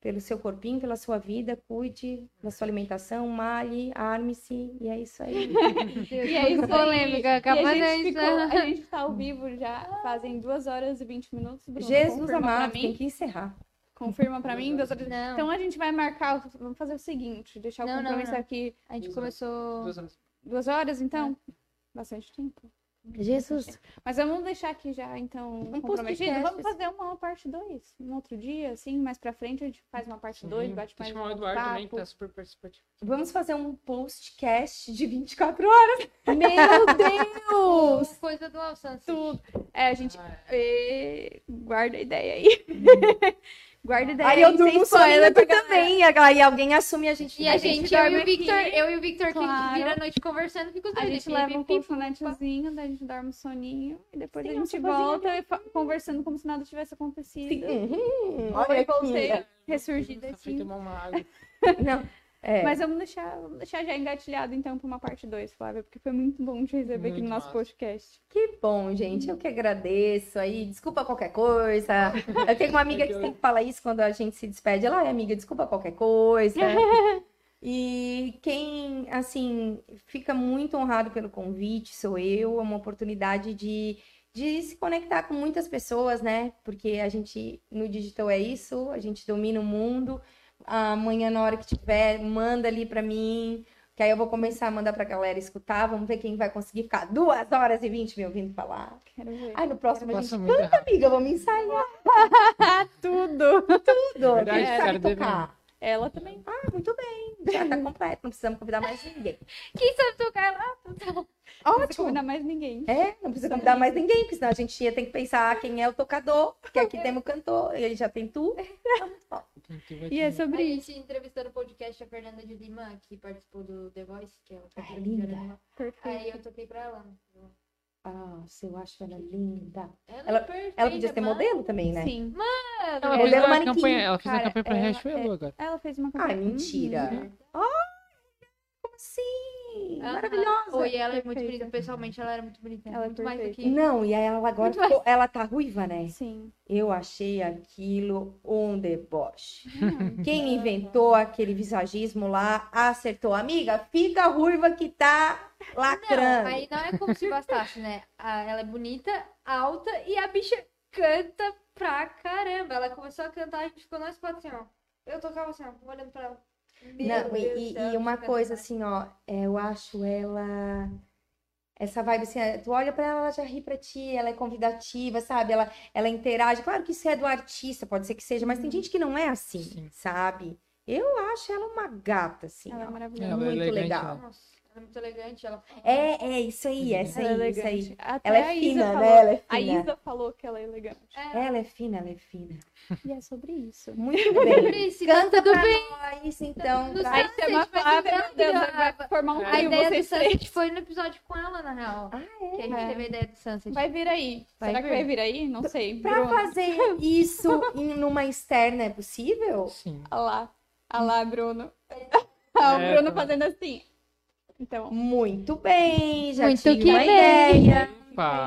pelo seu corpinho, pela sua vida, cuide da sua alimentação, malhe, arme-se, e é isso aí. E é isso aí. polêmica, E a acabando gente, ficou, a gente tá ao vivo já, fazem 2 horas e 20 minutos. Bruno, Jesus amado, tem que encerrar. Confirma pra mim, duas horas. Não. Então a gente vai marcar, vamos fazer o seguinte, deixar o Não, compromisso não. aqui A gente Duas começou. Duas horas. duas horas, então? Bastante tempo. Jesus. Mas vamos deixar aqui já, então, Um comprometido. Vamos fazer uma parte 2. Um outro dia, assim, mais pra frente, a gente faz uma parte 2, Sim. bate mais o um Eduardo também, que papo. tá super participativo. Vamos fazer um postcast de 24 horas. Meu Deus! Coisa do Alcance. Tudo. É, a gente. Ah, eh, Guarda a ideia aí. Guarda a ideia Aí eu durmo galera. também. Aí alguém assume a gente. E a, A gente gente, eu e Victor, eu e o Victor Claro. que vira a noite conversando, fica os A dois. gente aqui, leva um colchonetezinho, daí a gente dorme um soninho e depois Sim, a gente volta e fa- conversando como se nada tivesse acontecido. Uhum, Oi, olha voltei aqui. ressurgida Tá assim. Não, é. Mas vamos deixar, vamos deixar já engatilhado então pra uma parte 2, Flávia, porque foi muito bom te receber aqui no Muito nosso massa. podcast. Que bom, gente. Eu que agradeço aí. Desculpa qualquer coisa. Eu tenho uma amiga que sempre fala isso quando a gente se despede. Ela é amiga, desculpa qualquer coisa. E quem, assim, fica muito honrado pelo convite sou eu. É uma oportunidade de, de se conectar com muitas pessoas, né? Porque a gente, no digital é isso, a gente domina o mundo. Amanhã, na hora que tiver, manda ali pra mim. Que aí eu vou começar a mandar pra galera escutar. Vamos ver quem vai conseguir ficar duas horas e vinte me ouvindo falar. Quero ver. Ai, no próximo a gente canta, rápido. amiga. Vamos ensaiar tudo! tudo. Verdade, Quem sabe tocar. Ela também. Ah, muito bem. Já tá completo. Não precisamos convidar mais ninguém. Quem sabe tocar lá? Tá bom. Não precisa Ótimo. convidar mais ninguém. É, não precisa convidar mais ninguém, porque senão a gente ia ter que pensar quem é o tocador, porque aqui temos o cantor, e aí já tem tu. Vai E é sobre A isso. gente entrevistou no podcast a Fernanda de Lima, que participou do The Voice, que é o Ah, cantor linda. Perfeito. Aí eu toquei pra ela. Nossa, eu acho ela linda. Ela, Ela- é perfeita, Ela podia ser mano. modelo também, né? Sim. Ela Modelo fez uma manequim. campanha, ela fez uma Cara, campanha pra ela Riachuelo é- agora. Ela fez uma Ai, campanha. mentira. Uhum. Como assim? Aham. Maravilhosa. Oi, ela é muito bonita. Pessoalmente, ela era muito bonita. Ela é muito mais do que... Não, e aí ela agora ficou- ela tá ruiva, né? Sim. Eu achei aquilo um deboche. Quem inventou aquele visagismo lá acertou. Amiga, fica ruiva que tá Não, lacrando. aí não é como se bastasse, né? Ela é bonita, alta e a bicha canta pra caramba. Ela começou a cantar, a gente ficou nós quatro assim, ó. Eu tocava assim, ó, olhando pra ela. Meu Não, e, Deus e- e uma que coisa assim, ó, é, eu acho ela. Essa vibe assim, é, tu olha pra ela, ela já ri pra ti, ela é convidativa, sabe? Ela, ela interage. Claro que isso é do artista, pode ser que seja, mas tem gente que não é assim, Sim. sabe? Eu acho ela uma gata, assim. Ela é ó. maravilhosa. Ela é muito elegante, legal. Nossa, é muito elegante. Ela... É, é, isso aí, essa Ela é aí, isso aí. Até Ela a é fina, falou- né? Ela é A fina. Isa falou que ela é elegante. Ela é fina, ela é fina. E é sobre isso. Muito bem. Tá Canta tudo pra bem. nós, então. Pra- Aí chama a vai Flávia, vai formar um A A ideia do Sunset foi no episódio com ela, na real. Ah, é? Que a gente É. teve a ideia do Sunset. Vai vir aí. Vai Será que vir. vai vir aí? Não sei. Pra Bruno. fazer isso em numa externa é possível? Sim. Olha lá. Olha lá, Bruno. Ah, o É, Bruno tá. fazendo assim. Então, Muito bem, já Muito tive que uma bem. ideia.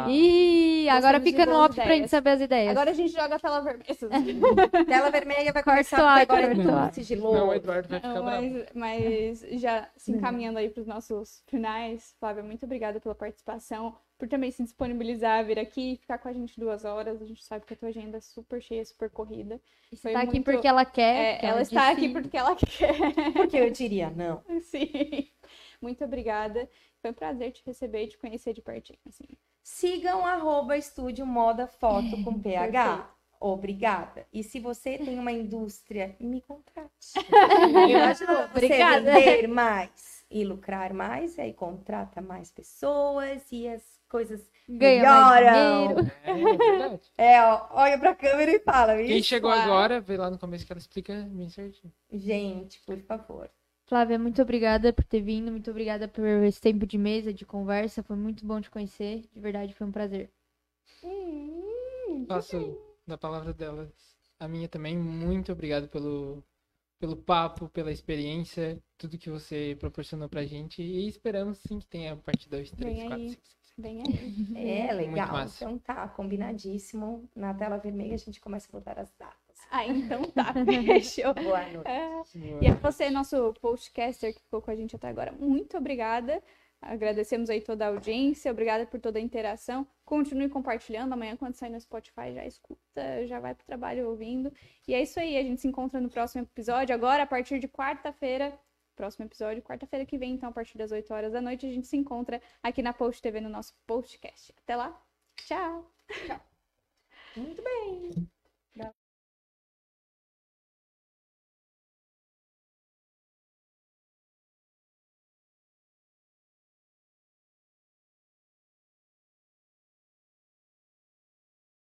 Ih, agora Gostamos fica no boas off pra gente saber as ideias. agora a gente joga a tela vermelha. Tela vermelha vai começar, ar, agora é tudo sigiloso. Não, o Eduardo vai ficar mas, mas já se encaminhando aí para os nossos finais, Flávia, muito obrigada pela participação, por também se disponibilizar a vir aqui e ficar com a gente duas horas. A gente sabe que a tua agenda é super cheia, super corrida. Está foi aqui muito- porque ela É, quer. que ela está disse- aqui porque ela quer. Porque eu diria não. Sim. Muito obrigada. Foi um prazer te receber e te conhecer de pertinho. Assim. Sigam arroba estúdio moda foto com PH. perfeito. Obrigada. E se você tem uma indústria, me contrate. Eu ajudo você Obrigada. vender mais e lucrar mais, aí contrata mais pessoas e as coisas Ganha mais melhoram. dinheiro. É, é verdade. É, ó, olha pra câmera e fala. Quem chegou claro. agora, vê lá no começo que ela explica bem certinho. Gente, por favor. Flávia, muito obrigada por ter vindo. Muito obrigada por esse tempo de mesa, de conversa. Foi muito bom te conhecer. De verdade, foi um prazer. Passo da palavra dela. A minha também, muito obrigado pelo, pelo papo, pela experiência, tudo que você proporcionou pra gente. E esperamos sim que tenha parte 2, 3, Vem 4, aí. 5, 6. Bem aí. É, legal. Então tá, combinadíssimo. Na tela vermelha a gente começa a botar as datas. Ah, então tá. Fechou. Boa noite. É, E a você, nosso postcaster que ficou com a gente até agora, muito obrigada. Agradecemos aí toda a audiência, obrigada por toda a interação. Continue compartilhando. Amanhã, quando sair no Spotify, já escuta, já vai pro trabalho ouvindo. E é isso aí, a gente se encontra no próximo episódio. Agora, a partir de quarta-feira, próximo episódio, quarta-feira que vem, então, a partir das 8 horas da noite, a gente se encontra aqui na Post TV no nosso podcast. Até lá, tchau! Muito bem.